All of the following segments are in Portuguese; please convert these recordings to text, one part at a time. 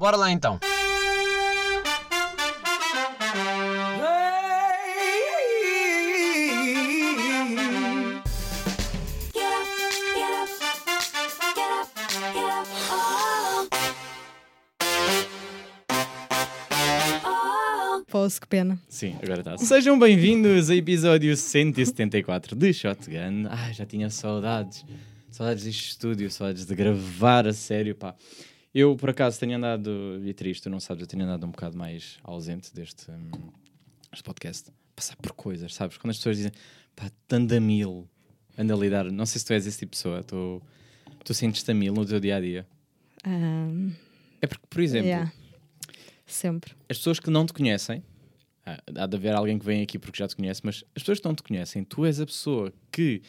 Bora lá então. Posso, que pena. Sim, agora está. Sejam bem-vindos ao episódio 174 de Shotgun. Ai, já tinha saudades. Saudades deste estúdio, saudades de gravar a sério, pá. Eu, por acaso, tenho andado, e triste, tu não sabes, eu tenho andado um bocado mais ausente deste, deste podcast. Passar por coisas, sabes? Quando as pessoas dizem, pá, tanda mil, anda a lidar. Não sei se tu és esse tipo de pessoa, tu, tu sentes-te a mil no teu dia a dia. Um, É porque, por exemplo, yeah. Sempre. as pessoas que não te conhecem, há, há de haver alguém que vem aqui porque já te conhece, mas as pessoas que não te conhecem, tu és a pessoa que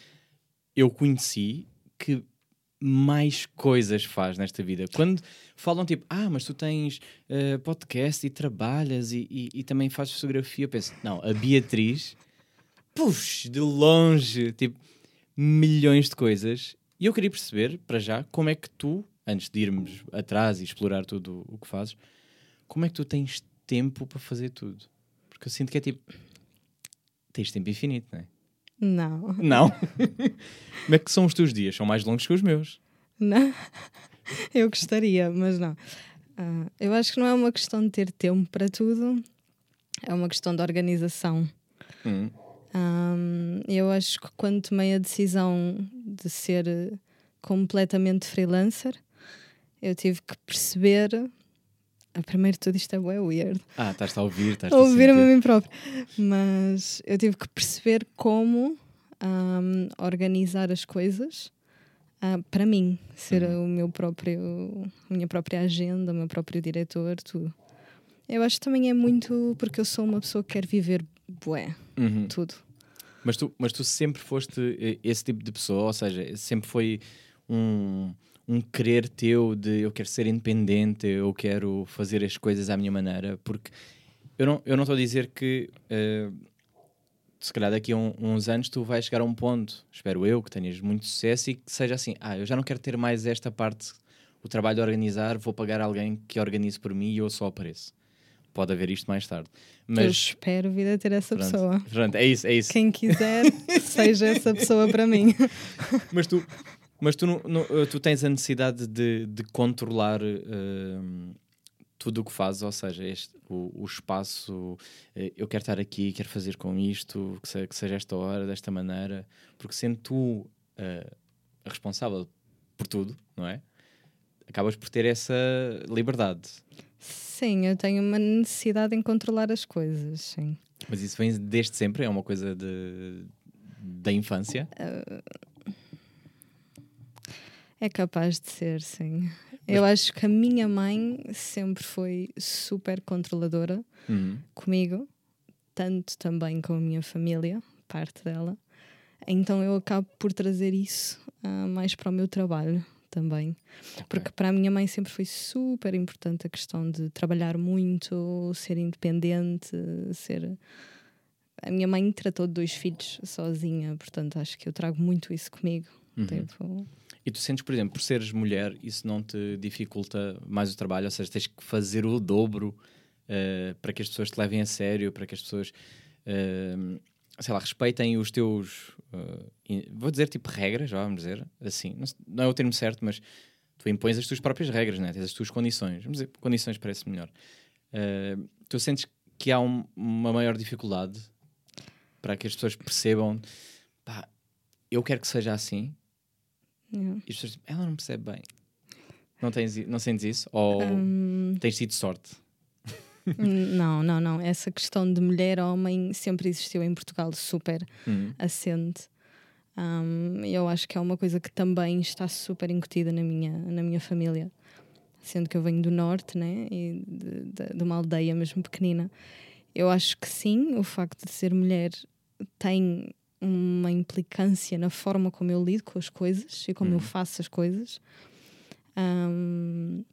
eu conheci que mais coisas faz nesta vida. Quando falam tipo, ah, mas tu tens eh, podcast e trabalhas e, e- e também fazes fotografia, eu penso, não, a Beatriz, pux, de longe, tipo, milhões de coisas. E eu queria perceber, para já, como é que tu, antes de irmos atrás e explorar tudo o que fazes, como é que tu tens tempo para fazer tudo? Porque eu sinto que é tipo. Tens tempo infinito, não é? Não. Não? Como é que são os teus dias? São mais longos que os meus. Não. Eu gostaria, mas não. Ah, eu acho que não é uma questão de ter tempo para tudo, é uma questão de organização. Hum. Ahm, eu acho que quando tomei a decisão de ser completamente freelancer, eu tive que perceber. Ah, Primeiro de tudo, isto é bué weird. Ah, estás a ouvir, estás a ouvir-me a mim próprio. Mas eu tive que perceber como ahm, organizar as coisas ah, para mim, ser Uhum. o meu próprio, a minha própria agenda, o meu próprio diretor, tudo. Eu acho que também é muito porque eu sou uma pessoa que quer viver bué, Uhum. tudo. Mas, tu, mas tu sempre foste esse tipo de pessoa, ou seja, sempre foi um, um querer teu de eu quero ser independente, eu quero fazer as coisas à minha maneira, porque eu não eu não estou a dizer que eh, se calhar daqui a um- uns anos tu vais chegar a um ponto, espero eu, que tenhas muito sucesso e que seja assim, ah, eu já não quero ter mais esta parte, o trabalho de organizar, vou pagar alguém que organize por mim e eu só apareço. Pode haver isto mais tarde. Eu Mas espero vir a ter essa pronto, pessoa. pronto, é isso, é isso. Quem quiser, seja essa pessoa para mim. Mas tu, mas tu, não- não- eh, tu tens a necessidade de, de controlar hum, tudo o que fazes, ou seja, este, o, o espaço, eh, eu quero estar aqui, quero fazer com isto, que, se- que seja esta hora, desta maneira, porque sendo tu a responsável por tudo, não é? Acabas por ter essa liberdade. Sim, eu tenho uma necessidade em controlar as coisas, sim. Mas isso vem desde sempre, é uma coisa de, da infância. É capaz de ser, sim. Eu acho que a minha mãe sempre foi super controladora Uhum. comigo, tanto também com a minha família, parte dela. Então eu acabo por trazer isso ah, mais para o meu trabalho também. Porque para a minha mãe sempre foi super importante a questão de trabalhar muito, ser independente, ser. A minha mãe tratou de dois filhos sozinha, portanto acho que eu trago muito isso comigo. Uhum. Tipo, E tu sentes, por exemplo, por seres mulher, isso não te dificulta mais o trabalho? Ou seja, tens que fazer o dobro eh, para que as pessoas te levem a sério, para que as pessoas, eh, sei lá, respeitem os teus, eh, in- vou dizer tipo regras, vamos dizer, assim, não, não é o termo certo, mas tu impões as tuas próprias regras, né? tens as tuas condições, vamos dizer, condições parece melhor. Tu sentes que há um- uma maior dificuldade para que as pessoas percebam, pá, eu quero que seja assim, yeah. e as pessoas dizem, ela não percebe bem. Não, tens, não sentes isso? Ou Hum, tens tido sorte? não, não, não. Essa questão de mulher-homem sempre existiu em Portugal, super Hum. assente. Hum, eu acho que é uma coisa que também está super incutida na minha, na minha família. Sendo que eu venho do norte, né? E de, de- de uma aldeia mesmo pequenina. Eu acho que sim, o facto de ser mulher tem uma implicância na forma como eu lido com as coisas e como eu Uhum. faço as coisas. Hum,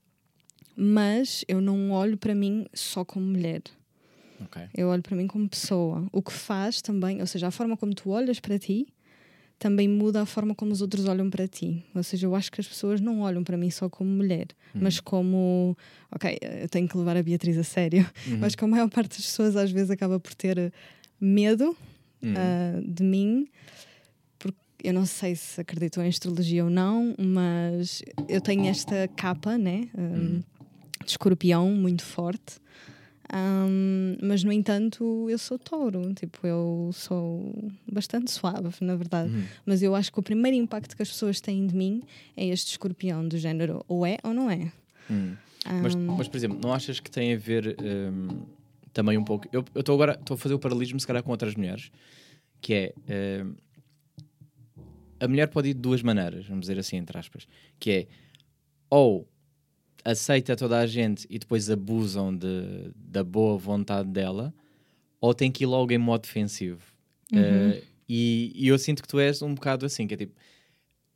mas eu não olho para mim só como mulher. Ok. Eu olho para mim como pessoa. O que faz também, ou seja, a forma como tu olhas para ti, também muda a forma como os outros olham para ti. Ou seja, eu acho que as pessoas não olham para mim só como mulher, Uhum. mas como, ok, eu tenho que levar a Beatriz a sério. Uhum. Eu acho que a maior parte das pessoas às vezes acaba por ter medo Uhum. ah, de mim, porque eu não sei se acreditam em astrologia ou não, mas eu tenho esta capa, né? um, Uhum. de escorpião muito forte. Um, mas no entanto eu sou touro, tipo, eu sou bastante suave, na verdade. Uhum. Mas eu acho que o primeiro impacto que as pessoas têm de mim é este escorpião do género, ou é ou não é. Uhum. Mas, Um, mas, por exemplo, não achas que tem a ver hum, também um pouco. Eu estou agora estou a fazer o paralelismo, se calhar, com outras mulheres, que é hum, a mulher pode ir de duas maneiras, vamos dizer assim, entre aspas, que é ou aceita toda a gente e depois abusam de, da boa vontade dela, ou tem que ir logo em modo defensivo. Uh, e, e eu sinto que tu és um bocado assim, que é tipo,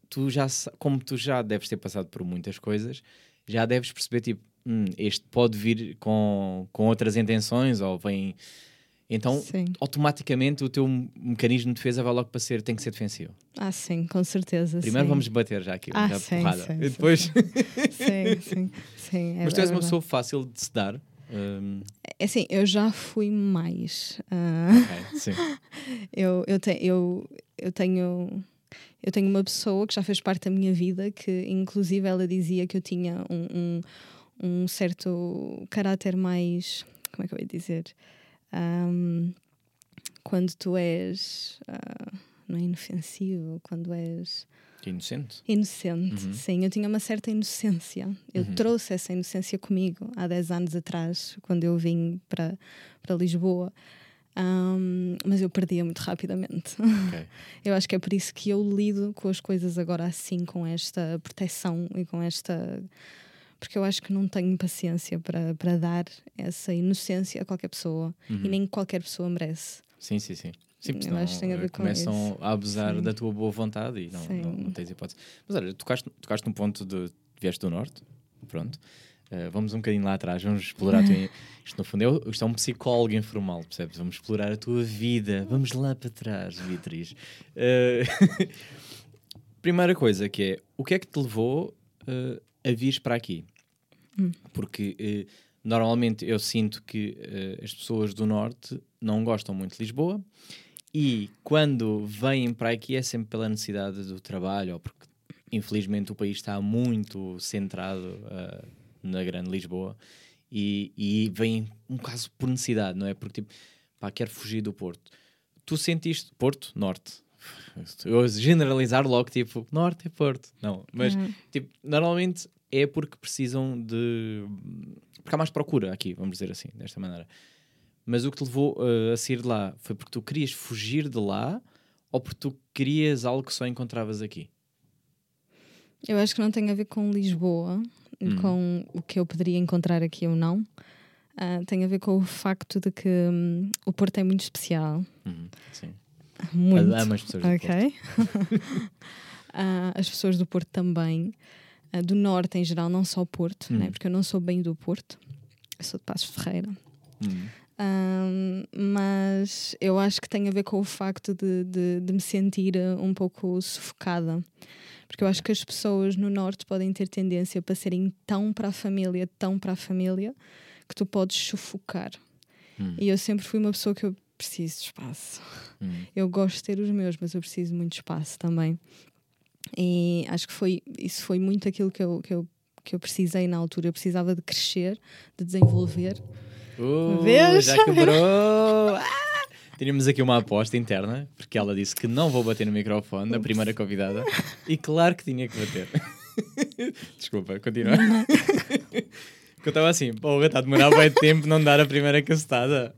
tu já, como tu já deves ter passado por muitas coisas, já deves perceber, tipo, "Hum, este pode vir com, com outras intenções, ou vem. Então, Sim. automaticamente, o teu mecanismo de defesa vai logo para ser, tem que ser defensivo. Ah, sim, com certeza. Primeiro sim. vamos bater já aqui, Ah, já sim, porrada. sim, e sim, depois. Sim, sim, sim. é- Mas tu és uma pessoa fácil de se dar. Hum, É assim, eu já fui mais. ah, ok, sim. eu, eu, te- eu, eu tenho. Eu tenho uma pessoa que já fez parte da minha vida que, inclusive, ela dizia que eu tinha um, um, um certo caráter mais. Como é que eu ia dizer? Ahm, quando tu és. ah, não é inofensivo, quando és. Inocente. Inocente, Uhum. sim, eu tinha uma certa inocência. Eu Uhum. trouxe essa inocência comigo há 10 anos atrás, quando eu vim para, Lisboa. Ahm, mas eu perdia muito rapidamente. Ok. Eu acho que é por isso que eu lido com as coisas agora assim, com esta proteção e com esta. Porque eu acho que não tenho paciência para, para dar essa inocência a qualquer pessoa Uhum. e nem qualquer pessoa merece. Sim, sim, sim. Sim, porque senão, eh, com começam isso. a abusar Sim. da tua boa vontade e não, não, não tens hipótese. Mas olha, tocaste, tocaste num ponto de vieste do norte, pronto. Eh, vamos um bocadinho lá atrás, vamos explorar a tua, isto no fundo é, isto é um psicólogo informal, percebes? Vamos explorar a tua vida, vamos lá para trás, Beatriz. Eh, primeira coisa que é, o que é que te levou eh, a vires para aqui? Porque eh, normalmente eu sinto que eh, as pessoas do norte não gostam muito de Lisboa e quando vêm para aqui é sempre pela necessidade do trabalho ou porque infelizmente o país está muito centrado ah, na grande Lisboa e, e vêm um caso por necessidade, não é? Porque tipo, pá, quero fugir do Porto. Tu sentiste Porto, Norte. Eu generalizar logo, tipo, Norte é Porto. Não, mas Uhum. tipo, normalmente é porque precisam de. Porque há mais procura aqui, vamos dizer assim, desta maneira. Mas o que te levou uh, a sair de lá foi porque tu querias fugir de lá ou porque tu querias algo que só encontravas aqui? Eu acho que não tem a ver com Lisboa, Hum. com o que eu poderia encontrar aqui ou não. Ah, tem a ver com o facto de que hum, o Porto é muito especial. Uhum, sim. Muito. Amo as pessoas do Porto. Ok. Ah, as pessoas do Porto também. Ah, do Norte em geral, não só o Porto, Hum. né? porque eu não sou bem do Porto. Eu sou de Passos de Ferreira. Uhum. Ahm, mas eu acho que tem a ver com o facto de, de, de me sentir uh, um pouco sufocada. Porque eu acho que as pessoas no Norte podem ter tendência para serem tão para a família, tão para a família, que tu podes sufocar. Hum. E eu sempre fui uma pessoa que eu preciso de espaço. Uhum. Eu gosto de ter os meus, mas eu preciso de muito espaço também. E acho que foi, isso foi muito aquilo que eu, que eu, que eu precisei na altura. Eu precisava de crescer, de desenvolver. Uh, Vês? já quebrou! Ah! Teríamos aqui uma aposta interna, porque ela disse que não vou bater no microfone na primeira convidada. E claro que tinha que bater. Desculpa, continua. Porque eu estava assim, porra, está a demorar bem tempo não dar a primeira castada.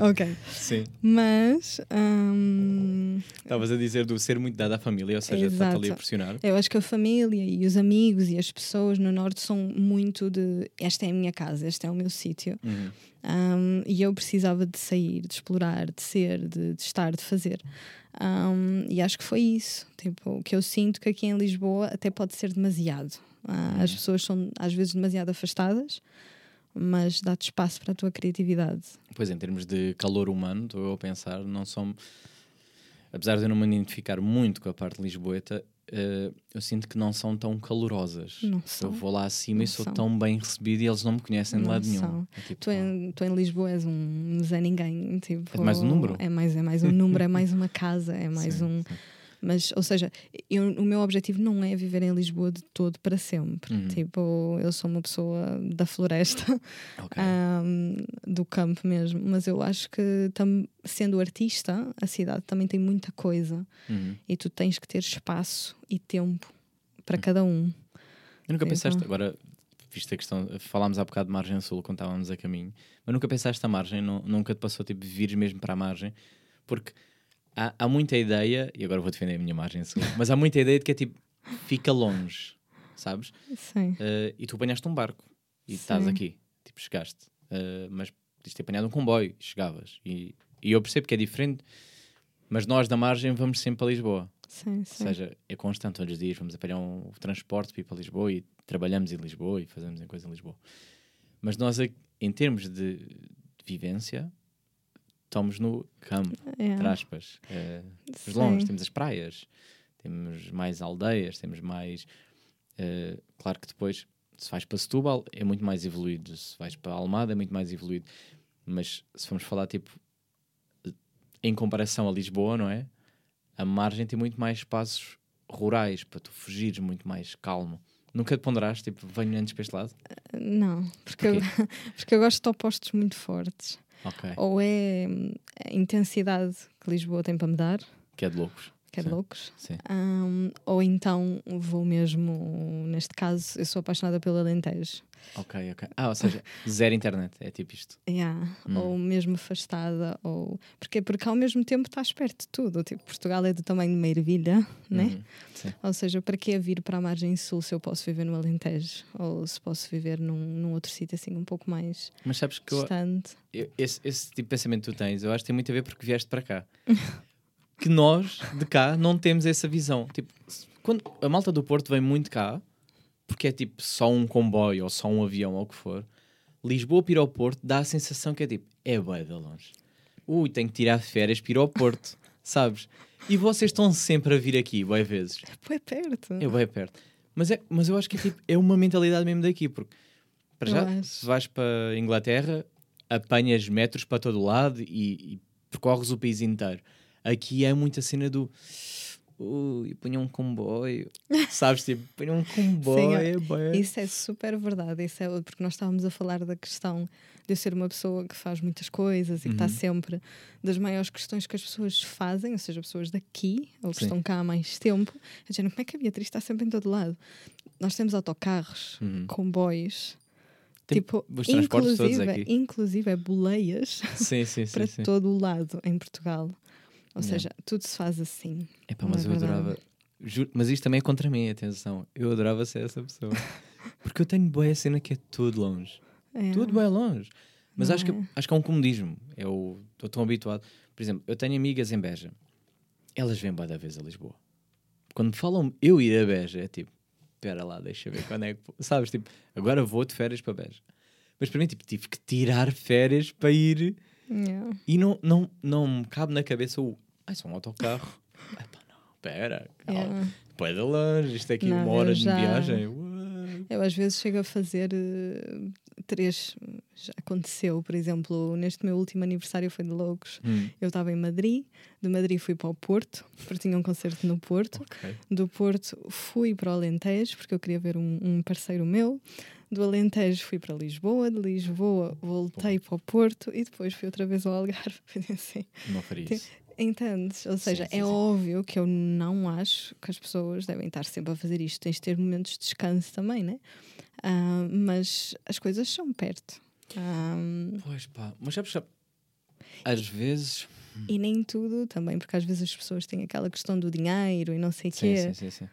Ok. Sim. Mas hum, Estavas a dizer do ser muito dado à família, ou seja, está-te ali a pressionar. eu acho que a família e os amigos e as pessoas no Norte são muito de esta é a minha casa, este é o meu sítio. Uhum. Um, e eu precisava de sair, de explorar, de ser, de, de estar, de fazer. Um, e acho que foi isso. Tipo, o que eu sinto que aqui em Lisboa até pode ser demasiado. Ah, As pessoas são às vezes demasiado afastadas, mas dá-te espaço para a tua criatividade. Pois, em termos de calor humano, estou eu a pensar, não são. apesar de eu não me identificar muito com a parte lisboeta, uh, eu sinto que não são tão calorosas. Não são. Eu vou lá acima Não e sou são. tão bem recebido e eles não me conhecem de Não lado nenhum. É tipo, Tu em, tu em Lisboa és um Zé Ninguém. Tipo, É mais um número? É mais, é mais um número, é mais uma casa, é mais sim, um. sim. Mas, ou seja, eu, o meu objetivo não é viver em Lisboa de todo para sempre. Uhum. Tipo, eu sou uma pessoa da floresta, Ok. ahm, do campo mesmo. Mas eu acho que, tam, sendo artista, a cidade também tem muita coisa. Uhum. E tu tens que ter espaço e tempo para Hum. cada um. Eu nunca Então- pensaste, agora, visto a questão, falámos há bocado de margem sul quando estávamos a caminho, mas nunca pensaste a margem, Nu- nunca te passou tipo vires mesmo para a margem, porque há, há muita ideia, e agora vou defender a minha margem mas há muita ideia de que é tipo, fica longe, sabes? Sim. Eh, e tu apanhaste um barco e estás Sim. aqui, tipo, chegaste, Eh, mas podias ter apanhado um comboio e chegavas. E, e eu percebo que é diferente, mas nós da margem vamos sempre para Lisboa. Sim, Ou sim. seja, é constante todos os dias. Vamos apanhar um transporte para ir para Lisboa e trabalhamos em Lisboa e fazemos em coisa em Lisboa. Mas nós, em termos de, de vivência, estamos no campo, É. entre aspas. Eh, os longe, temos as praias, temos mais aldeias, temos mais. eh, claro que depois, se vais para Setúbal, é muito mais evoluído. Se vais para Almada, é muito mais evoluído. Mas se formos falar, tipo, em comparação a Lisboa, não é? A margem tem muito mais espaços rurais para tu fugires muito mais calmo. Nunca te ponderaste, tipo, venho antes para este lado? Não, porque eu, porque eu gosto de opostos muito fortes. Ok. Ou é hum, a intensidade que Lisboa tem para me dar, Que é de loucos. Que é Sim. hum, ou então vou mesmo, neste caso, eu sou apaixonada pelo Alentejo. Ok, ok. Ah, ou seja, zero internet. É tipo isto. Yeah. Hum. Ou mesmo afastada, ou porque, porque ao mesmo tempo estás perto de tudo. Tipo, Portugal é do tamanho de uma ervilha, né? Uhum. Sim. Ou seja, para que vir para a margem sul se eu posso viver no Alentejo? Ou se posso viver num, num outro sítio assim um pouco mais Mas sabes que eu, eu- esse, esse tipo de pensamento que tu tens, eu acho que tem muito a ver porque vieste para cá. que nós, de cá, não temos essa visão. Tipo, quando a malta do Porto vem muito cá, porque é tipo só um comboio ou só um avião ou o que for, Lisboa para ao Porto dá a sensação que é tipo, é bué de longe. Ui, tenho que tirar férias para ir ao Porto, sabes? E vocês estão sempre a vir aqui, bué vezes. É perto. É bem perto. Mas, é, mas eu acho que é, tipo, é uma mentalidade mesmo daqui, porque para Eu já, acho. se vais para a Inglaterra, apanhas metros para todo lado e, e percorres o país inteiro. Aqui é muita cena do ui, ponha um comboio, sabes? Tipo, ponha um comboio, Sim, é. Isso é super verdade. Isso é porque nós estávamos a falar da questão de eu ser uma pessoa que faz muitas coisas e que está Uhum. sempre das maiores questões que as pessoas fazem, ou seja, pessoas daqui ou que estão cá há mais tempo. A gente, como é que a Beatriz está sempre em todo lado? Nós temos autocarros, Uhum. comboios, tipo, inclusive, inclusive é boleias Sim, sim, sim. para todo o lado em Portugal. Ou Yeah. seja, tudo se faz assim. Mas é eu verdade. adorava. juro- mas isto também é contra mim, atenção. Eu adorava ser essa pessoa. Porque eu tenho boa cena que é tudo longe. É. Tudo bem longe. Mas Não acho que, é? acho que é um comodismo. Eu estou tão habituado. Por exemplo, eu tenho amigas em Beja. Elas vêm da vez a Lisboa. Quando me falam eu ir a Beja, é tipo, espera lá, deixa ver quando é que. vou." Sabes, tipo, agora vou de férias para Beja. Mas para mim, tipo, tive que tirar férias para ir Yeah. e não, não, não me cabe na cabeça o. Ai, só um autocarro. Epá, não, espera, calma. Yeah. Pode de longe, isto é aqui Não, uma hora eu de já- viagem. What? Eu às vezes chego a fazer eh, três. Já aconteceu, por exemplo, neste meu último aniversário foi de Loucos. Hum, Eu estava em Madrid, de Madrid fui para o Porto, porque tinha um concerto no Porto. ok. Do Porto fui para o Alentejo, porque eu queria ver um, um parceiro meu. Do Alentejo fui para Lisboa, de Lisboa voltei para o Porto e depois fui outra vez ao Algarve. Assim. Não faria isso. Entendes? Ou seja, sim, é sim. óbvio que eu não acho que as pessoas devem estar sempre a fazer isto. Tens de ter momentos de descanso também, né? Ah, mas as coisas são perto. Ah, Pois pá, mas sabes, sabe, às vezes. e nem tudo também, porque às vezes as pessoas têm aquela questão do dinheiro e não sei o Sim, quê. sim, sim, sim.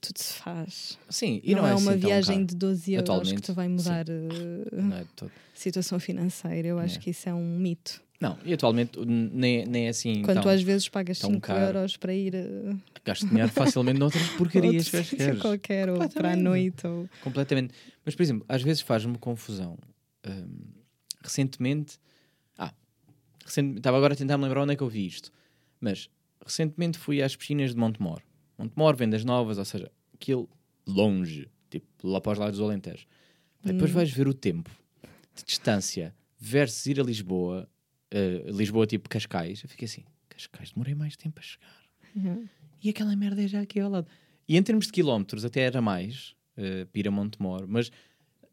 Tudo se faz. Sim, e não, não, é, uma assim tão viagem caro. de 12 euros que Atualmente, te vai mudar a Não, é de todo. situação financeira. Eu acho É. que isso é um mito. Não, e atualmente nem, nem é assim. Quando tão, às vezes pagas tão 5 caro. euros para ir a Gasto dinheiro facilmente noutras porcarias outro qualquer, ou para a noite. Ou... Completamente. Mas, por exemplo, às vezes faz-me confusão. Hum, recentemente. Ah, recente- estava agora a tentar me lembrar onde é que eu vi isto. Mas recentemente fui às piscinas de Montemor. Montemor, Vendas Novas, ou seja, aquilo longe, tipo lá para os lados do Alentejo. Pá, Depois vais ver o tempo de distância versus ir a Lisboa, eh, Lisboa tipo Cascais. Eu fiquei assim, Cascais, demorei mais tempo a chegar. Yeah. E aquela merda é já aqui ao lado. E em termos de quilómetros, até era mais uh, para ir a Montemor, mas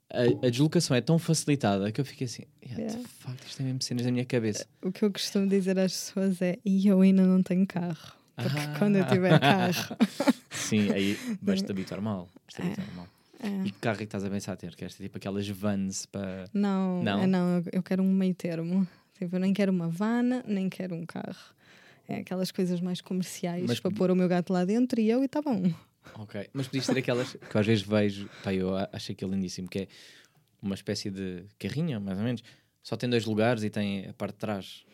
a, a deslocação é tão facilitada que eu fiquei assim, yeah, Yeah. de facto, isto é mesmo cenas na minha cabeça. O que eu costumo dizer às pessoas é: e eu ainda não tenho carro. Porque Ah. quando eu tiver carro. Sim, aí vais-te habituar mal. Vais-te É. habituar mal. É. E que carro é que estás a pensar ter? Queres ter tipo aquelas vans para. Não, Não? não, não eu quero um meio termo. Tipo, eu nem quero uma van, nem quero um carro. É aquelas coisas mais comerciais Mas- para pôr o meu gato lá dentro e eu e está bom. Ok. Mas podias ter aquelas que eu às vezes vejo, pá, eu acho aquilo lindíssimo, que é uma espécie de carrinha, mais ou menos. Só tem dois lugares e tem a parte de trás.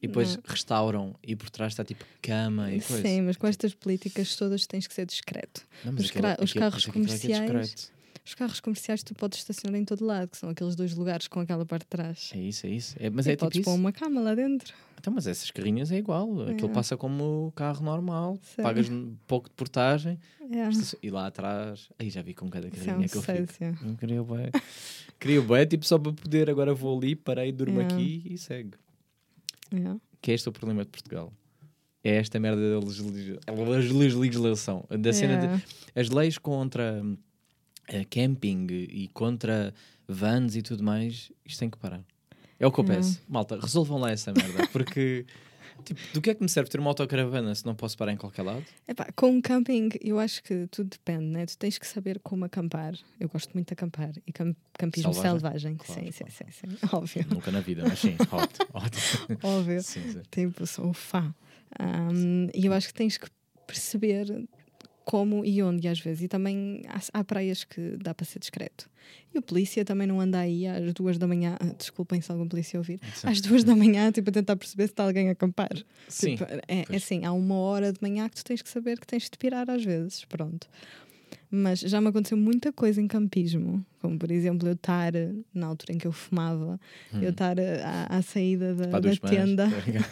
E depois Não. restauram e por trás está tipo cama e coisa. Sim, mas com estas políticas todas tens que ser discreto. Não, os aquilo- cra- os aquilo- carros é é comerciais-. Os carros comerciais tu podes estacionar em todo lado, que são aqueles dois lugares com aquela parte de trás. É isso, é isso. É, mas e é tipo podes isso. pôr uma cama lá dentro. Então, mas essas carrinhas é igual. Aquilo É. passa como carro normal. Sim. Pagas um pouco de portagem. É. E lá atrás. Aí já vi com cada Isso é carrinha um que eu fico. sucesso. Não queria bem. queria bem, tipo, só para poder. Agora vou ali, parei, durmo É. aqui e segue. É. Que é este o problema de Portugal. É esta merda da legisla- legis- legislação. Da cena de. É. As leis contra hum, eh, camping e contra vans e tudo mais, isto tem que parar. É o que eu peço. Malta, resolvam lá essa merda. Porque, tipo, do que é que me serve ter uma autocaravana se não posso parar em qualquer lado? Epá, com o camping, eu acho que tudo depende, né? Tu tens que saber como acampar. Eu gosto muito de acampar e cam- campismo Selvagem? selvagem. Claro, sim, sim, claro. sim, sim. Óbvio, Nunca na vida, mas sim, ótimo. ótimo. óbvio. Sim, sim. Tipo, sou fã. Um, e eu acho que tens que perceber como e onde às vezes. E também há, há praias que dá para ser discreto. E o polícia também não anda aí às duas da manhã. ah, Desculpem se algum polícia ouvir. Sim. Às duas da manhã, tipo, a tentar perceber se está alguém a acampar. Sim, Tipo, é, é assim, há uma hora de manhã que tu tens que saber que tens de pirar às vezes, pronto. Mas já me aconteceu muita coisa em campismo, como por exemplo eu estar, na altura em que eu fumava, eu estar à, à saída da, Hum. Da tenda.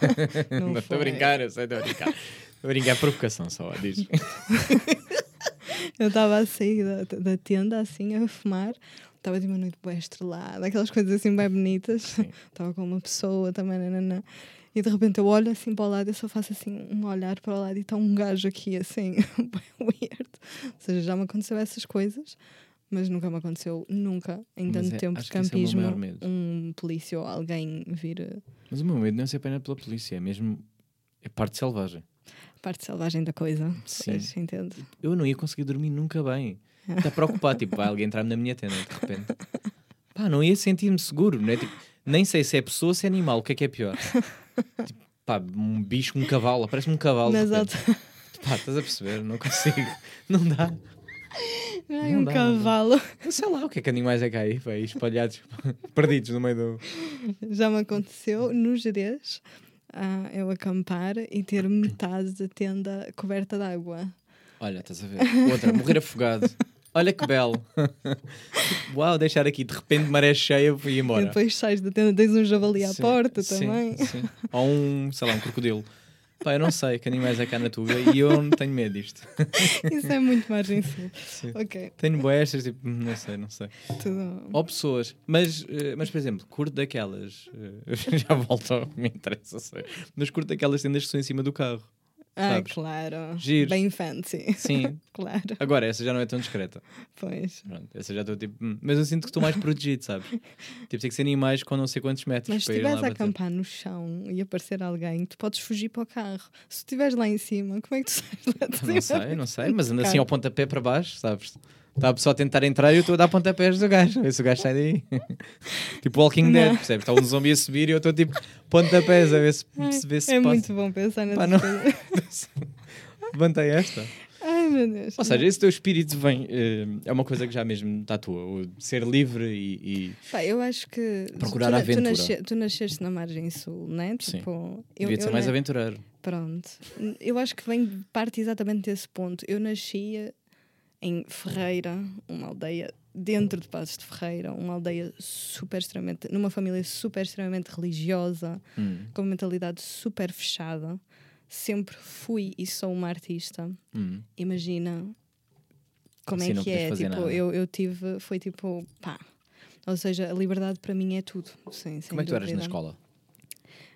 Não Não estou a brincar, eu sei, estou a brincar. Brincar, é provocação só, diz. Eu estava a sair da, da tenda assim a fumar, estava de uma noite bem estrelada, aquelas coisas assim bem bonitas. Estava com uma pessoa também, nananã. e de repente eu olho assim para o lado, eu só faço assim um olhar para o lado e está um gajo aqui assim, bem weird. Ou seja, já me aconteceu essas coisas, mas nunca me aconteceu, nunca, em tanto é- tempo de é campismo, medo. um polícia ou alguém vir eh, Mas o meu medo não é ser apenas pela polícia, é mesmo. É parte selvagem. Parte selvagem da coisa. Sim. Pois, entendo. Eu não ia conseguir dormir nunca bem. Está preocupado, tipo, vai alguém entrar na minha tenda de repente. Pá, não ia sentir-me seguro, né? Tipo, nem sei se é pessoa, se é animal, o que é que é pior? Tipo, pá, um bicho, um cavalo, parece-me um cavalo. alturas. Pá, estás a perceber? Não consigo. Não dá. Ai, Não um dá, não cavalo. Eu sei lá o que é que animais é que há aí, pá, espalhados, perdidos no meio do. Já me aconteceu no Jerez ah, eu acampar e ter metade da tenda coberta de água. Olha, estás a ver? Outra, morrer afogado. Olha que belo. Uau, deixar aqui de repente maré cheia e ir E embora. depois sais da tenda, tens um javali à Sim, porta sim, também. sim. Ou um, sei lá, um crocodilo. Pá, eu não sei que animais é cá na Tuga e eu não tenho medo disto. Isso é muito margem sul. Sim. Ok, Tenho boestas, tipo, não sei, não sei. tudo. Ou pessoas, mas, eh, mas por exemplo, curto daquelas, eh, já volto, me interessa, sei. mas curto daquelas tendas que são em cima do carro. Ah, claro. Giro. Bem fancy. Sim, Claro, agora essa já não é tão discreta. pois. Pronto, essa já estou tipo, hum, mas eu sinto que estou mais protegido, sabes? Tipo, tem que ser animais com não sei quantos metros Mas se estiveres a acampar no chão e aparecer alguém, tu podes fugir para o carro. Se tu estiveres lá em cima, como é que tu sais lá de cima? Não sei, não sei, mas anda assim Carro. ao pontapé para baixo, sabes? Está a pessoa a tentar entrar e eu estou a dar pontapés do gajo, ver se o gajo sai daí. tipo Walking. Dead, percebes? Está um zombie a subir e eu estou tipo pontapés a ver se, Ai, se vê se é passa. muito bom pensar Pá, nessas não-. Levantei esta. Ai, meu Deus. Ou seja, esse teu espírito vem, eh, é uma coisa que já mesmo está tua, o de ser livre e, e Pá, eu acho que Procurar tu, a tu, aventura. nasce- tu nasceste na margem sul, né? Sim. Tipo, eu, devia de ser eu mais na- aventureiro. Pronto. Eu acho que vem parte exatamente desse ponto. Eu nascia em Ferreira, uma aldeia dentro de Passos de Ferreira, uma aldeia super extremamente, numa família super extremamente religiosa, Hum. com uma mentalidade super fechada. sempre fui e sou uma artista, Hum. imagina como Assim é que é. Tipo, nada. eu, eu tive, foi tipo, pá. Ou seja, a liberdade para mim é tudo. Sim, Como é que tu eras na escola?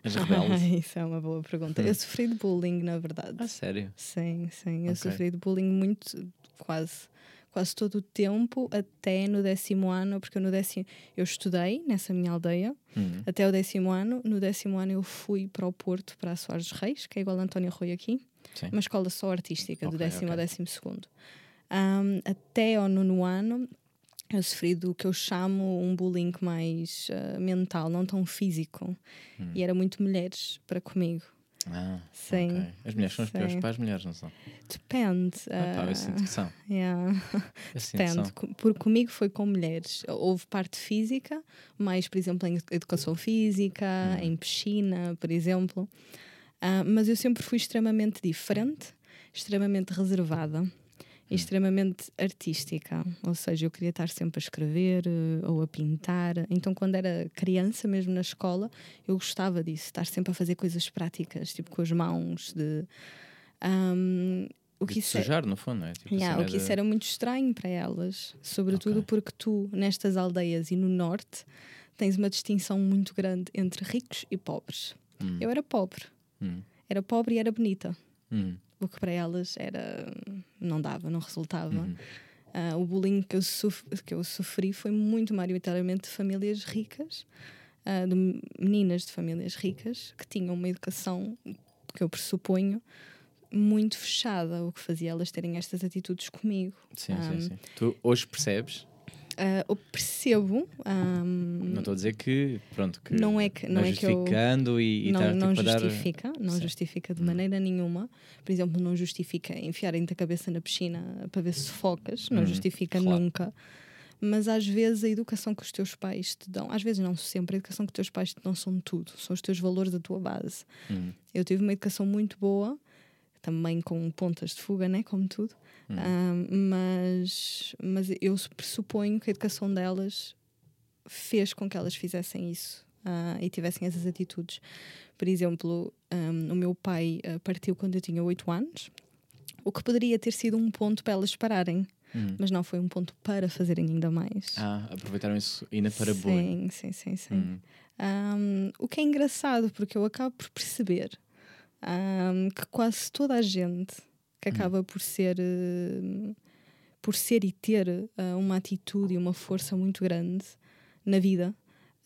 As rebeldes? Isso é uma boa pergunta. Hum. Eu sofri de bullying, na verdade. ah, sério? Sim, sim. Eu Ok. sofri de bullying muito, quase, quase todo o tempo, até no décimo ano, porque no décimo eu estudei nessa minha aldeia Hum. até o décimo ano. No décimo ano eu fui para o Porto, para a Soares Reis, que é igual a António Rui aqui, Sim. uma escola só artística, do Ok, décimo ao ok. décimo segundo. Ahm, até ao nono ano eu sofri do que eu chamo um bullying mais ah, mental, não tão físico. Hum. E era muito mulheres para comigo. Ah, Sim, ok. As mulheres são as piores sim. para as mulheres, não são? Depende. Ah, pá, eu ah, sinto que são. yeah. Que são. Depende, porque comigo foi com mulheres. Houve parte física, mais, por exemplo, em educação física, Hum. em piscina, por exemplo. Ah, mas eu sempre fui extremamente diferente, extremamente reservada extremamente artística. Ou seja, eu queria estar sempre a escrever eh, ou a pintar. Então, quando era criança, mesmo na escola, eu gostava disso, estar sempre a fazer coisas práticas, tipo com as mãos, de. ahm, o que isso é- sujar, no fundo, não é? Tipo, Yeah, cena o que isso era muito estranho para elas, sobretudo Ok. porque tu, nestas aldeias e no norte, tens uma distinção muito grande entre ricos e pobres. Hum, Eu era pobre, hum, era pobre e era bonita, hum, o que para elas era não dava, não resultava. uhum. Ah, o bullying que eu, que eu sofri foi muito maioritariamente de famílias ricas, ah, de meninas de famílias ricas que tinham uma educação que eu pressuponho muito fechada, o que fazia elas terem estas atitudes comigo. Sim, Um, sim, sim. Tu hoje percebes, Ah, eu percebo. ahm, não estou a dizer que, pronto, que Não é que- não é que eu- justificando e, e não, estar não tipo, a dar... justifica, não Sim. justifica de Hum. maneira nenhuma. Por exemplo, não justifica enfiarem-te a cabeça na piscina para ver se focas, não Hum, justifica claro. nunca. Mas às vezes a educação que os teus pais te dão, às vezes não sempre, a educação que os teus pais te dão são tudo, são os teus valores, a tua base. Hum, Eu tive uma educação muito boa, também com pontas de fuga, né? como tudo, hum. Ah, mas, mas eu pressuponho que a educação delas fez com que elas fizessem isso ah, e tivessem essas atitudes. Por exemplo, um, o meu pai ah, partiu quando eu tinha 8 anos, o que poderia ter sido um ponto para elas pararem, Hum. mas não foi um ponto para fazerem ainda mais. Ah, aproveitaram isso ainda para sim, bullying. sim, sim, sim. Hum, Um, o que é engraçado, porque eu acabo por perceber um, que quase toda a gente que acaba por ser uh, por ser e ter uh, uma atitude e uma força muito grande na vida,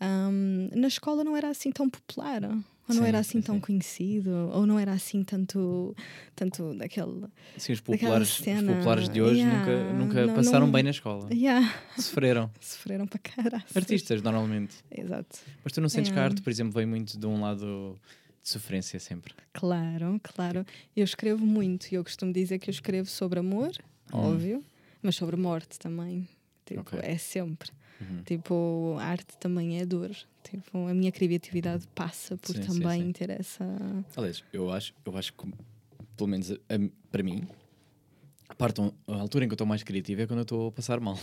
um, na escola não era assim tão popular. Ou não Sim, era assim sim, tão sim. conhecido, ou não era assim tanto, tanto daquele. Sim, os populares, os cena, populares de hoje yeah, nunca, nunca não- passaram não- bem na escola. Yeah, Sofreram. sofreram para caralho. Artistas, normalmente. Exato. Mas tu não sentes que a Yeah. arte, por exemplo, vem muito de um lado de sofrência sempre. Claro, claro. Eu escrevo muito e eu costumo dizer que eu escrevo sobre amor, Hum. óbvio, mas sobre morte também. Tipo, Ok. é sempre. Uhum. Tipo, a arte também é dor. Tipo, a minha criatividade passa por Sim, sim, também sim. ter essa. Aliás, eu acho, eu acho que, pelo menos a- a- para mim, a, parte, a altura em que eu estou mais criativo é quando eu estou a passar mal.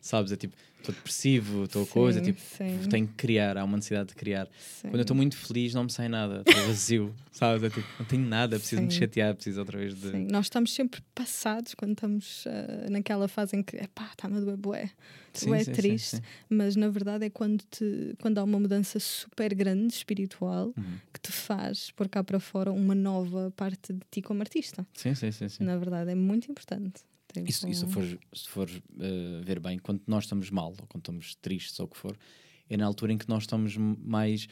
Sabes? É tipo, estou depressivo, estou coisa, tipo, sim, tenho que criar, há uma necessidade de criar. sim. Quando eu estou muito feliz, não me sai nada, estou vazio, sabes? É tipo, não tenho nada, preciso me Sim. chatear, preciso outra vez de. Sim, Nós estamos sempre passados quando estamos ah, naquela fase em que, epá, está-me a doer bué. Triste. Mas na verdade é quando, te, quando há uma mudança super grande espiritual Uhum. que te faz pôr cá para fora uma nova parte de ti como artista. Sim, sim. sim. Na verdade, é muito importante. Tipo, E se, e se fores, eh, ver bem, quando nós estamos mal, ou quando estamos tristes, ou o que for, é na altura em que nós estamos mais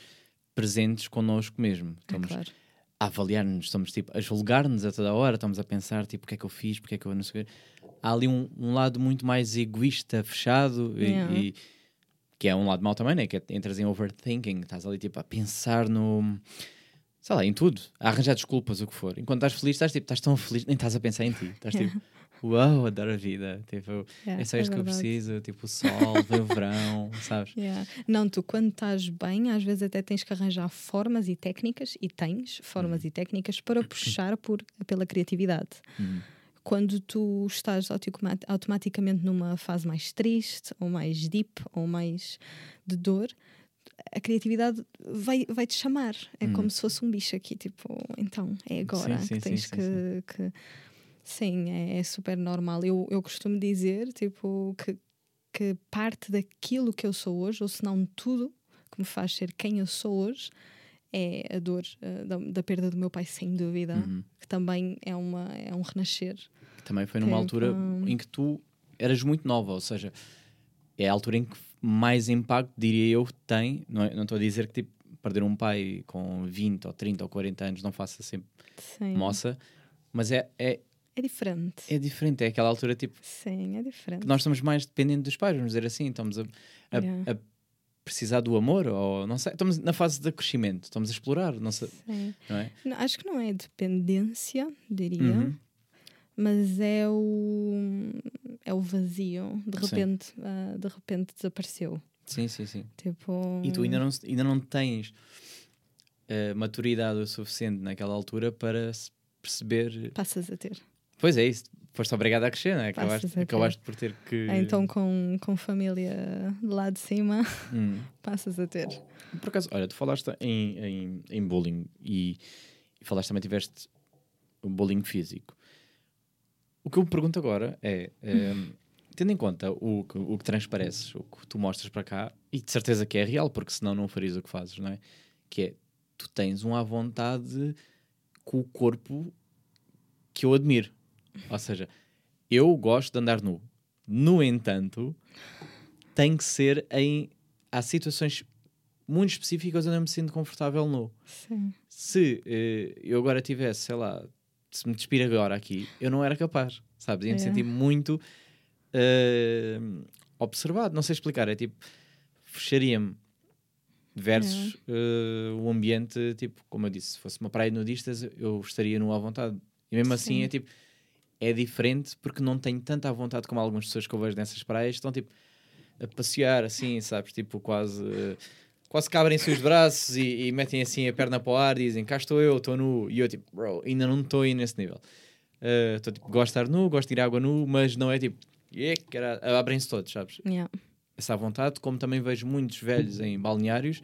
presentes connosco mesmo. é Estamos claro. a avaliar-nos, estamos tipo, a julgar-nos a toda hora, estamos a pensar tipo, o que é que eu fiz, porque é que eu não sei. Há ali um, um lado muito mais egoísta, fechado, e- Yeah. e, que é um lado mau também, né? que é, entras em overthinking, estás ali tipo a pensar no... Sei lá, em tudo, a arranjar desculpas, o que for. Enquanto estás feliz, estás tipo, estás tão feliz, nem estás a pensar em ti. Estás tipo, uau, adoro a vida. Tipo, Yeah, é só isto que eu preciso. Tipo, o sol, o verão, sabes? Yeah. Não, tu quando estás bem, às vezes até tens que arranjar formas e técnicas, e tens formas Uhum. e técnicas para puxar por, pela criatividade. Hum. Quando tu estás automa- automaticamente numa fase mais triste, ou mais deep, ou mais de dor, a criatividade vai, vai te chamar. É Hum. como se fosse um bicho aqui, tipo, então é agora Sim, sim, que tens sim, que, que- Sim, é, é super normal. Eu, eu costumo dizer, tipo, que, que parte daquilo que eu sou hoje, ou se não tudo que me faz ser quem eu sou hoje, é a dor eh, da, da perda do meu pai, sem dúvida, Uhum. que também é, uma, é um renascer. Que também foi numa altura em que tu eras muito nova, ou seja, é a altura em que mais impacto, diria eu, tem. Não é- estou a dizer que tipo, perder um pai com 20 ou 30 ou 40 anos não faça sempre Sim. moça, mas é, é, É diferente. é diferente, é aquela altura tipo Sim, é diferente. nós estamos mais dependentes dos pais, vamos dizer assim, estamos a, a- Yeah. a precisar do amor, ou não sei, estamos na fase de crescimento, estamos a explorar, não, sei, Sim. não é? Não, acho que não é dependência, diria, Uhum. mas é o é o vazio. De repente, ah, de repente desapareceu. Sim, sim, sim. Tipo, E tu ainda não, ainda não tens eh, maturidade o suficiente naquela altura para perceber. passas a ter. Pois é, isso. Foste obrigado a crescer, não é? Acabaste, acabaste por ter que. Ah, Então, com, com família de lá de cima, Hum. passas a ter. Por acaso, olha, tu falaste em, em, em bullying e, e falaste também tiveste o bullying físico. O que eu me pergunto agora é, ehm, tendo em conta o, que- o que transpareces, o que tu mostras para cá, e de certeza que é real, porque senão não farias o que fazes, não é? Que é, tu tens um à vontade com o corpo que eu admiro. Ou seja, eu gosto de andar nu. No entanto, tem que ser em. Há situações muito específicas onde eu me sinto confortável nu. Sim. Se eh, eu agora tivesse, sei lá, se me despir agora aqui, eu não era capaz, sabes? Ia me É. sentir muito eh, observado. Não sei explicar, é tipo, fecharia-me versus eh, o ambiente, tipo, como eu disse, se fosse uma praia de nudistas, eu estaria nu à vontade. E mesmo assim Sim. é tipo, é diferente porque não tenho tanta vontade como algumas pessoas que eu vejo nessas praias, estão tipo a passear assim, sabes? Tipo, quase. Quase que abrem-se os braços e, e metem assim a perna para o ar e dizem cá estou eu, estou nu. E eu tipo, bro, ainda não estou aí nesse nível. Eh, Estou tipo, gosto de estar nu, gosto de ir à água nu, mas não é tipo, yeah, cara", abrem-se todos, sabes? Yeah. essa vontade, como também vejo muitos velhos em balneários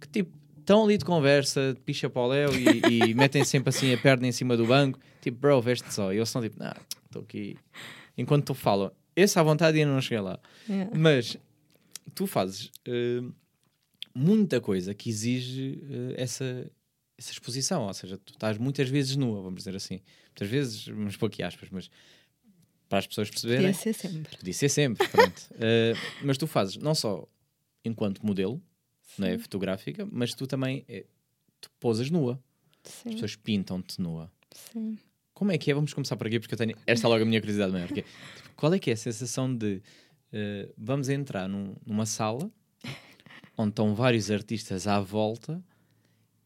que tipo estão ali de conversa, de picha para o léu e, e metem sempre assim a perna em cima do banco, tipo, bro, veste só. E eles estão tipo, não, estou aqui. Enquanto tu falas, esse à vontade ainda não cheguei lá. Yeah. Mas tu fazes eh, muita coisa que exige eh, essa, essa exposição, ou seja, tu estás muitas vezes nua, vamos dizer assim. Muitas vezes, uns pouco aspas, mas para as pessoas perceberem. Podia ser sempre. Podia ser sempre, pronto. Eh, mas tu fazes não só enquanto modelo, não é, Sim. fotográfica, mas tu também eh, tu posas nua. As Sim. pessoas pintam-te nua. Sim. Como é que é? Vamos começar por aqui, porque eu tenho. Esta é logo a minha curiosidade maior. Porque, tipo, qual é que é a sensação de eh, vamos entrar num- numa sala onde estão vários artistas à volta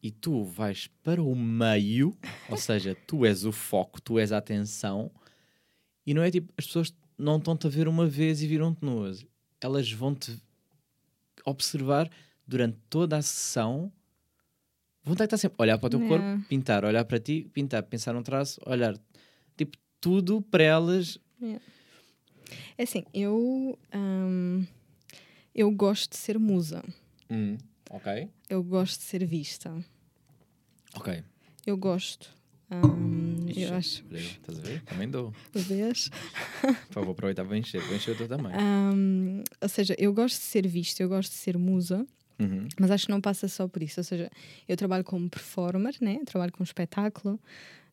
e tu vais para o meio, ou seja, tu és o foco, tu és a atenção, e não é tipo, as pessoas não estão-te a ver uma vez e viram-te nuas. Elas vão-te observar durante toda a sessão. Que estar sempre a olhar para o teu corpo, pintar, olhar para ti, pintar, pensar num traço, olhar. Tipo, tudo para elas. É assim, eu, hum, eu gosto de ser musa. Ok. Eu gosto de ser vista. Ok. Eu gosto. hum, Ixi, eu acho. Estás a ver? Também dou. Vês? Pá, vou aproveitar para encher. Vou encher o teu também. Hum, ou seja, eu gosto de ser vista, eu gosto de ser musa, Uhum. mas acho que não passa só por isso. Ou seja, eu trabalho como performer, né? trabalho com espetáculo,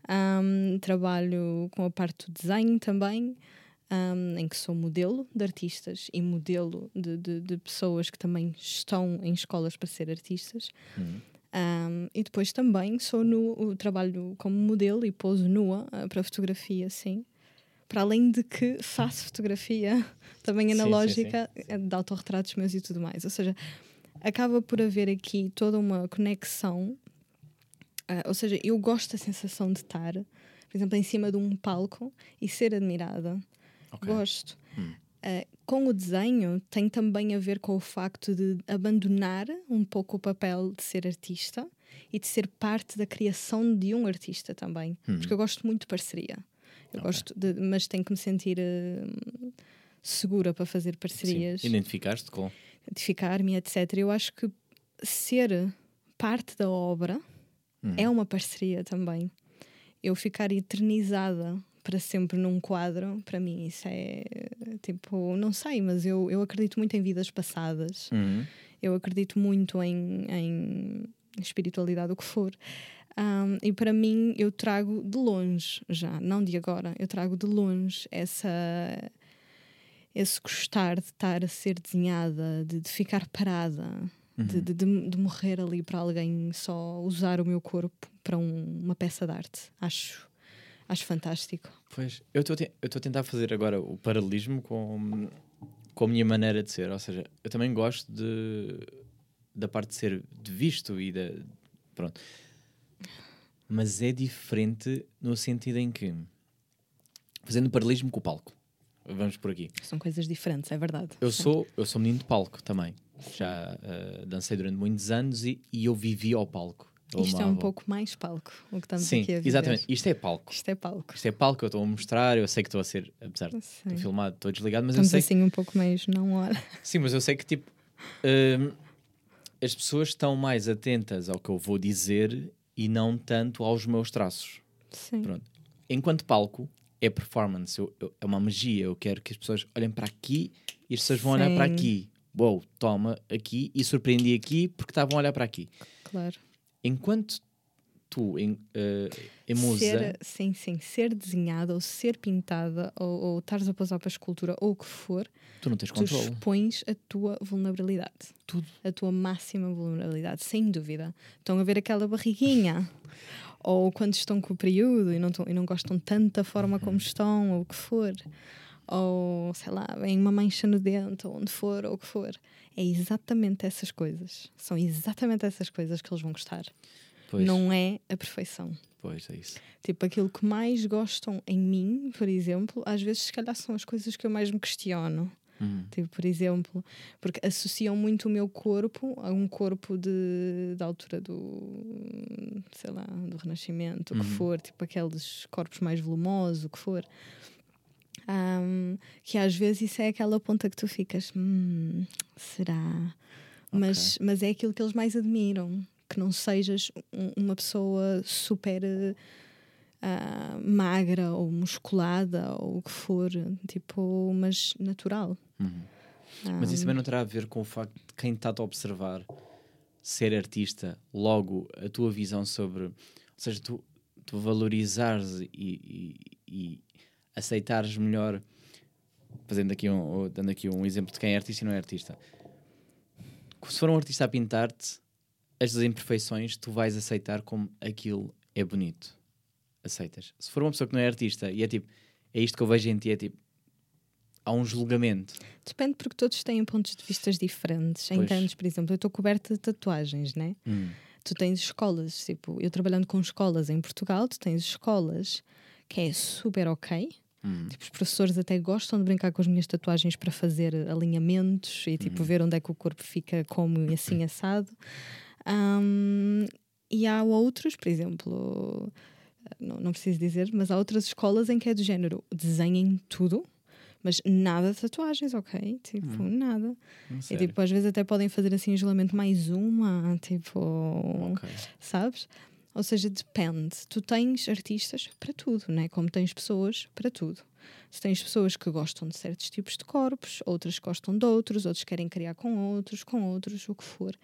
hum, trabalho com a parte do desenho também, hum, em que sou modelo de artistas e modelo de, de, de pessoas que também estão em escolas para ser artistas. Uhum. Um, e depois também sou no trabalho como modelo e pouso nua ah, para fotografia, sim. Para além de que faço fotografia também Sim, sim, analógica eh, de autorretratos meus e tudo mais. Ou seja, acaba por haver aqui toda uma conexão. ah, ou seja, eu gosto da sensação de estar, por exemplo, em cima de um palco e ser admirada. Ok. Gosto. Hum. Uh, com o desenho tem também a ver com o facto de abandonar um pouco o papel de ser artista e de ser parte da criação de um artista também. Hum. Porque eu gosto muito de parceria. Eu Ok. gosto de, mas tenho que me sentir uh, segura para fazer Sim. parcerias, Identificaste com. Identificar-me, etc. Eu acho que ser parte da obra Hum. é uma parceria também. Eu ficar eternizada para sempre num quadro, para mim isso é tipo, não sei, mas eu, eu acredito muito em vidas passadas. Uhum. Eu acredito muito em, em espiritualidade, o que for. Um, e para mim, eu trago de longe já, não de agora, eu trago de longe essa, esse gostar de estar a ser desenhada, de, de ficar parada, de, de, de, de morrer ali para alguém só usar o meu corpo para um- uma peça de arte. Acho, acho fantástico. Pois, eu estou a tentar fazer agora o paralelismo com, com a minha maneira de ser. Ou seja, eu também gosto de, da parte de ser de visto e da. Pronto. Mas é diferente no sentido em que. Fazendo paralelismo com o palco. Vamos por aqui. São coisas diferentes, é verdade. Eu sou, eu sou menino de palco também. Já eh, dancei durante muitos anos e, e eu vivi ao palco. Eu Isto é um amava. pouco mais palco, o que estamos Sim, aqui a viver. exatamente. Isto é palco. Isto é palco. Isto é palco, eu estou a mostrar, eu sei que estou a ser, apesar de estar filmado, estou desligado, mas Estamos eu sei assim um pouco mais não hora. sim, mas eu sei que tipo hum, as pessoas estão mais atentas ao que eu vou dizer e não tanto aos meus traços. Sim. Pronto. Enquanto palco é performance, eu- eu- é uma magia. Eu quero que as pessoas olhem para aqui e as pessoas vão olhar para Sim. aqui. Uou, toma aqui e surpreendi aqui porque estavam a olhar para aqui. Claro. Enquanto tu em, eh, em musa, Ser, sim, sim. Ser desenhada ou ser pintada ou, ou estares a pousar para a escultura ou o que for, tu não tens tu controle. expões a tua vulnerabilidade. Tudo. A tua máxima vulnerabilidade, sem dúvida. Estão a ver aquela barriguinha. ou quando estão com o período e não, e não gostam tanto da forma como estão, ou o que for. Ou, sei lá, vem uma mancha no dente, ou onde for, ou o que for. É exatamente essas coisas. São exatamente essas coisas que eles vão gostar. Pois, Não é a perfeição. pois é isso. Tipo, aquilo que mais gostam em mim, por exemplo, às vezes, se calhar, são as coisas que eu mais me questiono. Uhum. Tipo, por exemplo, porque associam muito o meu corpo a um corpo de, da altura do, sei lá, do Renascimento, o que Uhum. for, tipo aqueles corpos mais volumosos, o que for. Ahm, que às vezes isso é aquela ponta que tu ficas, "Hum, será? Mas, mas é aquilo que eles mais admiram, que não sejas um- uma pessoa super ah, magra ou musculada ou o que for, tipo, mas natural. Uhum. Mas isso também não terá a ver com o facto de quem está a observar ser artista, logo a tua visão sobre. Ou seja, tu, tu valorizares e, e, e aceitares melhor. Fazendo aqui um, dando aqui um exemplo de quem é artista e não é artista. Se for um artista a pintar-te, as imperfeições tu vais aceitar como aquilo é bonito. Aceitas. Se for uma pessoa que não é artista e é tipo, é isto que eu vejo em ti, é tipo, há um julgamento. Depende porque todos têm pontos de vistas diferentes. Pois. Entendes, por exemplo, eu estou coberta de tatuagens, né? Hum. Tu tens escolas, tipo, eu trabalhando com escolas em Portugal, tu tens escolas que é super ok. Hum. Tipo, os professores até gostam de brincar com as minhas tatuagens para fazer alinhamentos e tipo ver onde é que o corpo fica como e assim assado. Ahm, e há outros, por exemplo, não, não preciso dizer, mas há outras escolas em que é do género desenhem tudo, mas nada de tatuagens, ok? Tipo, nada. E tipo, às vezes até podem fazer assim isolamento mais uma, tipo, Ok. sabes? Ou seja, depende. Tu tens artistas para tudo, né? Como tens pessoas para tudo. Tu tens pessoas que gostam de certos tipos de corpos, outras gostam de outros, outros querem criar com outros, com outros, o que for.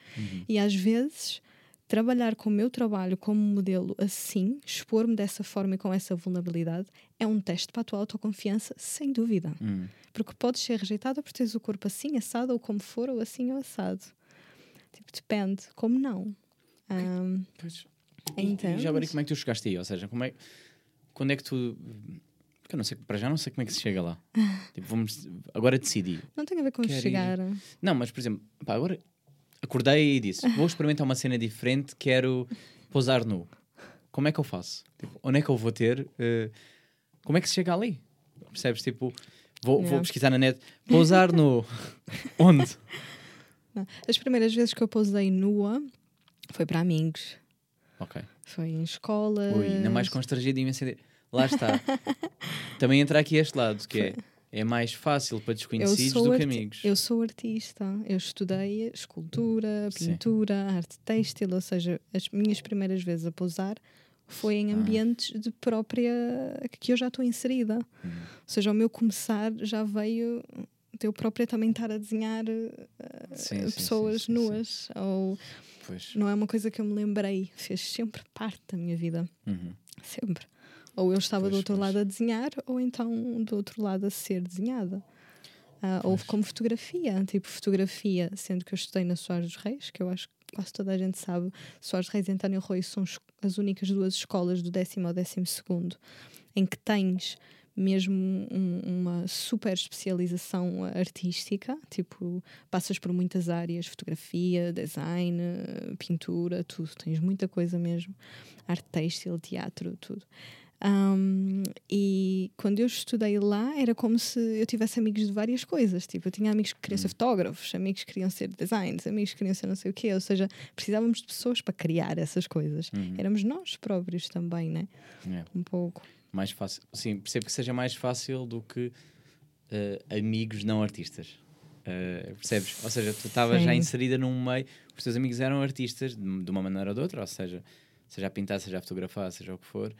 E às vezes, trabalhar com o meu trabalho como modelo assim, expor-me dessa forma e com essa vulnerabilidade, é um teste para a tua autoconfiança, sem dúvida. Hum. Porque podes ser rejeitada por teres o corpo assim, assado, ou como for, ou assim ou assado. Tipo, depende. Como não? Ahm, Pois. E, e já agora como é que tu chegaste aí? Ou seja, como é, quando é que tu. Porque eu não sei, para já não sei como é que se chega lá. tipo, vamos, agora decidi. não tem a ver com Quero ir. chegar. Não, mas por exemplo, pá, agora acordei e disse: vou experimentar uma cena diferente, quero pousar nu. Como é que eu faço? Tipo, onde é que eu vou ter? eh, como é que se chega ali? Percebes? Tipo, vou, vou pesquisar na net, pousar nu. Onde? Não. As primeiras vezes que eu pousei nua foi para amigos. Ok. Foi em escolas. Ui, ainda mais constrangido e. Lá está. Também entra aqui este lado, que é é mais fácil para desconhecidos do que amigos. eu sou artista, eu estudei escultura, Sim. pintura, arte têxtil, ou seja, as minhas primeiras vezes a pousar foi em Ah. ambientes de própria que eu já estou inserida. Uhum. Ou seja, o meu começar já veio de eu própria também estar a desenhar eh, Sim, sim, sim, pessoas sim, sim. nuas. Ou Pois. não é uma coisa que eu me lembrei, fez sempre parte da minha vida. Uhum. Sempre. Ou eu estava Pois, do outro pois. lado a desenhar, ou então do outro lado a ser desenhada. Ah, ou como fotografia, tipo fotografia, sendo que eu estudei na Soares dos Reis, que eu acho que quase toda a gente sabe, Soares dos Reis e António Rui são as únicas duas escolas do décimo ao décimo segundo em que tens mesmo um- uma super especialização artística, tipo, passas por muitas áreas, fotografia, design, pintura, tudo, tens muita coisa mesmo, arte têxtil, teatro, tudo. Um, e quando eu estudei lá, era como se eu tivesse amigos de várias coisas. Tipo, eu tinha amigos que queriam ser fotógrafos, amigos que queriam ser designers, amigos que queriam ser não sei o quê. Ou seja, precisávamos de pessoas para criar essas coisas. Uhum. Éramos nós próprios também, né? É. Um pouco. Mais fácil. Sim, percebo que seja mais fácil do que eh, amigos não artistas. Eh, percebes? Ou seja, tu estavas já inserida num meio, os teus amigos eram artistas de, de uma maneira ou de outra, ou seja, seja a pintar, seja a fotografar, seja o que for.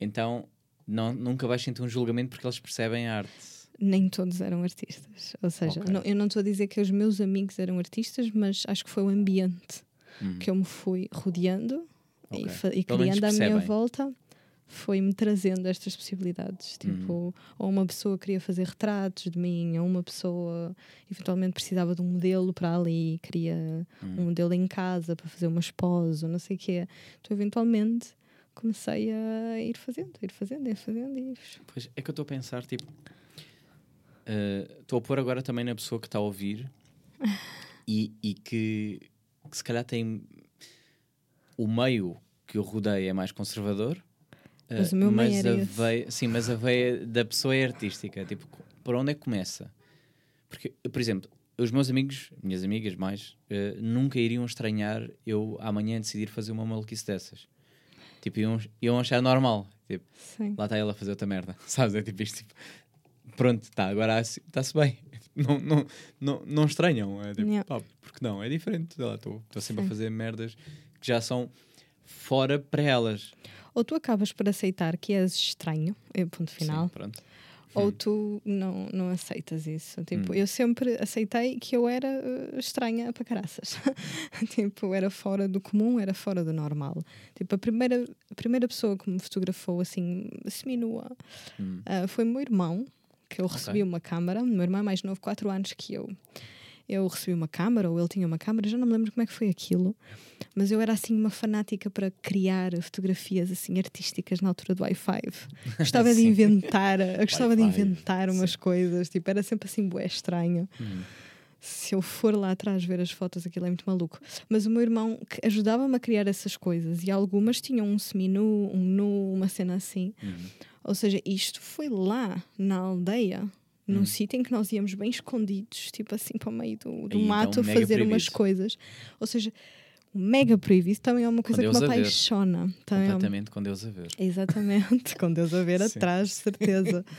Então não, nunca vais sentir um julgamento porque eles percebem a arte. Nem todos eram artistas. Ou seja, Ok. não- eu não estou a dizer que os meus amigos eram artistas, mas acho que foi o ambiente Uhum. que eu me fui rodeando e, Ok. fa- e menos criando à minha volta foi-me trazendo estas possibilidades. Tipo, Uhum. ou uma pessoa queria fazer retratos de mim, ou uma pessoa eventualmente precisava de um modelo para ali, queria Uhum. um modelo em casa para fazer umas poses, ou não sei o quê. Então, eventualmente, comecei a ir fazendo, ir fazendo, ir fazendo e Pois é que eu estou a pensar, tipo, eh, estou a pôr agora também na pessoa que está a ouvir e, e que, que se calhar tem o meio que o rodeia é mais conservador. eh, Mas o meu mas a veia, sim, mas a veia da pessoa é artística. Tipo, por onde é que começa? Porque, por exemplo, os meus amigos, minhas amigas mais, eh, nunca iriam estranhar eu amanhã decidir fazer uma maluquice dessas. Tipo, iam, iam achar normal. Tipo, sim. lá está ele a fazer outra merda, sabes? É tipo isto, tipo, pronto, está, agora está-se bem. Não, não, não, não estranham, é tipo, Yeah. pá, porque não, é diferente, estou sempre a Sim. fazer merdas que já são fora para elas. Ou tu acabas por aceitar que és estranho, é ponto final, Sim, pronto. Ou tu não, não aceitas isso. Tipo, Hum. eu sempre aceitei que eu era eh, estranha para caraças. tipo, era fora do comum, era fora do normal. Tipo, a primeira, a primeira pessoa que me fotografou assim, seminua, Hum. ah, foi meu irmão, que eu recebi uma câmara. Meu irmão é mais novo, 4 anos que eu. Eu recebi uma câmara, ou ele tinha uma câmara, já não me lembro como é que foi aquilo, mas eu era assim uma fanática para criar fotografias assim artísticas na altura do Wi-Fi. Gostava de inventar, gostava de inventar umas sim. coisas, tipo, era sempre assim bué estranho. Hum. Se eu for lá atrás ver as fotos, aquilo é muito maluco. Mas o meu irmão que ajudava-me a criar essas coisas e algumas tinham um seminu, um nu, uma cena assim. Hum. Ou seja, isto foi lá na aldeia, num Hum. sítio em que nós íamos bem escondidos, tipo assim para o meio do, do então, mato, a mega fazer umas proibido. coisas. Ou seja, o mega proibido também é uma coisa que me apaixona. Também é uma- Completamente com Deus a ver. Exatamente, com Deus a ver atrás, certeza.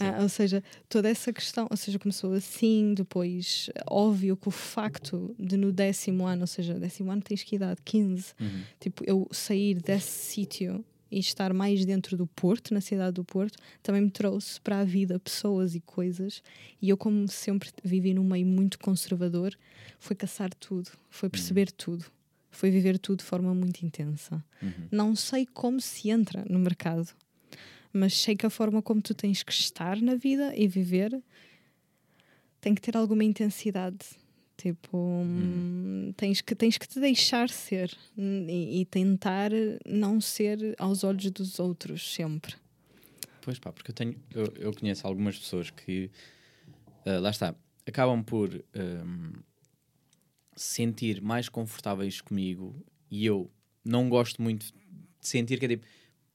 Ah, ou seja, toda essa questão, ou seja, começou assim, depois, óbvio que o facto de no décimo ano, ou seja, décimo ano tens que idade, 15, Uhum. tipo, eu sair desse sítio e estar mais dentro do Porto, na cidade do Porto, também me trouxe para a vida pessoas e coisas. E eu, como sempre vivi num meio muito conservador, foi caçar tudo, foi perceber tudo, foi viver tudo de forma muito intensa. Uhum. Não sei como se entra no mercado, mas sei que a forma como tu tens que estar na vida e viver tem que ter alguma intensidade. Tipo, hum, tens, que, tens que te deixar ser hum, e, e tentar não ser aos olhos dos outros sempre. Pois pá, porque eu tenho, eu, eu conheço algumas pessoas que ah, lá está, acabam por se sentir mais confortáveis comigo e eu não gosto muito de sentir que é tipo,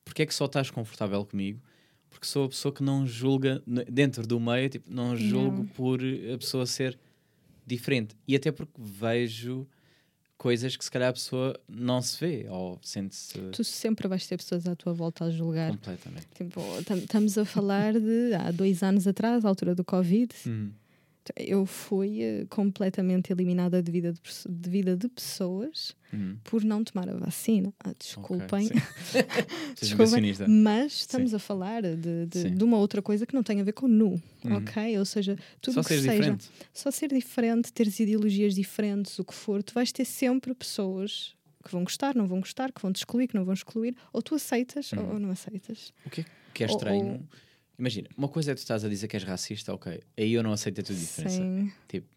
porque é que só estás confortável comigo? Porque sou a pessoa que não julga dentro do meio, tipo, não julgo Não. por a pessoa ser diferente. E até porque vejo coisas que se calhar a pessoa não se vê ou sente-se Tu sempre vais ter pessoas à tua volta a julgar. completamente. Tipo, estamos a falar de há dois anos atrás, à altura do Covid. Uhum. Eu fui eh, completamente eliminada de vida de, de vida de pessoas Uhum. por não tomar a vacina. Ah, desculpem. sim. Seja Desculpem, mas estamos a falar de, de, Sim. de uma outra coisa que não tem a ver com nu, Uhum. ok? Ou seja, tudo Só que seres seja, diferente. só ser diferente, teres ideologias diferentes, o que for, tu vais ter sempre pessoas que vão gostar, não vão gostar, que vão te excluir, que não vão excluir, ou tu aceitas ou- Uhum. ou não aceitas. O que é, que é Ou- estranho? ou- Imagina, uma coisa é tu estás a dizer que és racista, ok. Aí eu não aceito a tua diferença. Sim. Tipo,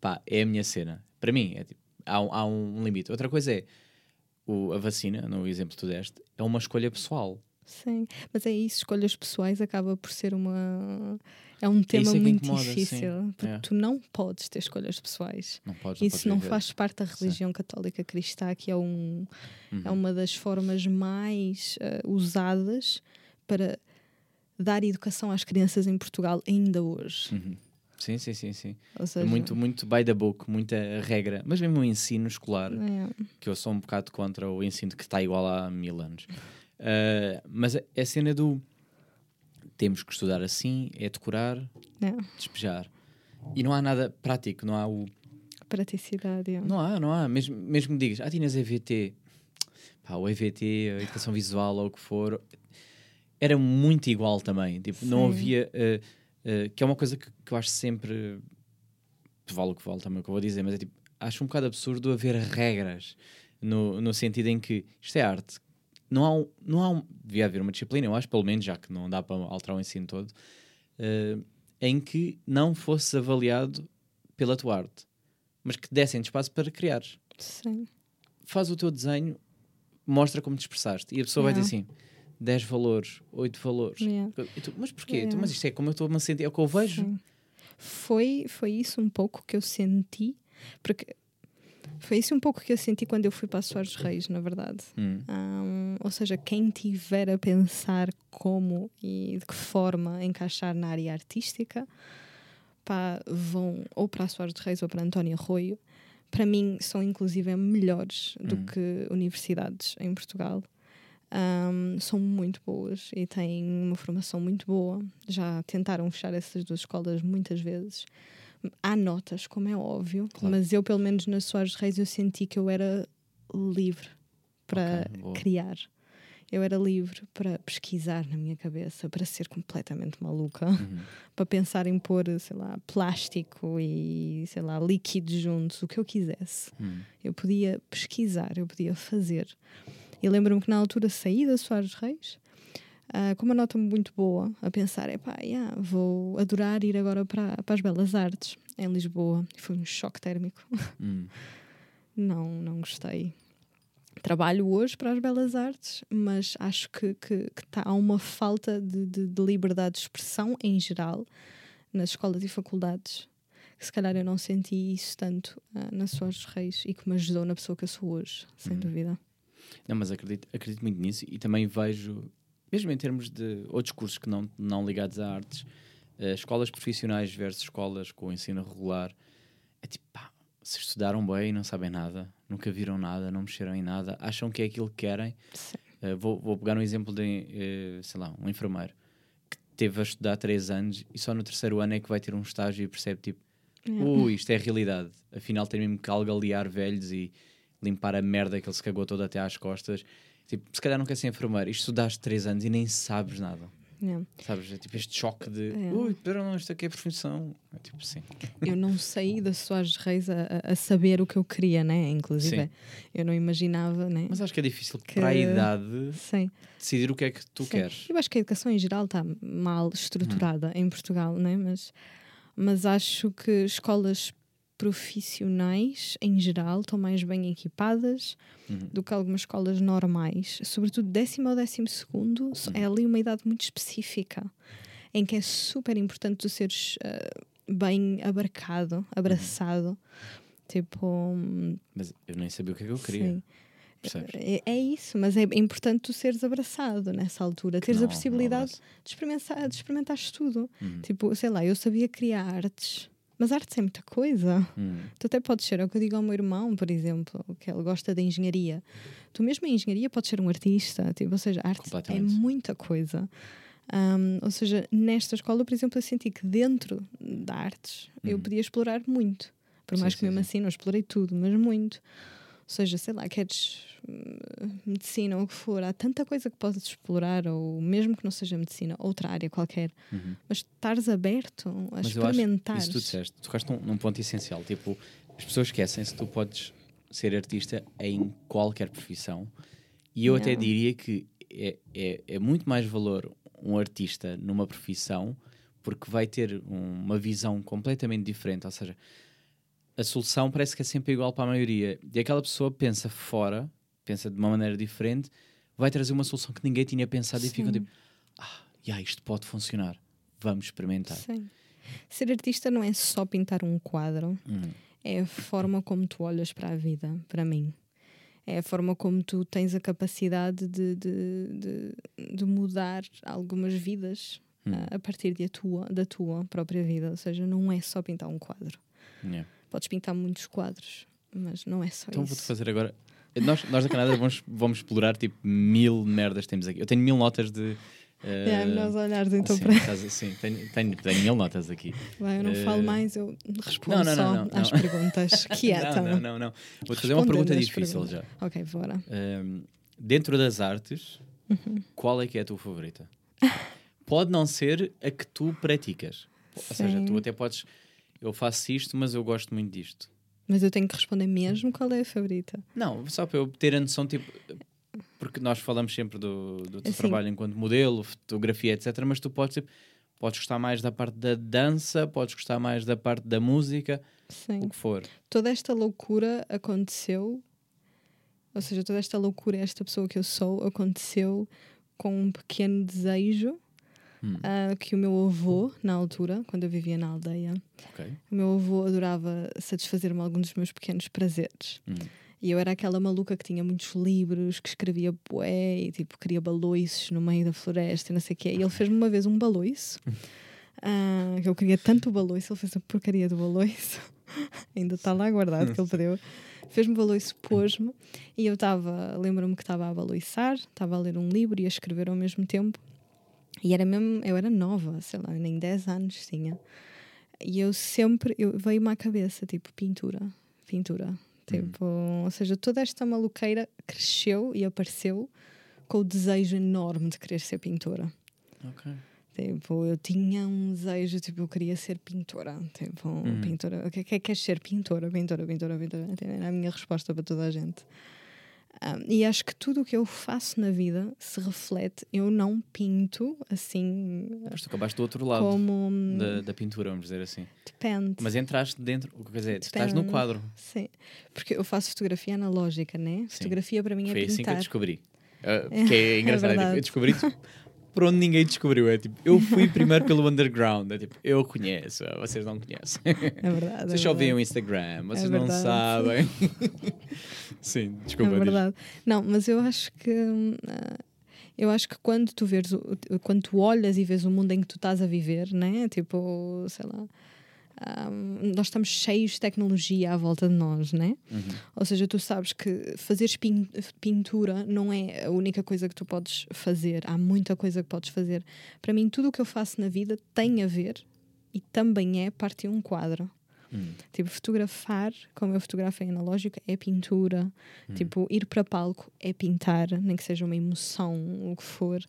pá, é a minha cena. Para mim, é tipo, há, um- há um limite. Outra coisa é o, a vacina, no exemplo que tu deste, é uma escolha pessoal. Sim, mas é isso, escolhas pessoais acaba por ser uma. É um tema isso é muito incomoda, sim. difícil, porque É. tu não podes ter escolhas pessoais. Não podes, não Isso podes não faz parte da religião católica cristã, que é, um, é Uhum. uma das formas mais eh, usadas para dar educação às crianças em Portugal ainda hoje. Uhum. Sim, sim, sim, sim. É seja, muito, muito by the book, muita regra. Mas mesmo o ensino escolar, é, que eu sou um bocado contra o ensino que está igual há mil anos. Uh, mas a, a cena do temos que estudar assim, é decorar, é, despejar. E não há nada prático, não há o. praticidade. é. Não há, não há. Mesmo, mesmo que digas, ah, tinhas EVT. Pá, o EVT, a educação visual ou o que for, era muito igual também. Tipo, não havia. uh, uh, que é uma coisa que, que eu acho sempre. Vale o que vale também o que eu vou dizer, mas é tipo, acho um bocado absurdo haver regras no, no sentido em que isto é arte. Não há, um, não há um, devia haver uma disciplina, eu acho, pelo menos, já que não dá para alterar o ensino todo, uh, em que não fosse avaliado pela tua arte, mas que dessem espaço para criares. Sim. Faz o teu desenho, mostra como te expressaste, e a pessoa vai Yeah. dizer assim: 10 valores, 8 valores. Yeah. Tu, mas porquê? Yeah. Tu, mas isto é como eu estou a me sentir, é o que eu vejo. Sim. Foi, foi isso um pouco que eu senti, porque foi isso um pouco que eu senti quando eu fui para a Soares Reis, na verdade. Hum. Hum, ou seja, quem tiver a pensar como e de que forma encaixar na área artística, pá, vão ou para a Soares Reis ou para António Arroio. Para mim, são inclusive melhores do Hum. que universidades em Portugal. Hum, são muito boas e têm uma formação muito boa. Já tentaram fechar essas duas escolas muitas vezes. Há notas, como é óbvio, Claro. mas eu, pelo menos na Soares Reis, eu senti que eu era livre para Ok, boa. criar. Eu era livre para pesquisar na minha cabeça, para ser completamente maluca, Uhum. para pensar em pôr, sei lá, plástico e, sei lá, líquidos juntos, o que eu quisesse. Hum. Eu podia pesquisar, eu podia fazer. E lembro-me que na altura saí da Soares Reis ah, com uma nota muito boa, a pensar: epá, yeah, vou adorar ir agora para, para as Belas Artes, em Lisboa. E foi um choque térmico. Hum. Não, não gostei. Trabalho hoje para as Belas Artes, mas acho que, que, que tá, há uma falta de, de, de liberdade de expressão em geral nas escolas e faculdades. Que se calhar eu não senti isso tanto ah, na Soares Reis e que me ajudou na pessoa que eu sou hoje, sem Uhum. dúvida. Não, mas acredito, acredito muito nisso e também vejo, mesmo em termos de outros cursos que não, não ligados a artes, eh, escolas profissionais versus escolas com ensino regular, é tipo, pá, se estudaram bem, não sabem nada, nunca viram nada, não mexeram em nada, acham que é aquilo que querem. Eh, vou, vou pegar um exemplo de, eh, sei lá, um enfermeiro que teve a estudar três anos e só no terceiro ano é que vai ter um estágio e percebe tipo, Yeah. ui, isto é a realidade. Afinal, tem mesmo que algalear velhos e limpar a merda que ele se cagou toda até às costas. Tipo, se calhar não quer ser enfermeiro. Isto estudaste 3 anos e nem sabes nada. Yeah. Sabes? É tipo este choque de É. ui, pero não, isto aqui é profissão. É tipo, sim. Eu não saí da Soares Reis a, a- saber o que eu queria, né? Inclusive, Sim. eu não imaginava, né? Mas acho que é difícil Que- para a idade Sim. decidir o que é que tu Sim. queres. Eu acho que a educação em geral está mal estruturada em Portugal, né? mas, mas acho que escolas profissionais, em geral, estão mais bem equipadas Uhum. do que algumas escolas normais. Sobretudo décimo ou décimo segundo, é ali uma idade muito específica, em que é super importante tu seres ah, bem abarcado, abraçado. Tipo, hum, Mas eu nem sabia o que é que eu queria. sim. É, é isso, mas é importante tu seres abraçado nessa altura, teres Não, a possibilidade de experimentar, de experimentares tudo. Uhum. Tipo, sei lá, eu sabia criar artes, Mas artes é muita coisa. Hum. Tu até podes ser, é o que eu digo ao meu irmão, por exemplo, que ele gosta da engenharia. Tu mesmo em engenharia podes ser um artista, tipo, ou seja, arte é muita coisa. Um, ou seja, nesta escola, por exemplo, eu senti que dentro da artes eu podia explorar muito. Por Sim, mais que sim, mesmo sim. assim não explorei tudo, mas muito. Ou seja, sei lá, queres hum, medicina ou o que for, há tanta coisa que podes explorar, ou mesmo que não seja medicina, outra área qualquer, Uhum. mas estares aberto a Mas acho experimentar. isso tu disseste, tocaste num, num ponto essencial. Tipo, as pessoas esquecem-se que tu podes ser artista em qualquer profissão. E eu até Yeah. diria que é, é, é muito mais valor um artista numa profissão porque vai ter um- uma visão completamente diferente. Ou seja, a solução parece que é sempre igual para a maioria. E aquela pessoa pensa fora, pensa de uma maneira diferente, vai trazer uma solução que ninguém tinha pensado e ficam Sim. tipo, ah, yeah, isto pode funcionar. Vamos experimentar. Sim. Ser artista não é só pintar um quadro, Hum. é a forma como tu olhas para a vida, para mim. É a forma como tu tens a capacidade de, de, de, de mudar algumas vidas Hum. ah, a partir de a tua, da tua própria vida. Ou seja, não é só pintar um quadro. Yeah. Podes pintar muitos quadros, mas não é só Então vou-te isso. fazer agora. Nós, nós da Canadá vamos, vamos explorar tipo mil merdas que temos aqui. Eu tenho mil notas de. eh, É, nós olhares então sim, para. estás- sim, tenho, tenho, tenho mil notas aqui. Vai, eu não Eh, falo mais, eu respondo não, não, só não, não, às não. perguntas. Quieta. Não, não, não, não. Vou-te fazer uma pergunta difícil perguntas. já. Ok, bora. Ahm, dentro das artes, Uhum. qual é que é a tua favorita? Pode não ser a que tu praticas. Ou seja, tu até podes. Eu faço isto, mas eu gosto muito disto. Mas eu tenho que responder mesmo qual é a favorita. Não, só para eu ter a noção, tipo, porque nós falamos sempre do, do teu Assim. trabalho enquanto modelo, fotografia, etc. Mas tu podes, tipo, podes gostar mais da parte da dança, podes gostar mais da parte da música, Sim. o que for. toda esta loucura aconteceu, ou seja, toda esta loucura, esta pessoa que eu sou, aconteceu com um pequeno desejo Hum. ah, que o meu avô, na altura, quando eu vivia na aldeia, Ok. o meu avô adorava satisfazer-me alguns dos meus pequenos prazeres. Hum. E eu era aquela maluca que tinha muitos livros, que escrevia bué e tipo, queria baloiços no meio da floresta e não sei o quê. E ele fez-me uma vez um baloiço, ah, que eu queria tanto o baloiço, ele fez a porcaria do baloiço. Ainda está lá guardado que ele pediu. Fez-me baloiço, pôs-me e eu estava, lembro-me que estava a baloiçar, estava a ler um livro e a escrever ao mesmo tempo. E era mesmo, eu era nova, sei lá, nem 10 anos tinha. E eu sempre, eu, veio-me à cabeça, tipo, pintura, pintura. Tipo, ou seja, toda esta maluqueira cresceu e apareceu com o desejo enorme de querer ser pintora. Ok. Tipo, eu tinha um desejo, tipo, eu queria ser pintora. Tipo, Hum. pintora. O que é que queres ser? Pintora, pintora, pintora, pintora. Era a minha resposta para toda a gente. Um, e acho que tudo o que eu faço na vida se reflete. Eu não pinto assim Mas tu acabaste do outro lado como. da, da pintura, vamos dizer assim. Depende. Mas entraste dentro, quer dizer, tu estás no Depende. quadro. Sim. Porque eu faço fotografia analógica, né? Fotografia para mim é Foi assim que eu pintar. descobri. Ah, porque é engraçado, é eu descobri por onde ninguém descobriu. É tipo, eu fui primeiro pelo underground. É tipo, eu conheço, vocês não conhecem. É verdade. Vocês é só veem o. Instagram, vocês É não sabem. Sim, desculpa. É diz. verdade. Não, mas eu acho que. ah, eu acho que quando tu vês, quando tu olhas e vês o mundo em que tu estás a viver, né? Tipo, sei lá, nós estamos cheios de tecnologia à volta de nós, né? Uhum. Ou seja, tu sabes que fazeres pin- pintura não é a única coisa que tu podes fazer, há muita coisa que podes fazer. Para mim, tudo o que eu faço na vida tem a ver e também é parte de um quadro. Hum. Tipo, fotografar, como eu fotografo em analógico, é pintura. Tipo, ir para palco é pintar, nem que seja uma emoção, o que for.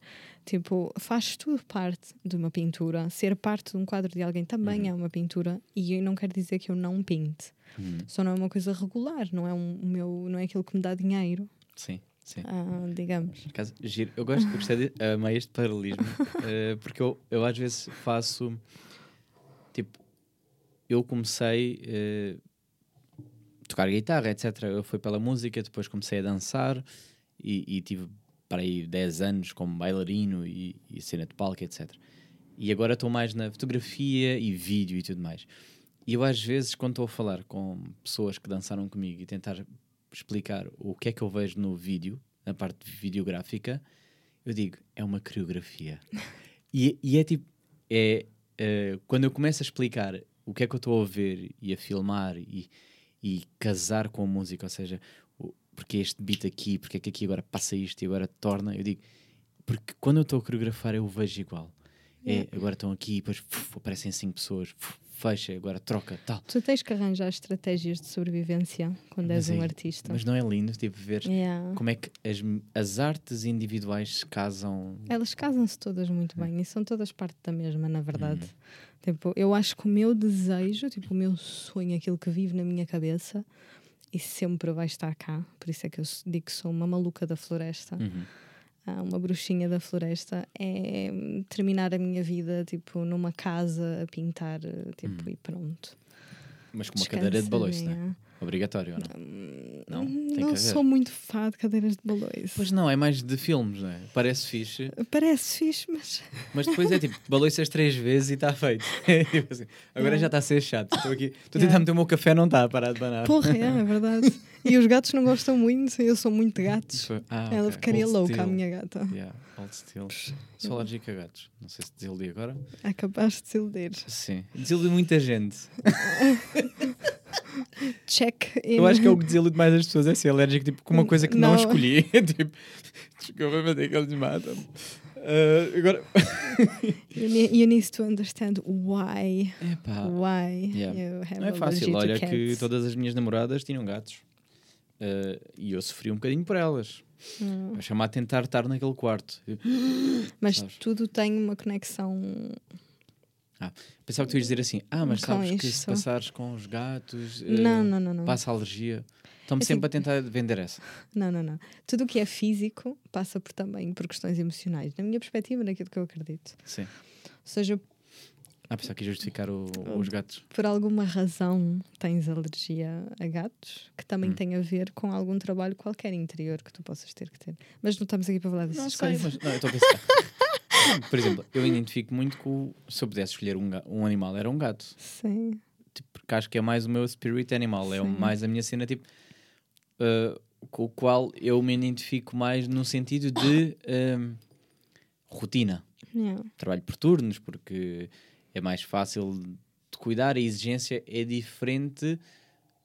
Tipo, faz tudo parte de uma pintura. Ser parte de um quadro de alguém também é uma pintura. E não quero dizer que eu não pinte. Uhum. Só não é uma coisa regular, não é, um, meu, não é aquilo que me dá dinheiro, Sim, sim. ah, digamos. Por acaso, giro. Eu gosto, eu gostei de amei este paralelismo eh, porque eu, eu às vezes faço tipo, eu comecei eh, a tocar guitarra, etc. Eu fui pela música, depois comecei a dançar e, e tive para aí 10 anos como bailarino e, e cena de palco, etc. E agora estou mais na fotografia e vídeo e tudo mais. E eu às vezes, quando estou a falar com pessoas que dançaram comigo e tentar explicar o que é que eu vejo no vídeo, na parte videográfica, eu digo, é uma coreografia. e, e é tipo, é, eh, quando eu começo a explicar o que é que eu estou a ver e a filmar e, e casar com a música, ou seja, porque este beat aqui, porque é que aqui agora passa isto e agora torna, eu digo, porque quando eu estou a coreografar eu vejo igual. É, agora estão aqui, depois fuf, aparecem cinco pessoas, fecha, agora troca, tal. Tu tens que arranjar estratégias de sobrevivência quando és Mas um é- artista. Mas não é lindo, tipo, ver Yeah. como é que as, as artes individuais se casam. Elas casam-se todas muito bem e são todas parte da mesma, na verdade. Uhum. Tipo, eu acho que o meu desejo, tipo, o meu sonho, aquilo que vive na minha cabeça e sempre vai estar cá. Por isso é que eu digo que sou uma maluca da floresta, Uhum. ah, uma bruxinha da floresta. É hum, terminar a minha vida, tipo, numa casa a pintar, eh, tipo, Uhum. e pronto. Mas com uma cadeira de balões, não é? Obrigatório não? Não? Tem que Hum, Não haver. sou muito fã de cadeiras de balões. Pois não, é mais de filmes, não é? Parece fixe, Parece fixe, mas mas depois é tipo, baloiças três vezes e está feito. Tipo assim, agora já está a ser chato. Estou aqui, estou a tentar meter o meu café, não está a parar de banar. porra, é, é verdade. E os gatos não gostam muito, eu sou muito de gatos. Foi- ah, Ela ok. ficaria Old louca, a steel. minha gata. Yeah, old steel. Sou alérgico a gatos. Não sei se desiludi agora. É capaz de desiludir. Sim. Desiludi muita gente. Check in. Eu acho que é o que desilude mais as pessoas é ser alérgico tipo, com uma coisa que não, Não. escolhi. tipo, desculpa, mas é que eles matam. Ah, agora. You, ne- you need to understand why. Epá. Why Yeah. you have Não é fácil. Olha que todas as minhas namoradas tinham gatos. Ah, e eu sofri um bocadinho por elas. Hum. A chamar a tentar estar naquele quarto. Mas sabes. tudo tem uma conexão. Pensava que tu ias dizer assim: Ah, mas sabes que se passares com os gatos. ah, Não, não, não, não. Passa alergia. Estão-me Assim- sempre a tentar vender essa. Não, não, não. Tudo o que é físico passa por também por questões emocionais, na minha perspectiva, naquilo que eu acredito. Sim. Ou seja, Ah, pensava que justificar o- Hum. os gatos. por alguma razão tens alergia a gatos, que também Hum. tem a ver com algum trabalho qualquer interior que tu possas ter que ter. Mas não estamos aqui para falar dessas Não sei, coisas. mas não, eu estou a pensar. Por exemplo, eu identifico muito com. o- Se eu pudesse escolher um, um animal, era um gato. Sim. Tipo, porque acho que é mais o meu spirit animal. É Sim. mais a minha cena, tipo. uh, com o qual eu me identifico mais no sentido de um, rotina. Yeah. Trabalho por turnos, porque é mais fácil de cuidar. A exigência é diferente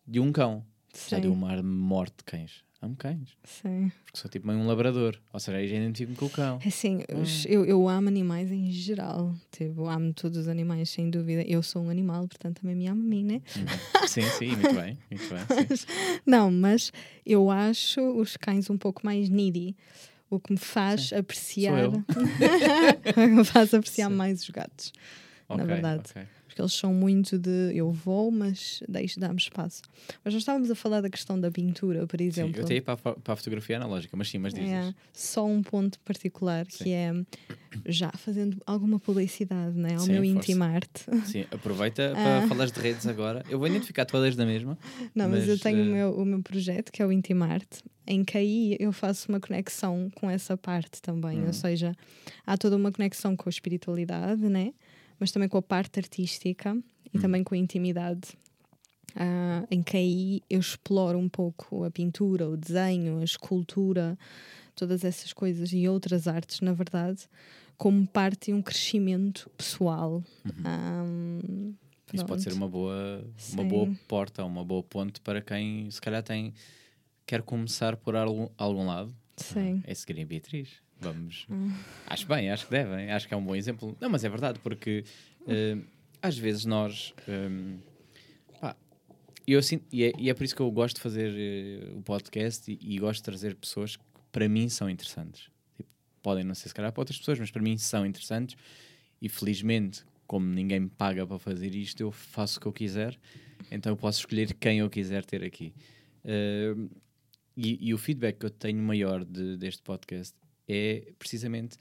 de um cão. Já deu Sim. uma morte de cães. Amo cães. Sim. Porque sou tipo meio um labrador. Ou seja, aí já identifico-me com o cão. Assim, Hum. os- eu, eu amo animais em geral. Tipo, amo todos os animais, sem dúvida. Eu sou um animal, portanto também me amo a mim, né? Uhum. Sim, sim, muito bem. Muito bem sim. Não, mas eu acho os cães um pouco mais needy. O que me faz apreciar. eu. o que me faz apreciar Sim. mais os gatos. Na Ok, verdade. ok. Porque eles são muito de eu vou, mas deixe dá-me espaço. Mas nós estávamos a falar da questão da pintura, por Sim, exemplo. eu até ia para a, para a fotografia analógica, mas sim, mas dizes. É, só um ponto particular Sim. que é já fazendo alguma publicidade né, ao Sim, meu. Intimarte. Sim, aproveita para Ah. falar de redes agora. Eu vou identificar todas da mesma. Não, mas, eu Mas, tenho o, eh, meu, o meu projeto que é o Intimarte, em que aí eu faço uma conexão com essa parte também. Ou seja, há toda uma conexão com a espiritualidade, né? Mas também com a parte artística e Uhum. também com a intimidade. Ah, em que aí eu exploro um pouco a pintura, o desenho, a escultura, todas essas coisas e outras artes, na verdade, como parte de um crescimento pessoal. Ah, Uhum. Isso pode ser uma boa, uma boa porta, uma boa ponte para quem se calhar tem quer começar por algum, algum lado. Sim. É seguir a Beatriz. Vamos. Acho bem, acho que devem. Acho que é um bom exemplo. Não, mas é verdade, porque eh, às vezes nós. ehm, pá, eu sinto, e, é, e é por isso que eu gosto de fazer eh, o podcast e, e gosto de trazer pessoas que para mim são interessantes. Tipo, podem não ser se calhar para outras pessoas, mas para mim são interessantes. E felizmente, como ninguém me paga para fazer isto, eu faço o que eu quiser. Então eu posso escolher quem eu quiser ter aqui. Ehm, e, e o feedback que eu tenho maior de- deste podcast é precisamente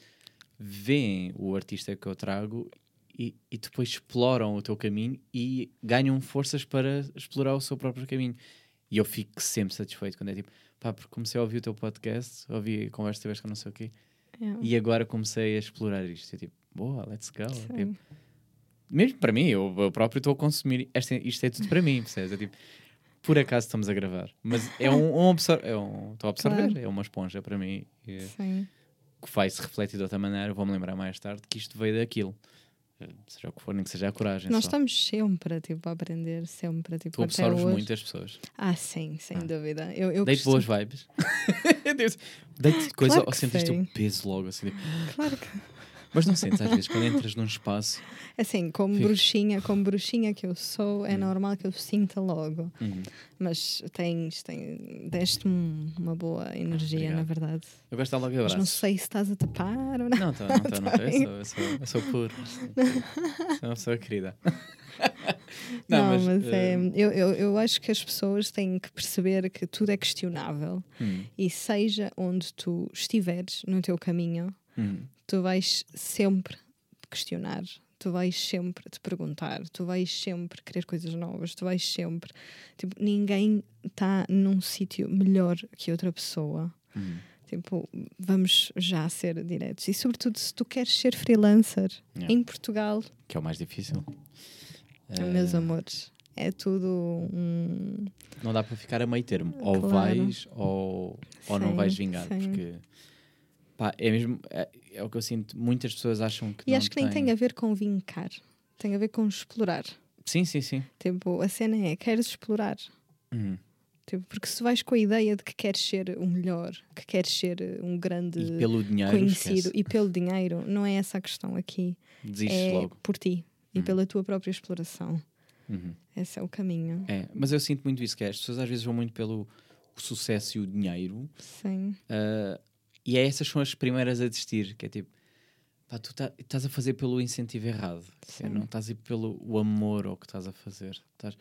veem o artista que eu trago e, e depois exploram o teu caminho e ganham forças para explorar o seu próprio caminho. E eu fico sempre satisfeito quando é tipo, pá, porque comecei a ouvir o teu podcast, ouvi a conversa tiveste com não sei o quê, É. e agora comecei a explorar isto. Eu tipo, boa, let's go. Tipo, mesmo para mim, eu, eu próprio estou a consumir, esta, isto é tudo para mim, percebes? É tipo, por acaso estamos a gravar, mas é um, um absor é um, estou a absorver, Claro. é uma esponja para mim. E- Sim. que vai se refletir de outra maneira, vou-me lembrar mais tarde que isto veio daquilo. Seja o que for, nem que seja a coragem. Nós só. estamos sempre tipo, a aprender, sempre. Tipo, Tu absorves hoje. muitas pessoas. Ah, sim, sem Ah. dúvida. Eu, eu Deito costumo- boas vibes. Deito coisa Claro ou sei. o peso logo assim. tipo- Claro que. Mas não sentes às vezes quando entras num espaço. Assim, como Fico- bruxinha, como bruxinha que eu sou, é Hum. normal que eu sinta logo. Uhum. Mas tens, tens deste-me uma boa energia, Obrigado. na verdade. Eu gosto de dar logo Mas não sei se estás a tapar ou não. Não, estou, não estou, não estou. Eu sou, eu sou, eu sou puro. Sou uma pessoa querida. Não, mas, é, eh, eu, eu, eu acho que as pessoas têm que perceber que tudo é questionável hum, e seja onde tu estiveres no teu caminho, hum, tu vais sempre questionar, tu vais sempre te perguntar, tu vais sempre querer coisas novas, tu vais sempre. Tipo, ninguém está num sítio melhor que outra pessoa. hum. Tipo, vamos já ser diretos. E sobretudo se tu queres ser freelancer Yeah. em Portugal, Que é o mais difícil. meus Eh, amores, é tudo um. Não dá para ficar a meio termo. Ou Claro. vais ou, ou não Sim, vais vingar. sim. Porque pá, é mesmo. É, é o que eu sinto. Muitas pessoas acham que. E acho que nem tem a ver com vincar, tem a ver com explorar. Sim, sim, sim. Tipo, a cena é: queres explorar. Uhum. Tipo, porque se vais com a ideia de que queres ser o melhor, que queres ser um grande E pelo dinheiro. conhecido esquece. e pelo dinheiro, não é essa a questão aqui. Desistes é logo. por ti e Uhum. pela tua própria exploração. Uhum. Esse é o caminho. É, mas eu sinto muito isso, que é, as pessoas às vezes vão muito pelo sucesso e o dinheiro, Sim, ah, e é essas são as primeiras a desistir, que é tipo, pá, tu tá- estás a fazer pelo incentivo errado, é, não estás a ir pelo o amor ao que estás a fazer. Estás-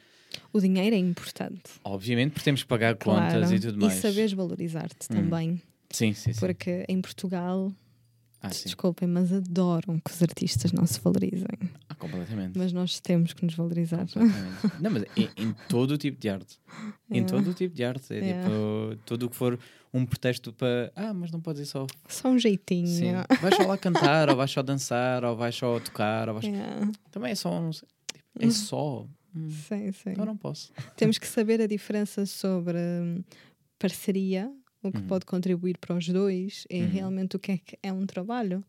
o dinheiro é importante. obviamente, porque temos que pagar contas Claro. e tudo mais. saberes valorizar-te Uhum. também. Sim, sim, sim. Porque em Portugal, Ah, desculpem, mas adoram que os artistas não se valorizem. Completamente. Mas nós temos que nos valorizar. Completamente. não, mas em, em todo o tipo de arte. Em Yeah. todo o tipo de arte. É Yeah. tipo, tudo o que for um pretexto para. Ah, mas não podes ir só Só um jeitinho. Sim. Vais só lá cantar, ou vais só dançar, ou vais só tocar, ou vais... Também é só um... É só. Hum, Sim, sim. Então não posso. Temos que saber a diferença sobre hum, parceria, o que Uhum. pode contribuir para os dois, e Uhum. realmente o que é que é um trabalho.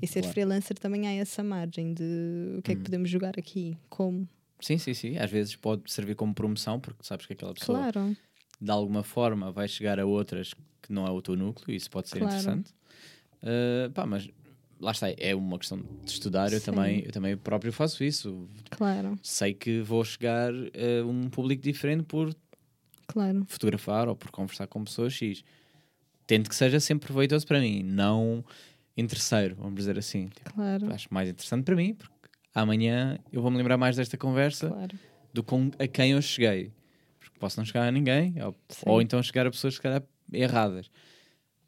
E ser Claro. freelancer também há essa margem de o que é que Uhum. podemos jogar aqui, como. Sim, sim, sim. Às vezes pode servir como promoção, porque sabes que aquela pessoa, Claro, de alguma forma, vai chegar a outras que não é o teu núcleo, e isso pode ser Claro. interessante. Uh, pá, mas lá está, é uma questão de estudar. Eu também, eu também próprio faço isso. claro, Sei que vou chegar a um público diferente por claro. fotografar ou por conversar com pessoas X. Tento que seja sempre proveitoso para mim, não interesseiro, vamos dizer assim. Tipo, Claro, acho mais interessante para mim, porque amanhã eu vou me lembrar mais desta conversa claro. do com a quem eu cheguei. Porque posso não chegar a ninguém, ou, ou então chegar a pessoas se calhar erradas.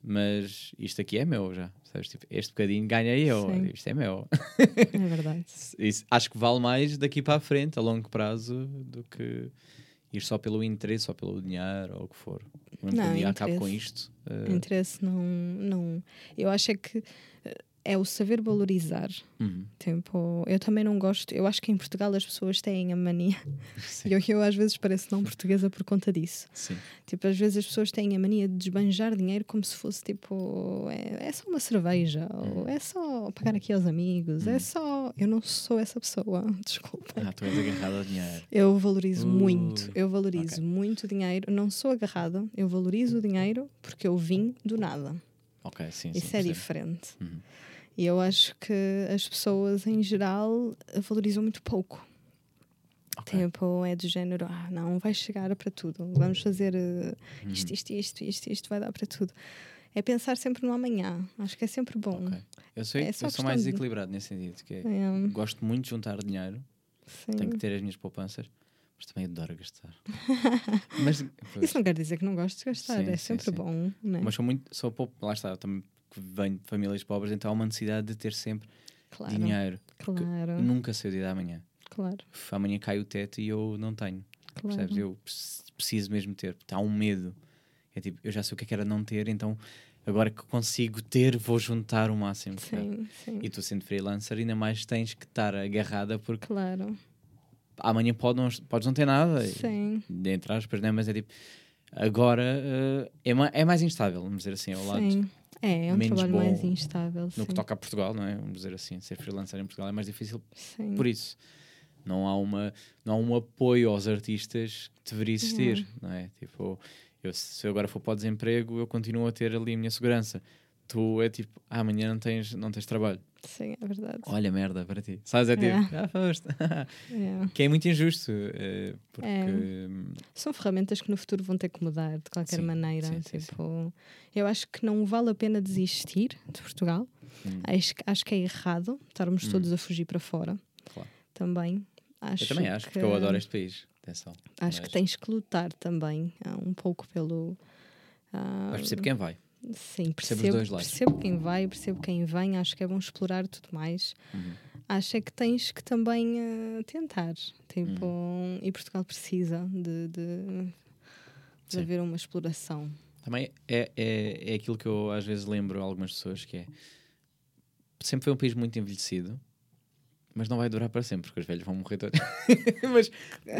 Mas isto aqui é meu já. Sabes? Tipo, este bocadinho ganhei eu, Sim. isto é meu. É verdade. Isso, acho que vale mais daqui para a frente, a longo prazo, do que ir só pelo interesse ou pelo dinheiro ou o que for. Não, dia acabo com isto. eh, Interesse não, não. Eu acho é que eh, é o saber valorizar. uhum, Tipo, eu também não gosto. Eu acho que em Portugal as pessoas têm a mania. sim, E eu, eu às vezes pareço não portuguesa por conta disso. sim. Tipo, às vezes as pessoas têm a mania de desbanjar dinheiro como se fosse tipo, é, é só uma cerveja, ou é só pagar aqui aos amigos, é só. Eu não sou essa pessoa, desculpa. Ah, tu és agarrado ao dinheiro. Eu valorizo Ui, muito, eu valorizo ok. muito dinheiro. Não sou agarrada, eu valorizo o dinheiro porque eu vim do nada. Ok, sim, sim. Isso é percebo. diferente. Uhum. E eu acho que as pessoas em geral valorizam muito pouco. Ok. Tipo, é do género, ah, não, vai chegar para tudo. Vamos fazer Uhum. isto, isto, isto, isto, isto, vai dar para tudo. É pensar sempre no amanhã. Acho que é sempre bom. Ok. Eu, sou, É eu sou mais de- desequilibrado nesse sentido. Que é, É, Gosto muito de juntar dinheiro, sim. tenho que ter as minhas poupanças, mas também adoro gastar. mas, Isso não quer dizer que não gosto de gastar, Sim, é sim, sempre sim. bom. Né? mas sou muito, sou pouco, lá está, também que venho de famílias pobres, então há uma necessidade de ter sempre claro, dinheiro. claro, Nunca sei o dia da manhã. claro, Amanhã cai o teto e eu não tenho. claro. Percebes? Eu preci- preciso mesmo ter. Há um medo. É tipo, eu já sei o que é que era não ter, então agora que consigo ter, vou juntar o máximo. Sim, sim. E tu sendo freelancer, ainda mais tens que estar agarrada porque Claro, amanhã pode não, podes não ter nada. sim, Entre aspas, né? mas é tipo, agora eh, é, ma- é mais instável, vamos dizer assim, ao lado. sim. É, é um menos trabalho mais instável. no sim. que toca a Portugal, não é? Vamos dizer assim, ser freelancer em Portugal é mais difícil Sim. por isso. Não há, uma, não há um apoio aos artistas que deveria existir, não é? Tipo, eu, se eu agora for para o desemprego, eu continuo a ter ali a minha segurança. Tu é tipo, ah, amanhã não tens, não tens trabalho. Sim, é verdade. Olha, merda para ti. Sabes? É tipo, É. já foste. É. que é muito injusto, eh, porque. É. São ferramentas que no futuro vão ter que mudar de qualquer Sim, maneira. sim, sim, tipo, Eu acho que não vale a pena desistir de Portugal. Hum. Acho, que- acho que é errado estarmos Hum. todos a fugir para fora. Claro. Também. Acho Eu também acho, porque eu adoro este país. Atenção. Acho mas, que tens que lutar também ah, um pouco pelo. ah, Mas percebo quem vai. Sim, percebo percebo, percebo quem vai, percebo quem vem. Acho que é bom explorar tudo mais. Uhum. Acho é que tens que também ah, tentar. Tipo, Uhum. e Portugal precisa de, de, de haver uma exploração. Também é, é, é aquilo que eu às vezes lembro a algumas pessoas que é sempre foi um país muito envelhecido, mas não vai durar para sempre, porque os velhos vão morrer todos. mas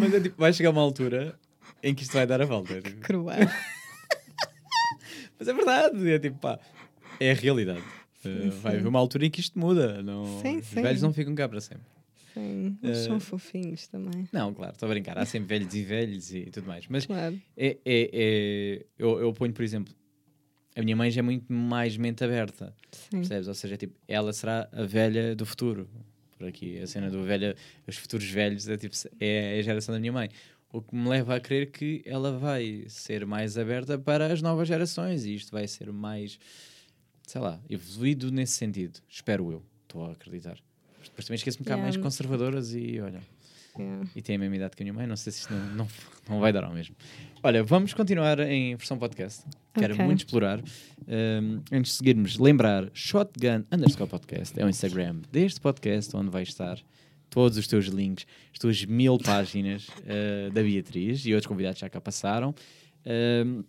mas é tipo, vai chegar uma altura em que isto vai dar a volta. é tipo- Cruel. Mas é verdade, é tipo, pá, é a realidade. Sim, Uh, vai haver uma altura em que isto muda. Não, Sim, os sim. velhos não ficam cá para sempre. Sim, eles Eh, são fofinhos também. Não, claro, estou a brincar. Há sempre velhos e velhos e tudo mais. Mas Claro. é, é, é- eu, eu ponho, por exemplo, a minha mãe já é muito mais mente aberta. Sim. Percebes? Ou seja, tipo, ela será a velha do futuro. Por aqui, a cena do velha, os futuros velhos é, tipo, é a geração da minha mãe. O que me leva a crer que ela vai ser mais aberta para as novas gerações e isto vai ser mais, sei lá, evoluído nesse sentido. Espero eu. Estou a acreditar. Depois também esqueço-me que há Yeah. mais conservadoras e olha, Yeah. e tem a mesma idade que a minha mãe. Não sei se isto não, não, não vai dar ao mesmo. Olha, vamos continuar em versão podcast. Quero Ok. muito explorar. Um, antes de seguirmos, lembrar Shotgun underscore podcast é o Instagram deste podcast, onde vai estar todos os teus links, as tuas mil páginas uh, da Beatriz e outros convidados já cá passaram. Um,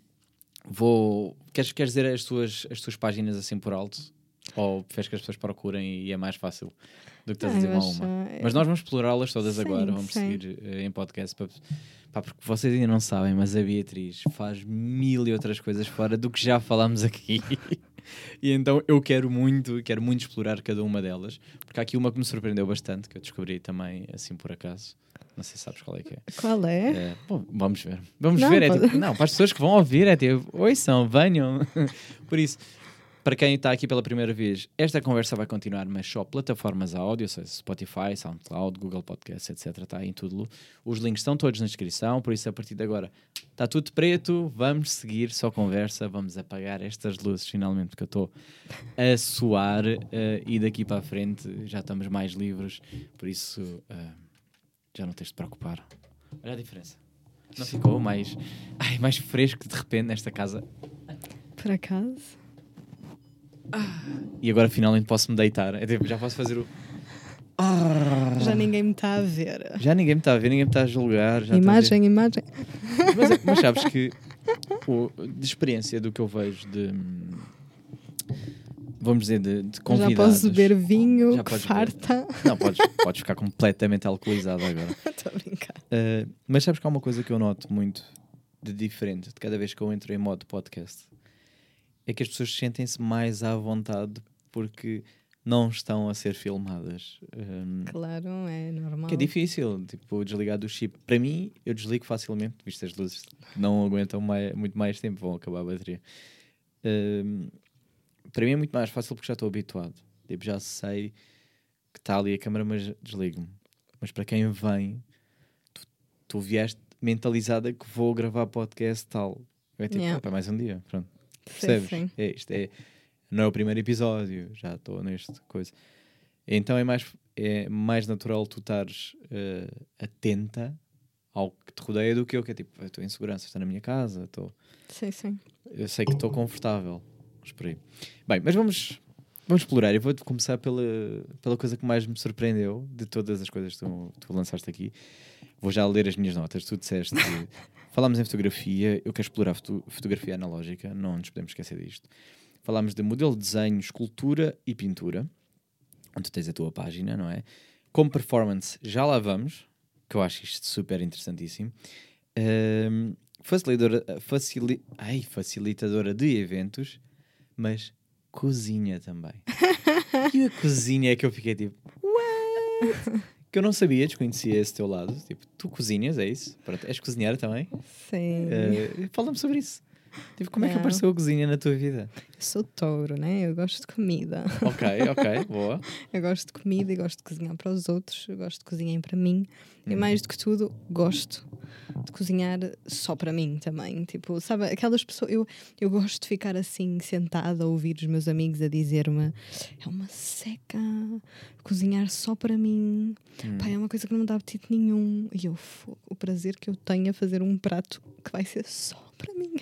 vou. Queres, queres dizer as tuas, as tuas páginas assim por alto? Ou preferes que as pessoas procurem e é mais fácil do que estás a dizer uma a uma? eh, Mas nós vamos explorá-las todas Sim, agora, vamos sim. seguir eh, em podcast para, pá, porque vocês ainda não sabem, mas a Beatriz faz mil e outras coisas fora do que já falámos aqui. e então eu quero muito, quero muito explorar cada uma delas, porque há aqui uma que me surpreendeu bastante, que eu descobri também assim por acaso. Não sei se sabes qual é que é. Qual é? É, bom, vamos ver. Vamos Não, ver. É tipo, não, para as pessoas que vão ouvir, é tipo, oi, são, venham. Por isso, para quem está aqui pela primeira vez, esta conversa vai continuar, mas só plataformas áudio, ou seja, Spotify, SoundCloud, Google Podcasts, etc. Está em tudo. Os links estão todos na descrição, por isso, a partir de agora, está tudo preto. Vamos seguir, só conversa. Vamos apagar estas luzes, finalmente, porque eu estou a suar eh, e daqui para a frente já estamos mais livres. Por isso, eh, já não tens de te preocupar. Olha a diferença. Não ficou mais, ai, mais fresco de repente nesta casa. Por acaso? E agora finalmente posso me deitar. É tipo, já posso fazer o. Ah. Já ninguém me está a ver. Já ninguém me está a ver, ninguém me está a julgar. Já estou a imagem, imagem. ver. Mas, mas sabes que o, de experiência do que eu vejo de. Vamos dizer, de, de Já convidados. posso beber vinho, Já que podes beber. farta. Não, podes, podes ficar completamente alcoolizado agora. Estou a brincar. Uh, mas sabes que há uma coisa que eu noto muito de diferente de cada vez que eu entro em modo podcast é que as pessoas sentem-se mais à vontade porque não estão a ser filmadas. Um, Claro, é normal. que é difícil, tipo, desligar do chip. Para mim, eu desligo facilmente, visto as luzes não aguentam mai- muito mais tempo, vão acabar a bateria. Um, para mim é muito mais fácil porque já estou habituado. Tipo, já sei que está ali a câmera, mas desligo-me. Mas para quem vem, tu, tu vieste mentalizada que vou gravar podcast tal. É tipo, Yeah. "Ah, para mais um dia, pronto. Sim, Percebes? sim. É, isto é, não é o primeiro episódio, já estou neste coisa. Então é mais, é mais natural tu estares eh, atenta ao que te rodeia do que eu, que é tipo, estou em segurança, estou na minha casa, estou, Sim, sim. eu sei que estou confortável. Aí. Bem, mas vamos, vamos explorar. Eu vou começar pela, pela coisa que mais me surpreendeu de todas as coisas que tu, tu lançaste aqui. Vou já ler as minhas notas. Tu disseste. Falámos em fotografia, eu quero explorar foto- fotografia analógica, não nos podemos esquecer disto. Falámos de modelo de desenho, escultura e pintura, onde tens a tua página, não é? Como performance, já lá vamos, que eu acho isto super interessantíssimo. Ahm, facilitadora, facili ai, facilitadora de eventos, mas cozinha também. e a cozinha é que eu fiquei tipo, what? que eu não sabia, desconhecia esse teu lado. Tipo, tu cozinhas, é isso? Pronto, és cozinheira também? Sim. Uh, Fala-me sobre isso. Tipo, como é que Não. apareceu a cozinha na tua vida? Eu sou touro, né? Eu gosto de comida. Ok, ok, boa. Eu gosto de comida e gosto de cozinhar para os outros. Eu gosto de cozinhar para mim. E Uhum. mais do que tudo, gosto de cozinhar só para mim também. Tipo, sabe, aquelas pessoas. Eu, eu gosto de ficar assim, sentada a ouvir os meus amigos a dizer-me: é uma seca cozinhar só para mim. Hum. Pá, é uma coisa que não me dá apetite nenhum. E eu, o prazer que eu tenho a fazer um prato que vai ser só para mim,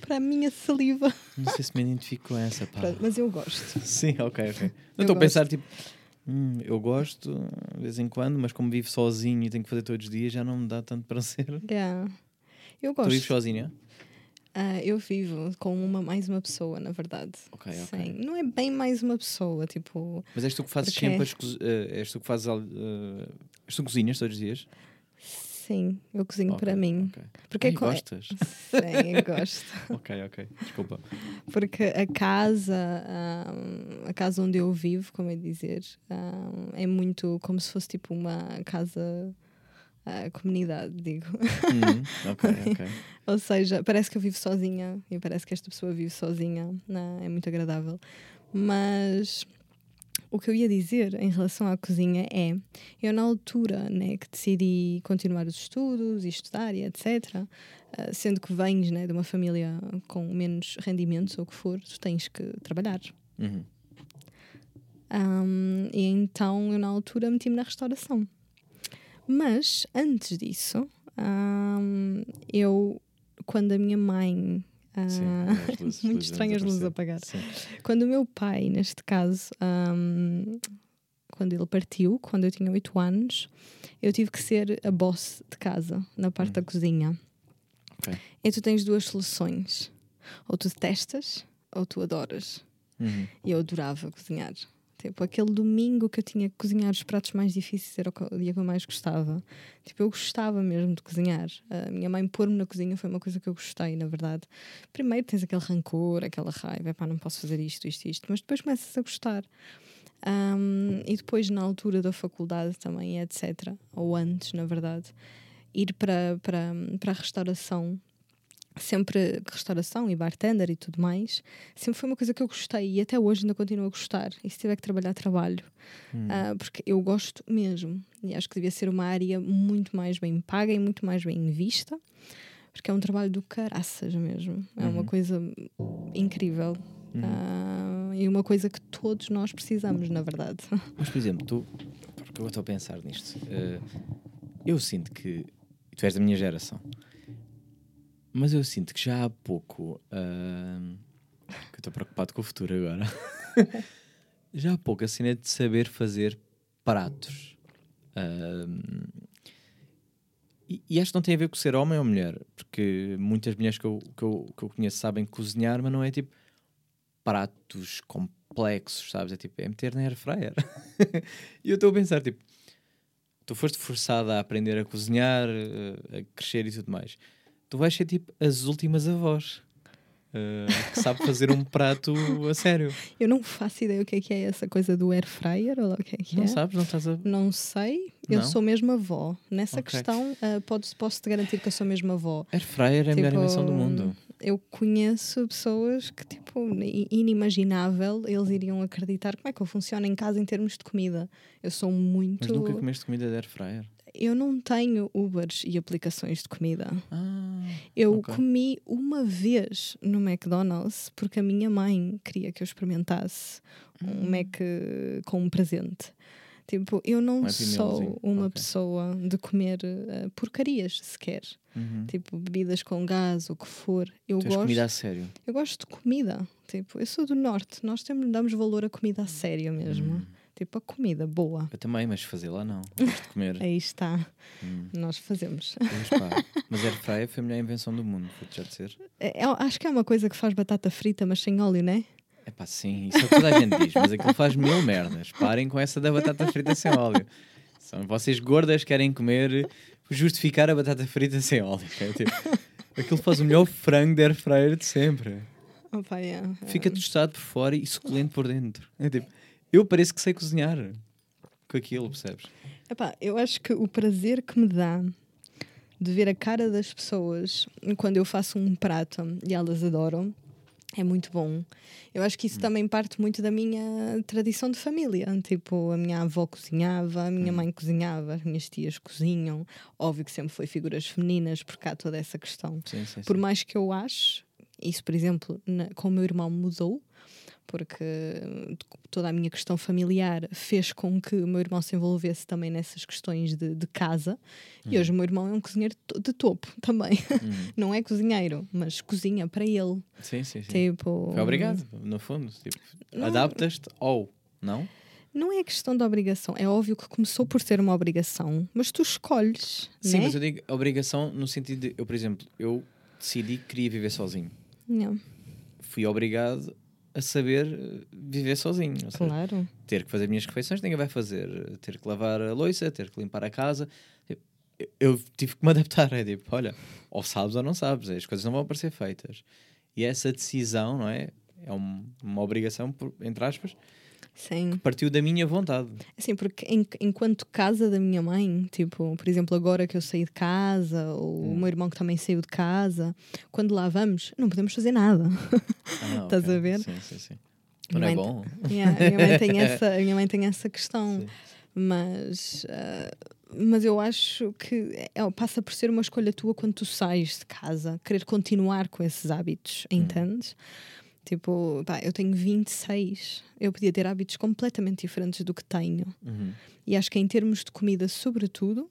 para a minha saliva. Não sei se me identifico com essa, pá. Pronto, mas eu gosto. Sim, ok, ok. Eu estou a gosto. pensar, tipo, hum, eu gosto de vez em quando, mas como vivo sozinho e tenho que fazer todos os dias, já não me dá tanto prazer. Yeah. Eu Tu vives gosto. sozinha? Ah, eu vivo com uma, mais uma pessoa, na verdade. Ok, ok. Sim. Não é bem mais uma pessoa, tipo. Mas és tu que fazes Porque- sempre as eh, és tu que fazes eh, és tu cozinhas todos os dias? Sim, eu cozinho Ok, para mim. ok. Porque Ai, co- gostas? Sim, eu gosto. ok, ok. Desculpa. Porque a casa, ahm, a casa onde eu vivo, como é dizer, ahm, é muito como se fosse tipo uma casa, ah, comunidade, digo. Hum, ok, ok. Ou seja, parece que eu vivo sozinha e parece que esta pessoa vive sozinha. Não, é muito agradável. Mas o que eu ia dizer em relação à cozinha é: eu, na altura né, que decidi continuar os estudos e estudar e etc., ah, sendo que vens né, de uma família com menos rendimentos ou o que for, tu tens que trabalhar. Uhum. Ahm, e então eu, na altura, meti-me na restauração. Mas antes disso, ahm, eu, quando a minha mãe. Ah, luzes- muito luzes estranho as luzes a apagar. Sim. Quando o meu pai, neste caso, ahm, quando ele partiu, quando eu tinha 8 anos, eu tive que ser a boss de casa, na parte da cozinha. Ok. E tu tens duas soluções: ou tu detestas, ou tu adoras. Uhum. E eu adorava cozinhar. Tipo, aquele domingo que eu tinha que cozinhar os pratos mais difíceis era o, dia que eu mais gostava. Tipo, eu gostava mesmo de cozinhar. A minha mãe pôr-me na cozinha foi uma coisa que eu gostei, na verdade. Primeiro tens aquele rancor, aquela raiva, pá, não posso fazer isto, isto, isto, mas depois começas a gostar. Ahm, e depois, na altura da faculdade também, etc., ou antes, na verdade, ir para, para, para a restauração sempre restauração e bartender e tudo mais, sempre foi uma coisa que eu gostei e até hoje ainda continuo a gostar. E se tiver que trabalhar, trabalho. Hum. Ah, porque eu gosto mesmo. E acho que devia ser uma área muito mais bem paga e muito mais bem vista. Porque é um trabalho do caraças mesmo. É uma Uhum. coisa incrível. Uhum. Ah, e uma coisa que todos nós precisamos, na verdade. Mas, por exemplo, tu, porque eu estou a pensar nisto, eh, eu sinto que, tu és da minha geração, mas eu sinto que já há pouco, ahm, que eu estou preocupado com o futuro agora, já há pouco a cena de saber fazer pratos. Ahm, e, acho que não tem a ver com ser homem ou mulher, porque muitas mulheres que eu, que eu, que eu conheço sabem cozinhar, mas não é tipo pratos complexos, sabes? É tipo, é meter na air fryer. e eu estou a pensar, tipo, tu foste forçada a aprender a cozinhar, a crescer e tudo mais. Tu vais ser tipo as últimas avós eh, que sabe fazer um prato a sério. Eu não faço ideia o que é que é essa coisa do air fryer ou o que é que Não é. sabes? Não estás a. Não sei, eu Não? sou mesmo avó. Nessa Ok. questão, ah, podes- posso-te garantir que eu sou mesmo avó. Air fryer é a melhor Tipo, invenção do mundo. Eu conheço pessoas que, tipo, inimaginável, eles iriam acreditar como é que eu funciono em casa em termos de comida. Eu sou muito. Mas nunca comeste comida de air fryer. Eu não tenho Ubers e aplicações de comida. Ah, Eu Ok. comi uma vez no McDonald's porque a minha mãe queria que eu experimentasse um Mac eh, com um presente. Tipo, eu não Um sou uma ok. pessoa de comer eh, porcarias sequer. uhum. Tipo, bebidas com gás, o que for. Eu tu és gosto, comida a sério. eu gosto de comida. Tipo, eu sou do norte, nós temos, damos valor à comida a sério mesmo. Hum. Tipo, a comida boa. Eu também, mas fazer lá não. Gosto de comer. Aí está, Hum. nós fazemos. Mas, mas air fryer foi a melhor invenção do mundo, vou-te já dizer. É- é- acho que é uma coisa que faz batata frita, mas sem óleo, né? É pá, sim, isso é o que toda a gente diz, mas aquilo faz mil merdas. Parem com essa da batata frita sem óleo. São vocês gordas que querem comer, justificar a batata frita sem óleo. É tipo, aquilo faz o melhor frango de air fryer de sempre. Opa, yeah. Fica tostado por fora e suculento por dentro. É tipo, eu pareço que sei cozinhar com aquilo, percebes? Epá, eu acho que o prazer que me dá de ver a cara das pessoas quando eu faço um prato e elas adoram é muito bom. Eu acho que isso também parte muito da minha tradição de família. Tipo, a minha avó cozinhava, a minha mãe cozinhava, as minhas tias cozinham. Óbvio que sempre foi figuras femininas, porque há toda essa questão. Sim, sim, Por sim. mais que eu acho, isso, por exemplo, na- com o meu irmão mudou, porque hum, toda a minha questão familiar fez com que o meu irmão se envolvesse também nessas questões de, de casa. E hoje o meu irmão é um cozinheiro de topo também. Uhum. Não é cozinheiro, mas cozinha para ele. Sim, sim, sim. Tipo, Foi obrigado, no fundo. Tipo, Não. adaptas-te ou não? Não é questão de obrigação. É óbvio que começou por ser uma obrigação, mas tu escolhes. Sim, né? mas eu digo obrigação no sentido de, eu, por exemplo, eu decidi que queria viver sozinho. Não, Fui obrigado a saber eh, viver sozinho. Seja, claro. ter que fazer as minhas refeições, ninguém vai fazer. Ter que lavar a louça, ter que limpar a casa. Eu, eu tive que me adaptar. É tipo, olha, ou sabes ou não sabes, as coisas não vão aparecer feitas. E essa decisão, não é? É um- uma obrigação, por- entre aspas, Sim. partiu da minha vontade. Assim, porque em- enquanto casa da minha mãe, tipo, por exemplo, agora que eu saí de casa, ou o meu irmão que também saiu de casa, quando lá vamos, não podemos fazer nada. Ah, Estás ok. a ver? Sim, sim, sim. Minha Não é mãe- bom? Yeah, a, minha mãe tem essa, a minha mãe tem essa questão. Sim. Mas, ah, mas eu acho que é, passa por ser uma escolha tua quando tu sais de casa, querer continuar com esses hábitos, Hum. entendes? Tipo, pá, eu tenho 26, eu podia ter hábitos completamente diferentes do que tenho. Uhum. E acho que em termos de comida, sobretudo,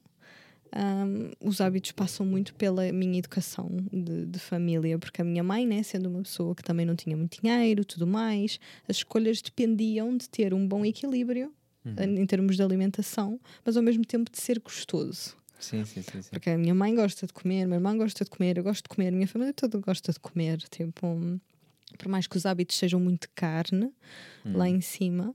ahm, os hábitos passam muito pela minha educação de, de família, porque a minha mãe, né, sendo uma pessoa que também não tinha muito dinheiro, tudo mais, as escolhas dependiam de ter um bom equilíbrio em em termos de alimentação, mas ao mesmo tempo de ser gostoso. Sim, sim, sim. sim. Porque a minha mãe gosta de comer, meu irmão gosta de comer, eu gosto de comer, a minha família toda gosta de comer. Tipo, por mais que os hábitos sejam muito carne lá em cima,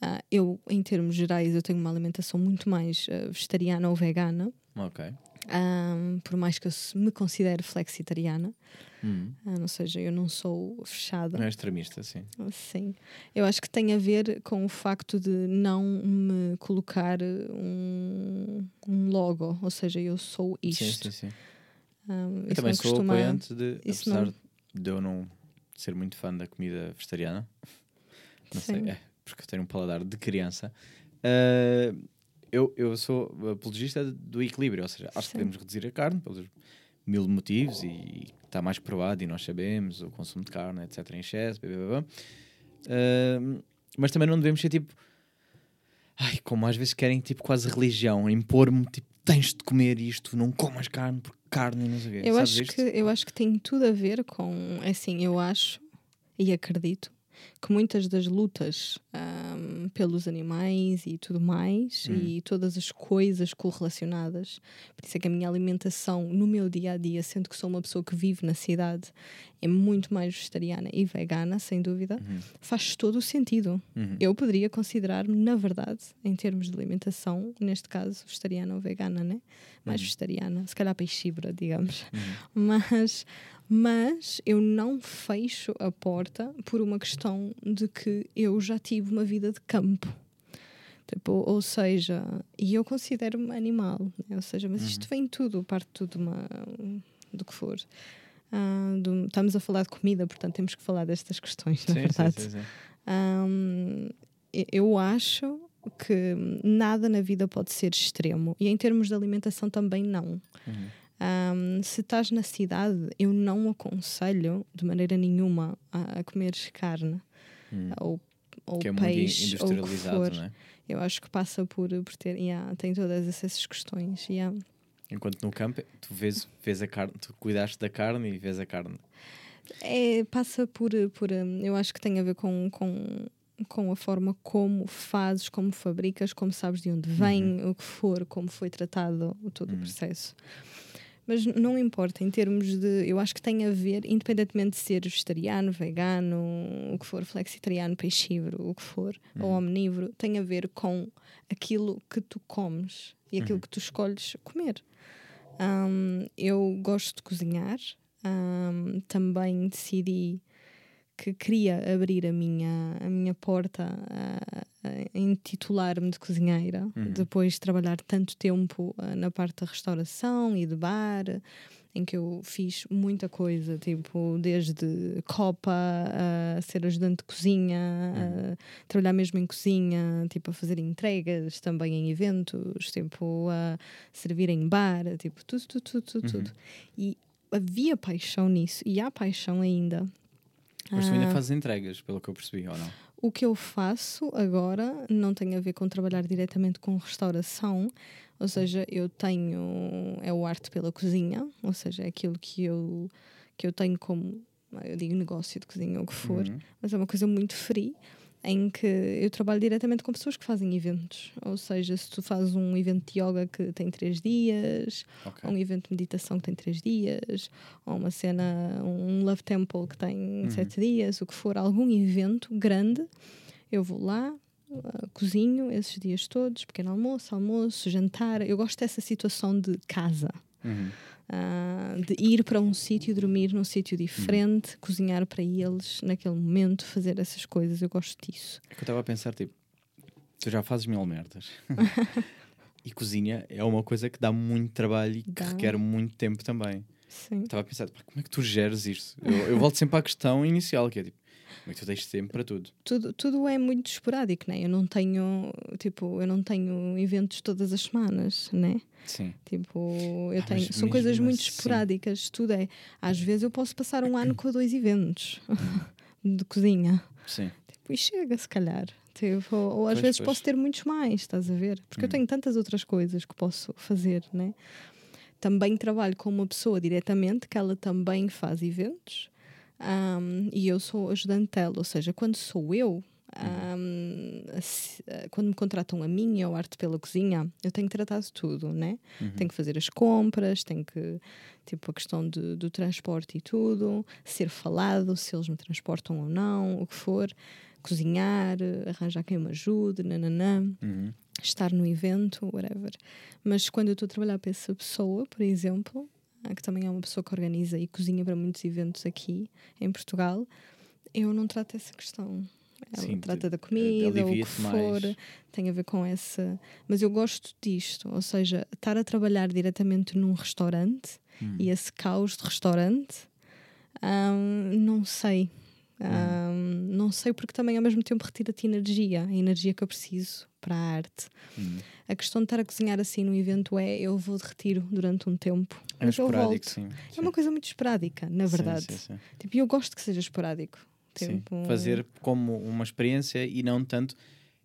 ah, eu, em termos gerais, eu tenho uma alimentação muito mais ah, vegetariana ou vegana. Ok. ah, por mais que eu me considere flexitariana, Uhum. ah, ou seja, eu não sou fechada. Não é extremista, sim. Sim, eu acho que tem a ver com o facto de não me colocar um, um logo, ou seja, eu sou isto. Sim, sim, sim. Um, Eu também sou costuma- apoiante de, apesar não- de eu não ser muito fã da comida vegetariana, não Sim. sei, é, porque eu tenho um paladar de criança, ah, eu, eu sou apologista do equilíbrio, ou seja, acho Sim. que devemos reduzir a carne pelos mil motivos e está mais provado e nós sabemos o consumo de carne, etc, em excesso, blá, blá, blá. Ah, mas também não devemos ser tipo ai, como às vezes querem tipo quase religião, impor-me tipo tens de comer isto, não comas carne porque carne não sei o quê. Eu Sabes acho, isto? que, eu acho que tem tudo a ver com, assim, eu acho e acredito que muitas das lutas ahm, pelos animais e tudo mais Hum. e todas as coisas correlacionadas, por isso é que a minha alimentação no meu dia a dia, sendo que sou uma pessoa que vive na cidade, é muito mais vegetariana e vegana, sem dúvida, Uhum. faz todo o sentido. Uhum. Eu poderia considerar-me, na verdade, em termos de alimentação, neste caso, vegetariana ou vegana, né? Mais Uhum. vegetariana, se calhar peixívora, digamos. Uhum. Mas, mas eu não fecho a porta por uma questão de que eu já tive uma vida de campo. Tipo, ou seja, e eu considero-me animal, né? ou seja, mas Uhum. isto vem tudo, parte tudo de uma, do que for. Ah, do- estamos a falar de comida, portanto temos que falar destas questões, na Sim, verdade. sim, sim, e- eu acho que nada na vida pode ser extremo e em termos de alimentação também não. Uhum. Hum, se estás na cidade, eu não aconselho de maneira nenhuma a, a comeres carne Hum. ou, ou Que é muito peixe ou o que industrializado, for. não é? Eu acho que passa por, por ter, yeah, tem todas essas questões. yeah. Enquanto no campo, tu vês, vês a carne, tu cuidaste da carne e vês a carne. É, passa por, por. hum, Eu acho que tem a ver com, com, com a forma como fazes, como fabricas, como sabes de onde vem, o que for, como foi tratado o- todo o Uhum. processo. Mas não importa, em termos de. Eu acho que tem a ver, independentemente de ser vegetariano, vegano, o que for, flexitariano, peixívoro, o que for, ou omnívoro, tem a ver com aquilo que tu comes e aquilo Uhum. que tu escolhes comer. Hum, eu gosto de cozinhar, hum, também decidi que queria abrir a minha, a minha porta a, a intitular-me de cozinheira, Uhum. depois de trabalhar tanto tempo ah, na parte da restauração e de bar, em que eu fiz muita coisa, tipo, desde copa a ser ajudante de cozinha, a trabalhar mesmo em cozinha, tipo, a fazer entregas também em eventos, tipo, a servir em bar, tipo, tudo, tudo, tudo, tudo, Uhum. tudo. E havia paixão nisso, e há paixão ainda. Mas tu ainda Ah, fazes entregas, pelo que eu percebi, ou não? o que eu faço agora não tem a ver com trabalhar diretamente com restauração, ou seja, eu tenho é o arte pela cozinha, ou seja, é aquilo que eu que eu tenho como eu digo negócio de cozinha ou o que for, Uhum. mas é uma coisa muito free em que eu trabalho diretamente com pessoas que fazem eventos. Ou seja, se tu fazes um evento de yoga que tem três dias, Ok. ou um evento de meditação que tem três dias, ou uma cena, um Love Temple que tem Uhum. sete dias, o que for, algum evento grande, eu vou lá, uh, cozinho esses dias todos, pequeno almoço, almoço, jantar. Eu gosto dessa situação de casa. Uhum. Ah, de ir para um sítio, dormir num sítio diferente, cozinhar para eles naquele momento, fazer essas coisas. Eu gosto disso. É que eu estava a pensar, tipo, tu já fazes mil merdas. e cozinha é uma coisa que dá muito trabalho e que Dá. requer muito tempo também. Sim. Estava a pensar, como é que tu geres isto? Eu, eu volto sempre à questão inicial, que é tipo, como é tu tens tempo para tudo? Tudo, tudo é muito esporádico, né? Eu não tenho, tipo, eu não tenho eventos todas as semanas, né? Sim. Tipo, eu Ah, tenho, mas são coisas mesmo muito assim- esporádicas, tudo é. Às vezes eu posso passar um ano com dois eventos de cozinha. Sim. Tipo, e chega, se calhar. Tipo, ou, ou às Pois, vezes pois. posso ter muitos mais, estás a ver? Porque eu Hum. tenho tantas outras coisas que posso fazer, né? Também trabalho com uma pessoa diretamente que ela também faz eventos ahm, e eu sou ajudante dela, ou seja, quando sou eu, ahm, se- eh, quando me contratam a mim, ou arte pela cozinha, eu tenho que tratar de tudo, né? Uhum. Tenho que fazer as compras, tenho que, tipo, a questão de- do transporte e tudo, ser falado, se eles me transportam ou não, o que for, cozinhar, arranjar quem me ajude, nananã, Uhum. estar no evento, whatever. Mas quando eu estou a trabalhar para essa pessoa, por exemplo, ah, que também é uma pessoa que organiza e cozinha para muitos eventos aqui em Portugal, eu não trato essa questão. Ela Sim, trata da comida, ou o que for, mais. tem a ver com essa. Mas eu gosto disto, ou seja, estar a trabalhar diretamente num restaurante Hum. e esse caos de restaurante, ahm, não sei. Ahm, Não sei porque também ao mesmo tempo retira-te energia, a energia que eu preciso para a arte. Hum. A questão de estar a cozinhar assim no evento é eu vou de retiro durante um tempo, É mas eu volto. sim. É uma coisa muito esporádica, na Sim, verdade. sim, sim. Tipo, e eu gosto que seja esporádico. Sim. Tipo, Fazer como uma experiência e não tanto.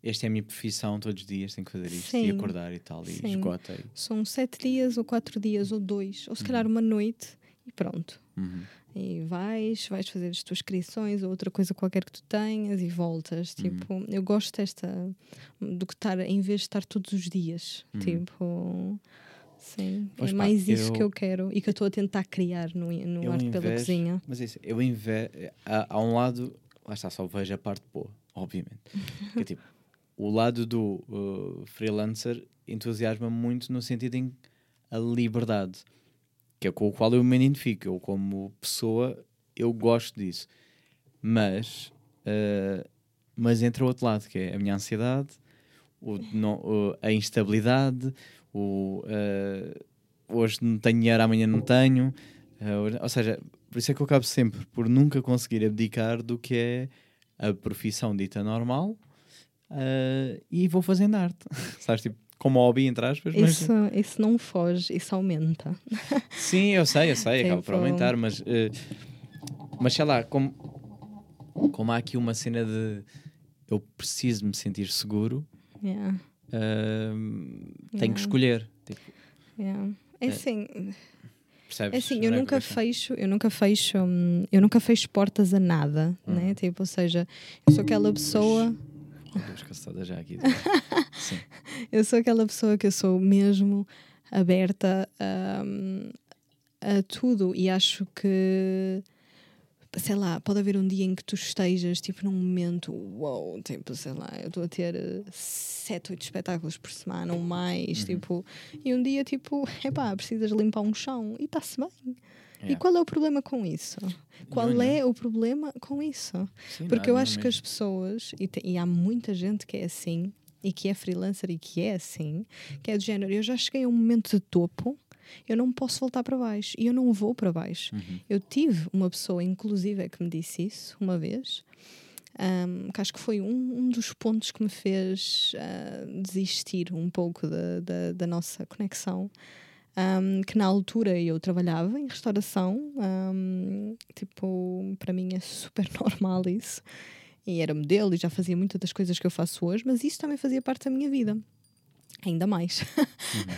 Esta é a minha profissão todos os dias, tenho que fazer isto e Sim. acordar e tal, e Sim. esgota. E... São sete dias, ou quatro dias, ou dois, ou se calhar uma noite e pronto. Uhum. E vais, vais fazer as tuas inscrições ou outra coisa qualquer que tu tenhas e voltas. Uhum. Tipo, eu gosto desta do que estar, em vez de estar todos os dias. Uhum. Tipo, sim, Pois é pá, mais isso eu- que eu quero e que eu estou a tentar criar no, no Arte pela invejo- Cozinha. Mas isso, eu invejo. Há, há um lado, lá está, só vejo a parte boa, obviamente. que é tipo, o lado do uh, freelancer entusiasma muito no sentido em a liberdade, que é com o qual eu me identifico. Eu, como pessoa, eu gosto disso. Mas, uh, mas entra o outro lado, que é a minha ansiedade, o, não- a instabilidade, o, uh, hoje não tenho dinheiro, amanhã não tenho. Uh, ou seja, por isso é que eu acabo sempre por nunca conseguir abdicar do que é a profissão dita normal uh, e vou fazendo arte. Sabes, tipo, como hobby, entre aspas, mas Isso, isso não foge, isso aumenta. sim, eu sei, eu sei, acaba por Tipo- aumentar, mas, uh, mas sei lá, como, como há aqui uma cena de eu preciso me sentir seguro, Yeah, uh, tenho Yeah. que escolher. Tipo, yeah. É É. assim, percebes? É assim, onde eu nunca fecho, eu nunca fecho, hum, eu nunca fecho portas a nada, Uhum. né? Tipo, ou seja, eu sou aquela pessoa, Já aqui. Sim. eu sou aquela pessoa que eu sou mesmo aberta hum, a tudo e acho que sei lá, pode haver um dia em que tu estejas tipo num momento, uau, tipo, sei lá, eu estou a ter eh, sete, oito espetáculos por semana ou mais, tipo, e um dia tipo, epá, precisas limpar um chão e está-se bem. E Yeah. qual é o problema com isso? Qual não. é o problema com isso? Sim, Porque eu não acho que as pessoas, e, te- e há muita gente que é assim, e que é freelancer e que é assim, que é do género, eu já cheguei a um momento de topo, eu não posso voltar para baixo, e eu não vou para baixo. Uhum. Eu tive uma pessoa, inclusive, que me disse isso uma vez, ahm, que acho que foi um, um dos pontos que me fez ah, desistir um pouco da, da, da nossa conexão. Ahm, que na altura eu trabalhava em restauração, ahm, tipo, para mim é super normal isso. E era modelo e já fazia muitas das coisas que eu faço hoje, mas isso também fazia parte da minha vida. Ainda mais.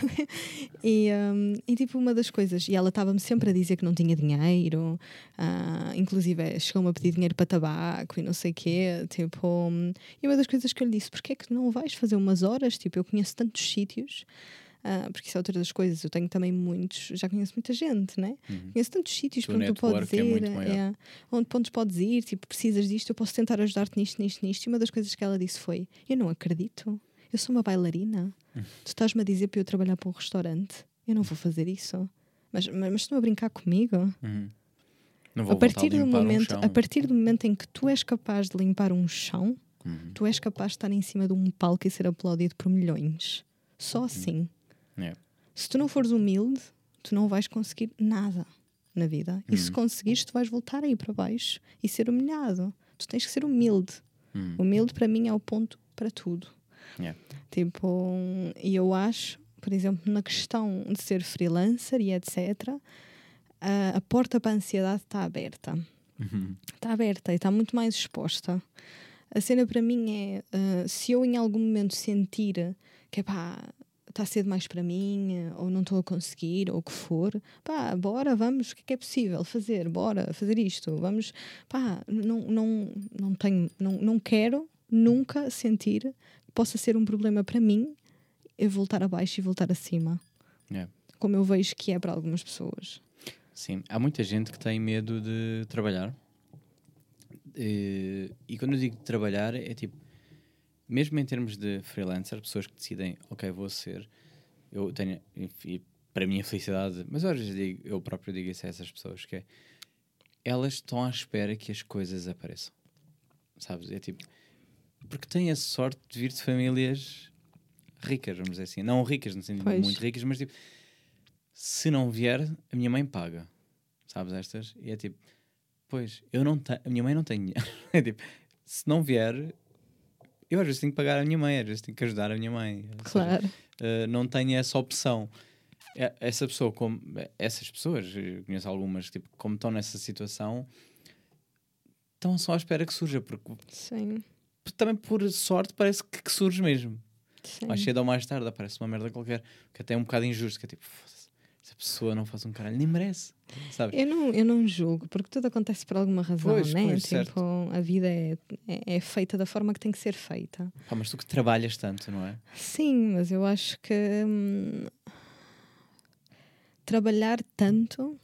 e, hum, e tipo, uma das coisas, e ela estava-me sempre a dizer que não tinha dinheiro, ah, inclusive chegou-me a pedir dinheiro para tabaco e não sei o quê. Tipo, hum, e uma das coisas que eu lhe disse: porque é que não vais fazer umas horas? Tipo, eu conheço tantos sítios. Ah, porque isso é outra das coisas, eu tenho também muitos, já conheço muita gente, né? Uhum. Conheço tantos sítios para onde tu podes é ir, muito maior. é, onde pontos podes ir, tipo, precisas disto, eu posso tentar ajudar-te nisto, nisto, nisto. E uma das coisas que ela disse foi: Eu não acredito, eu sou uma bailarina. Hum. Tu estás-me a dizer para eu trabalhar para um restaurante, eu não vou fazer isso. Mas, mas, mas estão a brincar comigo? Uhum. Não vou A partir, a do um momento, chão. a partir do momento em que tu és capaz de limpar um chão, Uhum. tu és capaz de estar em cima de um palco e ser aplaudido por milhões. Só assim. Se tu não fores humilde, tu não vais conseguir nada na vida. E se conseguires, tu vais voltar a ir para baixo e ser humilhado. Tu tens que ser humilde. Uhum. Humilde para mim é o ponto para tudo. Yeah. Tipo, e eu acho, por exemplo, na questão de ser freelancer e etc., a, a porta para a ansiedade está aberta. Uhum. Está aberta e está muito mais exposta. A cena para mim é ah, se eu em algum momento sentir que pá, está a ser demais para mim, ou não estou a conseguir, ou o que for, pá, bora, vamos, o que é que é possível fazer? Bora fazer isto, vamos, pá, não, não, não tenho, não, não quero nunca sentir que possa ser um problema para mim eu voltar abaixo e voltar acima, Yeah. como eu vejo que é para algumas pessoas. Sim, há muita gente que tem medo de trabalhar. Eh, E quando eu digo trabalhar, é tipo, mesmo em termos de freelancer, pessoas que decidem, ok, vou ser, eu tenho, enfim, para a minha felicidade, mas às vezes digo, eu próprio digo isso a essas pessoas, que é, elas estão à espera que as coisas apareçam. Sabes? É tipo, porque têm a sorte de vir de famílias ricas, vamos dizer assim. Não ricas, no sentido Pois. muito ricas, mas tipo, se não vier, a minha mãe paga. Sabes estas? E é tipo, pois, eu não tenho, a minha mãe não tem dinheiro. é tipo, se não vier, eu às vezes tenho que pagar a minha mãe, às vezes tenho que ajudar a minha mãe. Ou seja, Claro. Uh, não tenho essa opção. É- Essa pessoa, como essas pessoas, eu conheço algumas, tipo, como estão nessa situação, estão só à espera que surja, porque Sim. também por sorte parece que, que surge mesmo. sim. Mais cedo ou mais tarde aparece uma merda qualquer, que até é um bocado injusto, que é tipo, "Foda-se, essa pessoa não faz um caralho, nem merece, sabes? Eu não, eu não julgo, porque tudo acontece por alguma razão, Pois, né? pois, tipo, certo. a vida é, é, é feita da forma que tem que ser feita. Pá, mas tu que trabalhas tanto, não é? Sim, mas eu acho que hum, trabalhar tanto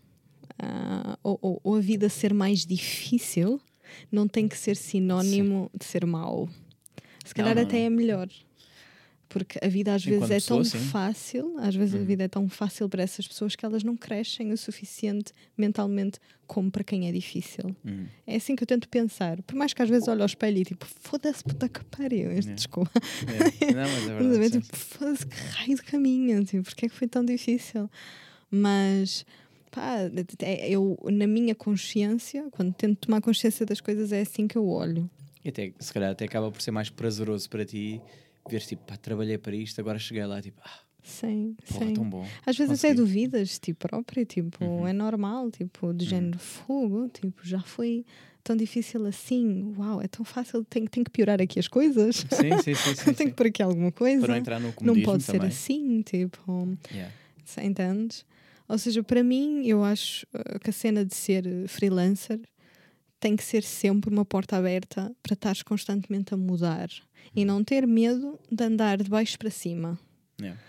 ah, ou, ou- ou a vida ser mais difícil não tem que ser sinónimo de ser mau. Se calhar não, até não. é melhor. Porque a vida às vezes Enquanto é pessoa, tão sim. fácil, às vezes a Uhum. vida é tão fácil para essas pessoas que elas não crescem o suficiente mentalmente como para quem é difícil. Hum. É assim que eu tento pensar. Por mais que às vezes olhe ao espelho e tipo, foda-se, puta que pariu. Este, Yeah. Desculpa. É. Não, mas é a verdade. Tipo, foda-se, que raio de caminho. Tipo, porque é que foi tão difícil? Mas, pá, é- eu, na minha consciência, quando tento tomar consciência das coisas, é assim que eu olho. E até, se calhar até acaba por ser mais prazeroso para ti ver tipo, pá, trabalhei para isto, agora cheguei lá, tipo, ah, Sim, porra, sim. tão bom. Às vezes até consegui. duvidas de ti próprio, tipo, Uhum. é normal, tipo, do género fogo, tipo, já foi tão difícil assim, uau, é tão fácil, tem, tem que piorar aqui as coisas, Sim, sim, sim. sim, tem que pôr aqui alguma coisa, Para não entrar no não pode ser também. assim, tipo, Yeah. entendes? Ou seja, para mim, eu acho uh, que a cena de ser freelancer tem que ser sempre uma porta aberta para estares constantemente a mudar e não ter medo de andar de baixo para cima. Yeah.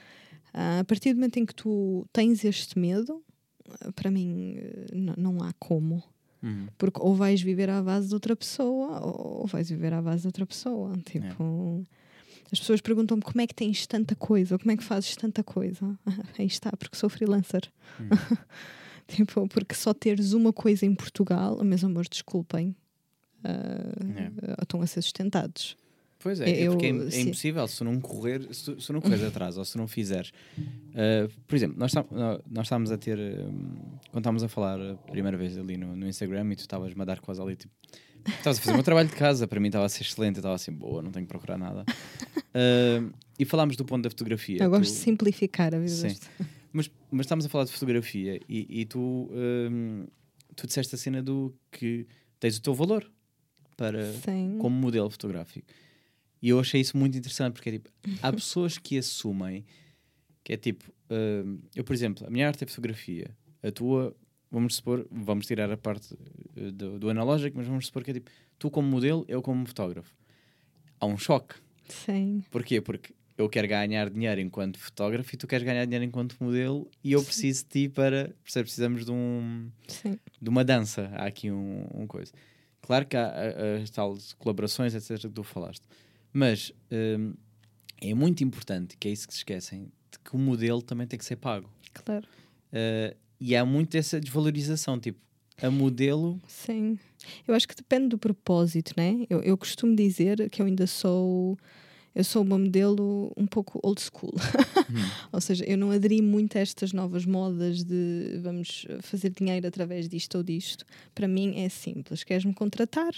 Ah, a partir do momento em que tu tens este medo, para mim não há como. Uhum. Porque ou vais viver à base de outra pessoa ou vais viver à base de outra pessoa. Tipo, as pessoas perguntam-me como é que tens tanta coisa, ou como é que fazes tanta coisa. Aí está, porque sou freelancer. Tipo, porque só teres uma coisa em Portugal, meus amores, desculpem, uh, É. estão a ser sustentados. Pois é, é Eu- porque é, é impossível se não correr, se se não correres atrás ou se não fizeres. Uh, por exemplo, nós, tá- nó- nós estávamos a ter. um, quando estávamos a falar a primeira vez ali no, no Instagram e tu estavas-me a dar quase ali tipo. Estavas a fazer o meu trabalho de casa, para mim estava a ser excelente, estava assim, boa, não tenho que procurar nada. Uh, e falámos do ponto da fotografia. Eu gosto Tu- de simplificar a vida. Sim. Mas, mas estamos a falar de fotografia e, e tu, hum, tu disseste a cena do que tens o teu valor para, Sim. como modelo fotográfico. E eu achei isso muito interessante porque é tipo, há pessoas que assumem que é tipo, hum, eu por exemplo, a minha arte é fotografia, a tua, vamos supor, vamos tirar a parte eh, do, do analógico, mas vamos supor que é tipo, tu como modelo, eu como fotógrafo. Há um choque. Sim. Porquê? Porque eu quero ganhar dinheiro enquanto fotógrafo e tu queres ganhar dinheiro enquanto modelo e eu preciso de ti para. percebes? Precisamos de, um, Sim. de uma dança. Há aqui um, um coisa. Claro que há as tais colaborações, etc., que tu falaste. Mas hum, é muito importante, que é isso que se esquecem, de que o modelo também tem que ser pago. Claro. Uh, e há muito essa desvalorização. Tipo, a modelo. Sim. Eu acho que depende do propósito, né? Eu, eu costumo dizer que eu ainda sou. Eu sou uma modelo um pouco old school. Ou seja, eu não aderi muito a estas novas modas de vamos fazer dinheiro através disto ou disto. Para mim é simples. Queres-me contratar?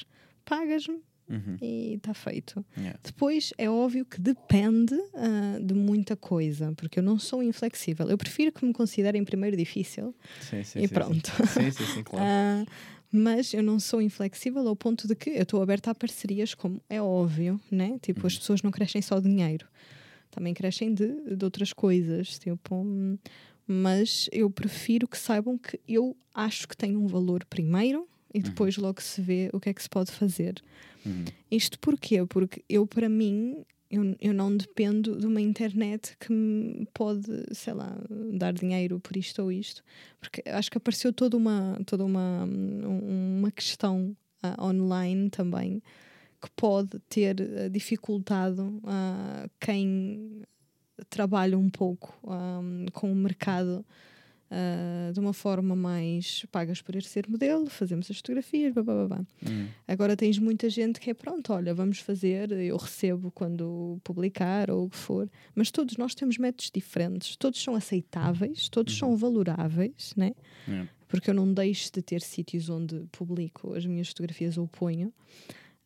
Pagas-me Uhum. e está feito. Yeah. Depois é óbvio que depende ah, de muita coisa, porque eu não sou inflexível. Eu prefiro que me considerem primeiro difícil Sim, sim, e sim, pronto. Sim, sim, sim, claro. Ah, mas eu não sou inflexível ao ponto de que eu estou aberta a parcerias, como é óbvio, né? Tipo, Uhum. as pessoas não crescem só de dinheiro, também crescem de, de outras coisas, tipo. Mas eu prefiro que saibam que eu acho que tenho um valor primeiro e depois logo se vê o que é que se pode fazer. Uhum. Isto porquê? Porque eu, para mim, eu, eu não dependo de uma internet que me pode, sei lá, dar dinheiro por isto ou isto. Porque acho que apareceu toda uma, toda uma, um- uma questão ah, online também que pode ter ah, dificultado ah, quem trabalha um pouco ah, com o mercado ah, de uma forma mais pagas por ir ser modelo, fazemos as fotografias, blá, blá, blá. Uhum. Agora tens muita gente que é pronto, olha, vamos fazer, eu recebo quando publicar ou o que for, mas todos nós temos métodos diferentes, todos são aceitáveis, todos são valoráveis, né? Yeah. Porque eu não deixo de ter sítios onde publico as minhas fotografias ou ponho.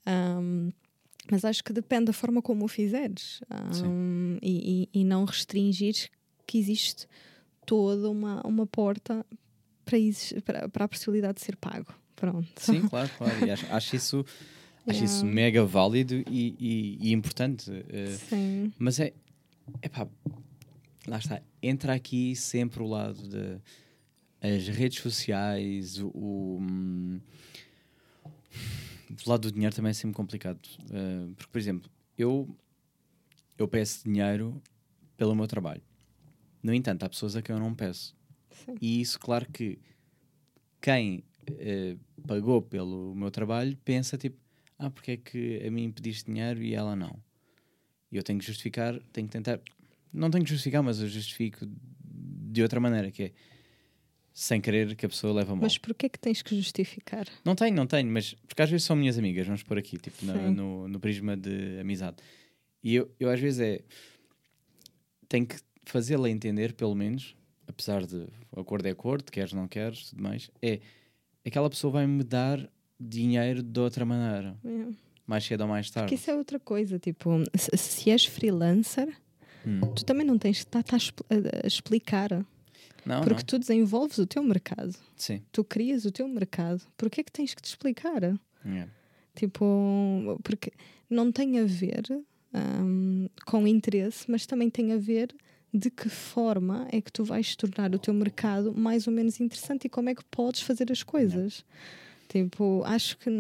Ahm, mas acho que depende da forma como o fizeres Ahm, e, e, e não restringires que existe toda uma, uma porta para, exis- para, para a possibilidade de ser pago. Pronto. Sim, claro, claro. E acho, acho isso, acho isso Yeah. mega válido e, e- e importante. eh, Sim. mas é. Epá, lá está. Entra aqui sempre o lado de as redes sociais, o. o, hum, o lado do dinheiro também é sempre complicado. eh, porque, por exemplo, eu, eu peço dinheiro pelo meu trabalho. No entanto, há pessoas a quem eu não peço. Sim. E isso, claro que quem eh, pagou pelo meu trabalho pensa tipo, ah, porque é que a mim pediste dinheiro e ela não? E eu tenho que justificar, tenho que tentar, não tenho que justificar, mas eu justifico de outra maneira, que é sem querer que a pessoa leve a mal. Mas porquê que tens que justificar? Não tenho, não tenho, mas porque às vezes são minhas amigas, vamos por aqui, tipo, Sim. no, no prisma de amizade. E eu, eu às vezes é. Tenho que fazê-la entender, pelo menos, apesar de acordo é acordo, queres, não queres, tudo mais, é aquela pessoa vai-me dar dinheiro de outra maneira, É. mais cedo ou mais Porque tarde. isso é outra coisa, tipo, se, se és freelancer, Hum. tu também não tens que estar a, expl- a- a explicar. Não, porque não. tu desenvolves o teu mercado, Sim. tu crias o teu mercado. Porquê é que tens que te explicar? Yeah. Tipo, porque não tem a ver hum, com interesse, mas também tem a ver de que forma é que tu vais tornar o teu mercado mais ou menos interessante e como é que podes fazer as coisas. Tipo, acho que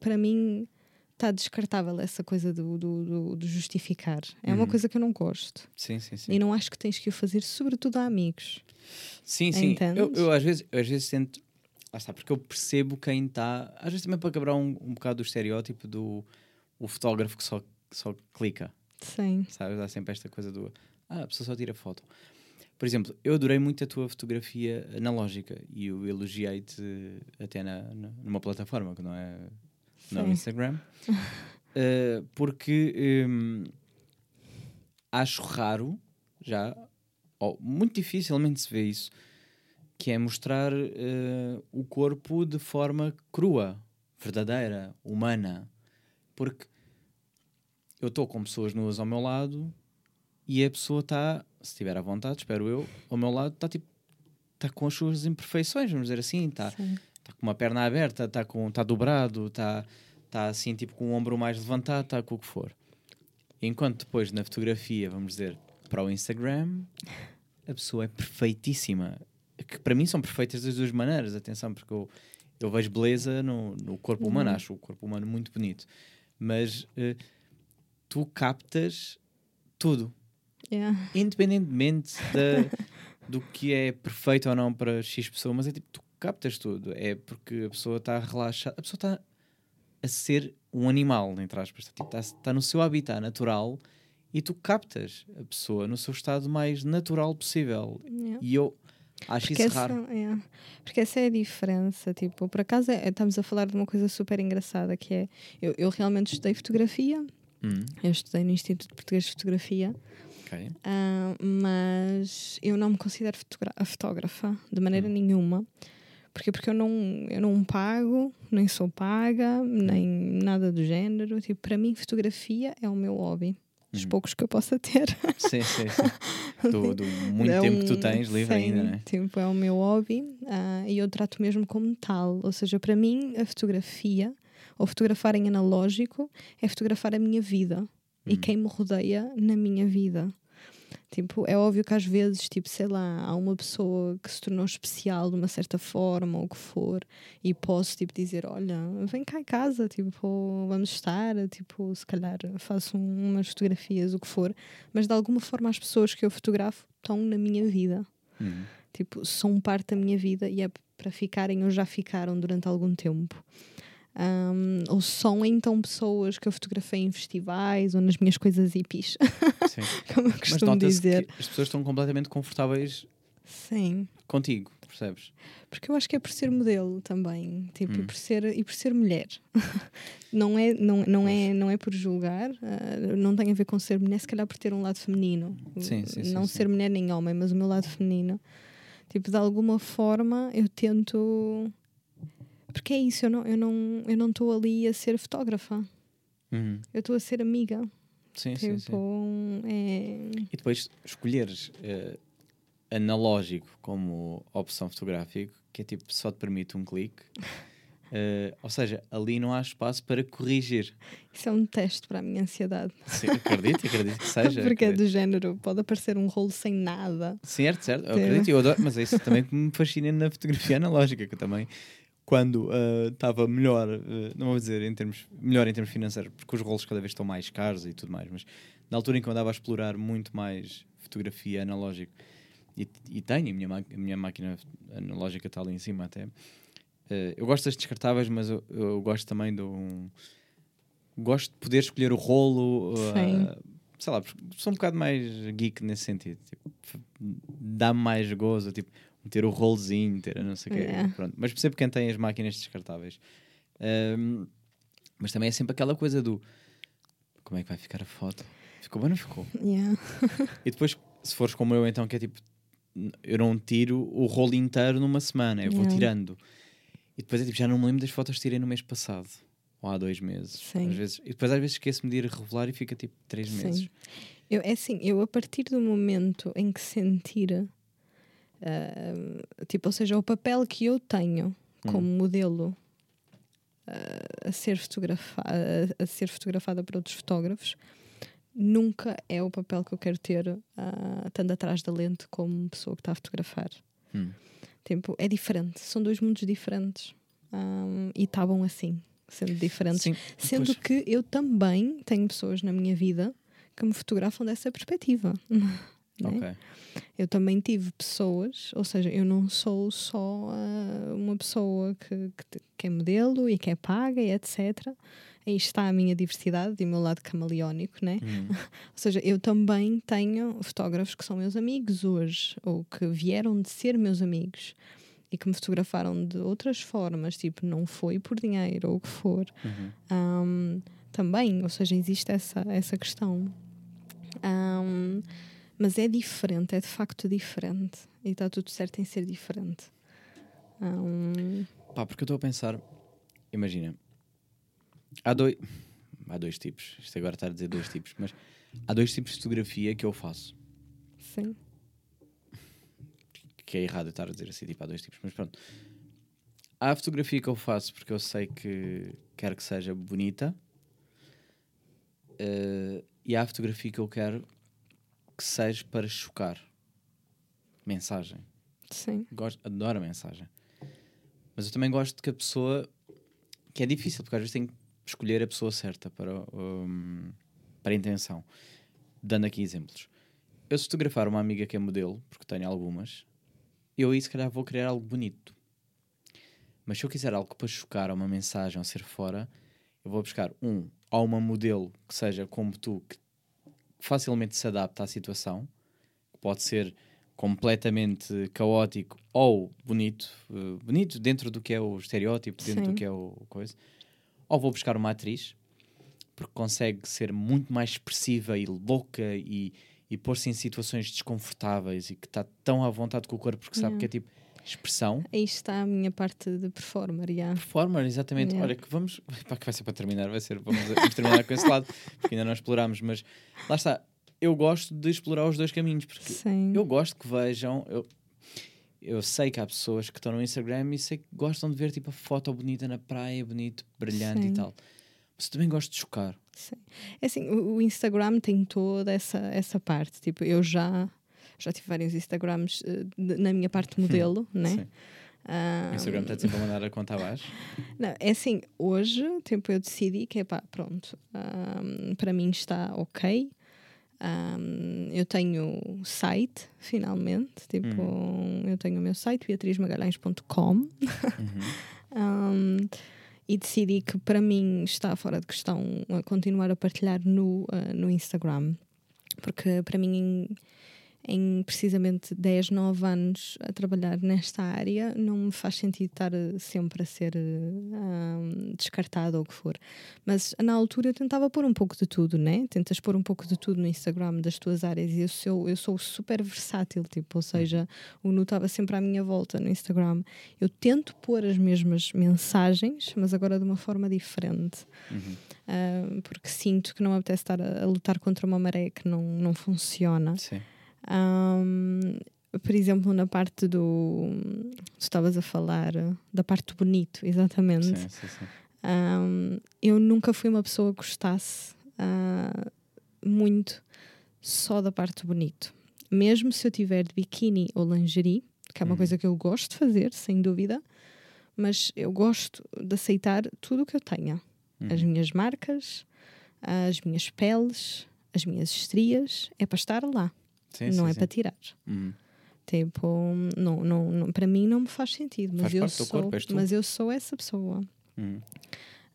para mim está descartável essa coisa do, do, do- do justificar. É uma Uhum. coisa que eu não gosto. Sim, sim, sim. E não acho que tens que o fazer, sobretudo a amigos. Sim, sim. Eu, eu às vezes, eu às vezes tento. Lá está, porque eu percebo quem está. Às vezes também para quebrar um, um bocado do estereótipo do o fotógrafo que só, só clica. Sim. Sabes? Há sempre esta coisa do. Ah, a pessoa só tira foto. Por exemplo, eu adorei muito a tua fotografia analógica e eu elogiei-te até na, numa plataforma que não é no Sim. Instagram, Uh, porque hum, acho raro já, ou muito dificilmente se vê isso, que é mostrar uh, o corpo de forma crua, verdadeira, humana. Porque eu estou com pessoas nuas ao meu lado e a pessoa está, se estiver à vontade, espero eu, ao meu lado está tipo, está com as suas imperfeições, vamos dizer assim, está está com uma perna aberta, está está dobrado, está está assim tipo com o ombro mais levantado, está com o que for. Enquanto depois na fotografia, vamos dizer, para o Instagram, a pessoa é perfeitíssima. Que para mim são perfeitas das duas maneiras, atenção, porque eu, eu vejo beleza no, no corpo humano, Uhum. acho o corpo humano muito bonito. Mas eh, tu captas tudo Yeah. independentemente da- do que é perfeito ou não para X pessoa, mas é tipo, tu captas tudo. É porque a pessoa está relaxada, a pessoa está a ser um animal, entre aspas, está, tipo, está, está no seu habitat natural e tu captas a pessoa no seu estado mais natural possível. Yeah. E eu acho Porque isso essa, raro. é, porque essa é a diferença. Tipo, por acaso é- estamos a falar de uma coisa super engraçada que é eu, eu realmente estudei fotografia, Hum, eu estudei no Instituto Português de Fotografia, ok. ah, mas eu não me considero fotógrafa de maneira Hum. nenhuma. Porque, porque eu não, eu não pago, nem sou paga, nem nada do género. Tipo, para mim, fotografia é o meu hobby. Dos Uhum. poucos que eu possa ter. Sim, sim, sim. Do, do muito É tempo que tu um- tens livre sim, ainda, né? Tipo, é o meu hobby ah, e eu trato mesmo como tal. Ou seja, para mim, a fotografia, ou fotografar em analógico, é fotografar a minha vida e Hum. quem me rodeia na minha vida. Tipo, é óbvio que às vezes, tipo, sei lá, há uma pessoa que se tornou especial de uma certa forma ou o que for, e posso, tipo, dizer: Olha, vem cá em casa, tipo, vamos estar, tipo, se calhar faço um- umas fotografias, o que for, mas de alguma forma as pessoas que eu fotografo estão na minha vida, Hum. tipo, são parte da minha vida e é para ficarem ou já ficaram durante algum tempo. Ahm, ou são então pessoas que eu fotografei em festivais ou nas minhas coisas hippies, Sim. como eu Mas costumo nota-se dizer. as pessoas estão completamente confortáveis Sim, contigo, percebes? porque eu acho que é por ser modelo também, tipo, e Hum. por ser e por ser mulher. não é não, não é não é por julgar, ah, não tem a ver com ser mulher, se calhar por ter um lado feminino. Sim, sim, sim, não sim. ser mulher nem homem, mas o meu lado feminino. Tipo, de alguma forma eu tento porque é isso, eu não eu não eu não estou ali a ser fotógrafa. Uhum. Eu estou a ser amiga. Sim, sim, sim. Tipo, é E depois escolheres eh, analógico como opção fotográfico, que é tipo só te permite um clique. Eh, ou seja, ali não há espaço para corrigir. isso é um teste para a minha ansiedade. Sim, acredito, acredito que seja. Porque é acredito. do género, pode aparecer um rolo sem nada. Certo, certo, eu Sim. acredito, eu adoro, mas é isso também que me fascina na fotografia analógica, que eu também, quando estava melhor, eh, não vou dizer em termos, melhor em termos financeiros, porque os rolos cada vez estão mais caros e tudo mais, mas na altura em que eu andava a explorar muito mais fotografia analógica, e, e tenho, a minha, a minha máquina analógica está ali em cima até, eh, eu gosto das descartáveis, mas eu, eu gosto também de um... Gosto de poder escolher o rolo, sei lá, sou um bocado mais geek nesse sentido. Tipo, dá-me mais gozo, tipo, ter o rolozinho, ter a não sei o quê. É. Pronto. Mas percebo quem tem as máquinas descartáveis. Ahm, mas também é sempre aquela coisa do como é que vai ficar a foto? Ficou bem ou não ficou? Yeah. E depois, se fores como eu, então, que é tipo, eu não tiro o rolo inteiro numa semana, eu vou Yeah. tirando. E depois é tipo, já não me lembro das fotos que tirei no mês passado. Ou há dois meses. Sim. Às vezes, e depois às vezes esqueço-me de ir revelar e fica tipo três Sim. meses. Eu, é assim, eu a partir do momento em que sentir, ah, tipo, ou seja, o papel que eu tenho como Hum. modelo ah, a, ser fotografa a, a ser fotografada por outros fotógrafos, nunca é o papel que eu quero ter ah, estando atrás da lente como pessoa que está a fotografar. Hum. Tipo, é diferente, são dois mundos diferentes. Ah, e estavam assim, sendo diferentes. Sim, Sendo que eu também tenho pessoas na minha vida que me fotografam dessa perspectiva. Né? Ok. eu também tive pessoas, ou seja, eu não sou só uh, uma pessoa que, que, que, é modelo e que é paga e etc. Aí está a minha diversidade e o meu lado camaleónico, né? Hum. ou seja, eu também tenho fotógrafos que são meus amigos hoje, ou que vieram de ser meus amigos e que me fotografaram de outras formas, tipo, não foi por dinheiro ou o que for. Uhum. Um, também, ou seja, existe essa, essa questão. Um, mas é diferente, é de facto diferente. E está tudo certo em ser diferente. Um... Pá, porque eu estou a pensar, imagina, há dois, há dois tipos, isto agora está a dizer dois tipos, mas há dois tipos de fotografia que eu faço. Sim. Que é errado eu estar a dizer assim, tipo, há dois tipos, mas pronto. Há a fotografia que eu faço porque eu sei que quero que seja bonita. Uh, e há a fotografia que eu quero que seja para chocar. Mensagem. Sim. Gosto, adoro a mensagem. Mas eu também gosto que a pessoa. que é difícil, porque às vezes tem que escolher a pessoa certa para, um, para a intenção. Dando aqui exemplos. Eu, se fotografar uma amiga que é modelo, porque tenho algumas, eu aí se calhar vou querer algo bonito. Mas se eu quiser algo para chocar, ou uma mensagem, ou ser fora, eu vou buscar um, ou uma modelo que seja como tu, que facilmente se adapta à situação, pode ser completamente caótico ou bonito, uh, bonito dentro do que é o estereótipo, dentro Sim. do que é o coisa. Ou vou buscar uma atriz, porque consegue ser muito mais expressiva e louca e, e pôr-se em situações desconfortáveis e que está tão à vontade com o corpo porque sabe yeah. que é tipo expressão. Aí está a minha parte de performer, yeah. Performer, exatamente. Yeah. Olha, que vamos. Pá, que vai ser para terminar, vai ser. Vamos, vamos terminar com esse lado, porque ainda não exploramos, mas lá está. Eu gosto de explorar os dois caminhos, porque Sim. eu gosto que vejam. Eu, eu sei que há pessoas que estão no Instagram e sei que gostam de ver tipo a foto bonita na praia, bonito, brilhante Sim. e tal. Mas também gosto de chocar. Sim. É assim, o Instagram tem toda essa, essa parte. Tipo, eu já já tive vários Instagrams uh, na minha parte modelo, né? Sim. Um, o Instagram está sempre a mandar a conta abaixo? Não, é assim, hoje, tipo, eu decidi que é pá, pronto, um, para mim está ok. Um, eu tenho site, finalmente, tipo, uhum. eu tenho o meu site, beatrizmagalhães.com. Uhum. um, e decidi que para mim está fora de questão a continuar a partilhar no, uh, no Instagram, porque para mim em precisamente 10, 9 anos a trabalhar nesta área, não me faz sentido estar eh, sempre a ser um, descartado ou o que for. Mas na altura eu tentava pôr um pouco de tudo, né? Tentas pôr um pouco de tudo no Instagram das tuas áreas e eu sou, eu sou super versátil, tipo, ou seja, o Nu estava sempre à minha volta no Instagram. Eu tento pôr as mesmas mensagens, mas agora de uma forma diferente. Uhum. Uh, porque sinto que não me apetece estar a, a, lutar contra uma maré que não, não funciona. Sim. Um, por exemplo, na parte do. Tu estavas a falar da parte bonito, exatamente. Sim, sim, sim. Um, eu nunca fui uma pessoa que gostasse uh, muito só da parte bonito. Mesmo se eu tiver de biquíni ou lingerie, que é uma uhum. coisa que eu gosto de fazer, sem dúvida, mas eu gosto de aceitar tudo o que eu tenha. Uhum. As minhas marcas, as minhas peles, as minhas estrias, é para estar lá. Sim, não sim, é sim. para tirar. Uhum. Tipo, não, não, não, para mim não me faz sentido, mas, faz eu, sou, corpo, mas eu sou essa pessoa. Uhum.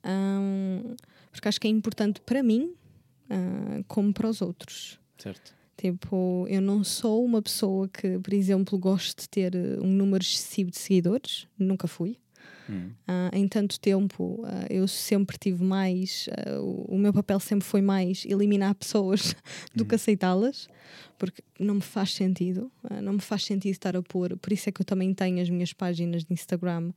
Um, porque acho que é importante para mim, uh, como para os outros. Certo. Tipo, eu não sou uma pessoa que, por exemplo, goste de ter um número excessivo de seguidores, nunca fui. Uh, em tanto tempo, uh, eu sempre tive mais. Uh, o, o, meu papel sempre foi mais eliminar pessoas do hum. que aceitá-las, porque não me faz sentido. não me faz sentido estar a pôr. Por isso é que eu também tenho as minhas páginas de Instagram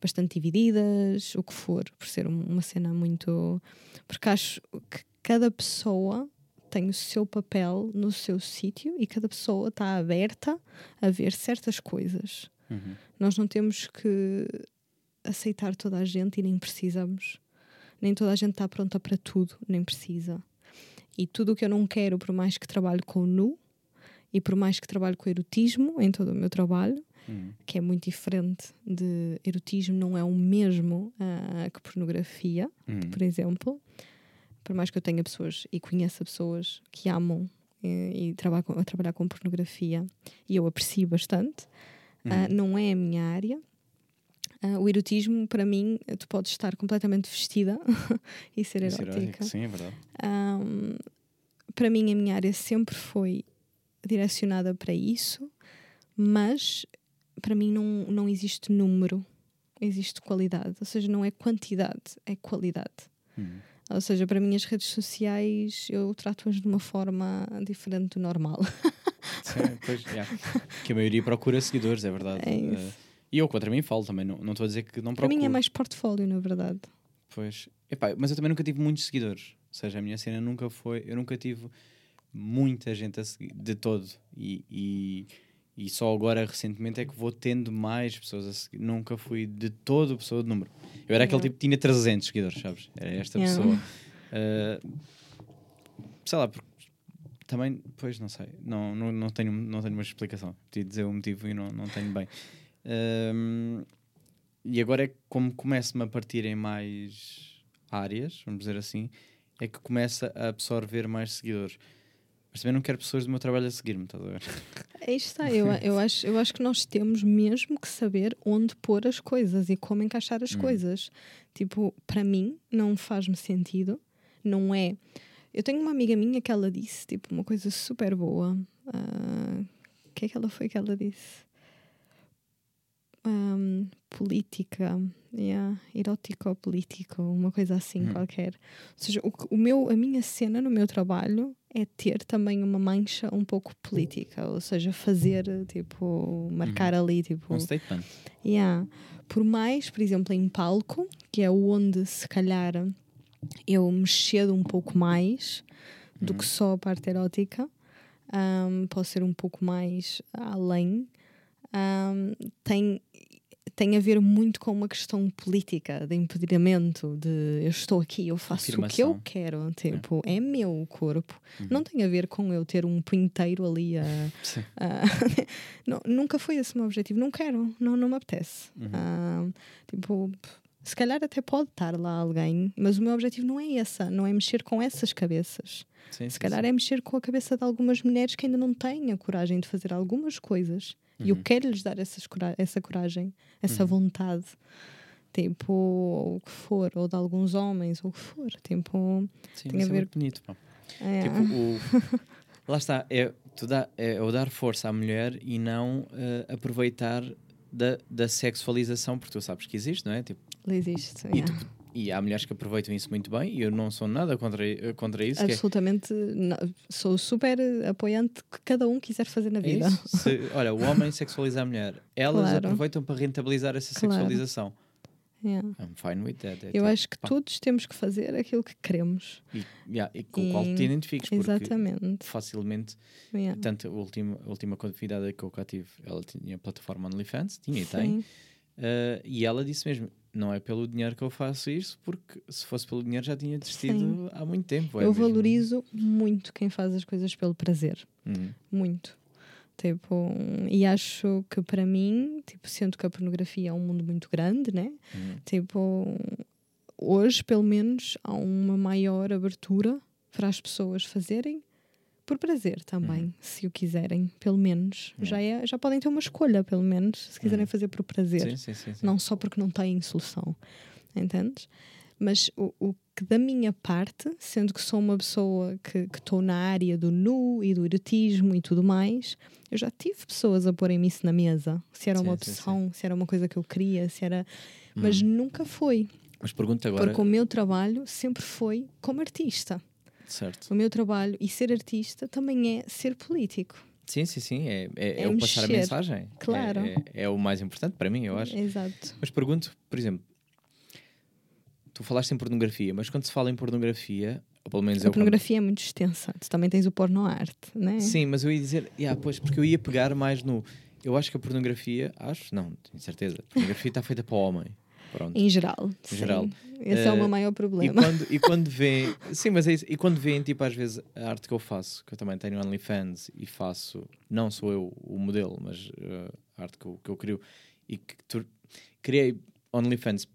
bastante divididas, o que for, por ser uma cena muito. Porque acho que cada pessoa tem o seu papel no seu sítio e cada pessoa está aberta a ver certas coisas. Uhum. Nós não temos que aceitar toda a gente e nem precisamos. Nem toda a gente está pronta para tudo, nem precisa. E tudo o que eu não quero, por mais que trabalhe com nu e por mais que trabalhe com erotismo em todo o meu trabalho, uhum. que é muito diferente de erotismo, não é o mesmo uh, que pornografia, uhum. por exemplo. Por mais que eu tenha pessoas e conheça pessoas que amam e, e trabalho com- a trabalhar com pornografia e eu aprecio bastante. Ah, não é a minha área. Ah, o erotismo, para mim, tu podes estar completamente vestida e ser erótica. erótico, Sim, é verdade. Ahm, para mim, a minha área sempre foi direcionada para isso, mas para mim não, não existe número, existe qualidade. Ou seja, não é quantidade, é qualidade. Uhum. Ou seja, para mim, as redes sociais eu trato-as de uma forma diferente do normal. Sim, pois, yeah. Que a maioria procura seguidores, é verdade. É isso. Eh, e eu contra mim falo também, não não estou a dizer que não para procuro. mim é mais portfólio, na verdade. Pois, epá, mas eu também nunca tive muitos seguidores. Ou seja, a minha cena nunca foi. Eu nunca tive muita gente a seguir, de todo. E, e, e só agora, recentemente, é que vou tendo mais pessoas a seguir. Nunca fui de todo pessoa de número. Eu era aquele tipo que tinha 300 seguidores, sabes? Era esta Yeah. pessoa. Eh, sei lá, porque também, pois não sei, não, não, não, tenho, não tenho uma explicação. Podia dizer o motivo e não, não tenho bem. Ehm, e agora é que como começo-me a partir em mais áreas, vamos dizer assim, é que começa a absorver mais seguidores. Mas também não quero pessoas do meu trabalho a seguir-me, estás a ver? Aí está, eu, eu, acho, eu acho que nós temos mesmo que saber onde pôr as coisas e como encaixar as coisas. Tipo, para mim, não faz-me sentido, não é. Eu tenho uma amiga minha que ela disse, tipo, uma coisa super boa. Ah, O que é que ela foi que ela disse? Ahm, política, yeah, erótico-político, uma coisa assim Hum. qualquer. Ou seja, o, o meu, a minha cena no meu trabalho é ter também uma mancha um pouco política, ou seja, fazer, tipo, marcar ali, tipo, Um statement. Yeah. Por mais, por exemplo, em palco, que é onde se calhar eu me cedo um pouco mais do que só a parte erótica, um, posso ser um pouco mais além, um, tem, tem a ver muito com uma questão política, de empoderamento, de eu estou aqui, eu faço o que eu Afirmação. quero, tipo, é meu corpo. Não tem a ver com eu ter um punheteiro ali a. Não, nunca foi esse o meu objetivo, não quero, não, não me apetece. Uhum. Ah, tipo, se calhar até pode estar lá alguém, mas o meu objetivo não é essa, não é mexer com essas cabeças. Sim, Se sim, calhar sim. é mexer com a cabeça de algumas mulheres que ainda não têm a coragem de fazer algumas coisas. E eu quero lhes dar essas essa coragem, essa vontade. Tipo, ou o que for, ou de alguns homens, ou o que for. Tipo, Sim, tem a é ver- muito bonito. pá. é, Tipo, o- lá está, é, tu dá, é o dar força à mulher e não eh, aproveitar da, da sexualização, porque tu sabes que existe, não é? Tipo, existe. e, yeah. tu- e há mulheres que aproveitam isso muito bem e eu não sou nada contra, contra isso. é- Absolutamente, não- sou super apoiante que cada um quiser fazer na é vida. isso. Se- olha, o homem sexualiza a mulher, elas Claro. aproveitam para rentabilizar essa Claro. sexualização. Yeah. I'm fine with that. É Eu tipo, acho que pá, todos temos que fazer aquilo que queremos. E, yeah, e com o qual te identifiques, Exatamente. facilmente Yeah. Tanto a última, a última convidada que eu cá tive, ela tinha a plataforma OnlyFans, tinha e tem, uh, e ela disse mesmo: não é pelo dinheiro que eu faço isso, porque se fosse pelo dinheiro já tinha desistido Sim. há muito tempo. é Eu mesmo- valorizo muito quem faz as coisas pelo prazer. Uhum. Muito. Tipo, e acho que para mim, tipo, sendo que a pornografia é um mundo muito grande, né? Uhum. Tipo, hoje, pelo menos, há uma maior abertura para as pessoas fazerem por prazer também, se o quiserem, pelo menos. Já, é, já podem ter uma escolha, pelo menos, se quiserem fazer por prazer. Sim, sim, sim. não só porque não têm solução, entendes? Mas o, o que da minha parte, sendo que sou uma pessoa que estou na área do nu e do erotismo e tudo mais, eu já tive pessoas a porem-me isso na mesa. Se era uma opção, se era uma coisa que eu queria, se era. Mas nunca foi. Mas pergunta agora, Porque o meu trabalho sempre foi como artista. Certo? O meu trabalho e ser artista também é ser político. Sim, sim, sim, é, é, é É o passar a mexer. mensagem. Claro. É, é, é o mais importante para mim, eu acho. Exato. Mas pergunto, por exemplo, tu falaste em pornografia, mas quando se fala em pornografia, ou pelo menos A quando- pornografia é muito extensa. Tu também tens o porno arte, né? Sim, mas eu ia dizer, yeah, pois, porque eu ia pegar mais no. Eu acho que a pornografia, acho, não, tenho certeza, a pornografia está feita para o homem. Pronto. Em geral. sim. geral. Esse é o Eh, meu maior E problema. quando, e quando vê, sim, mas é isso, e quando vêem, tipo, às vezes a arte que eu faço, que eu também tenho OnlyFans e faço, não sou eu o modelo, mas eh, a arte que eu, que eu crio, e que tu- criei OnlyFans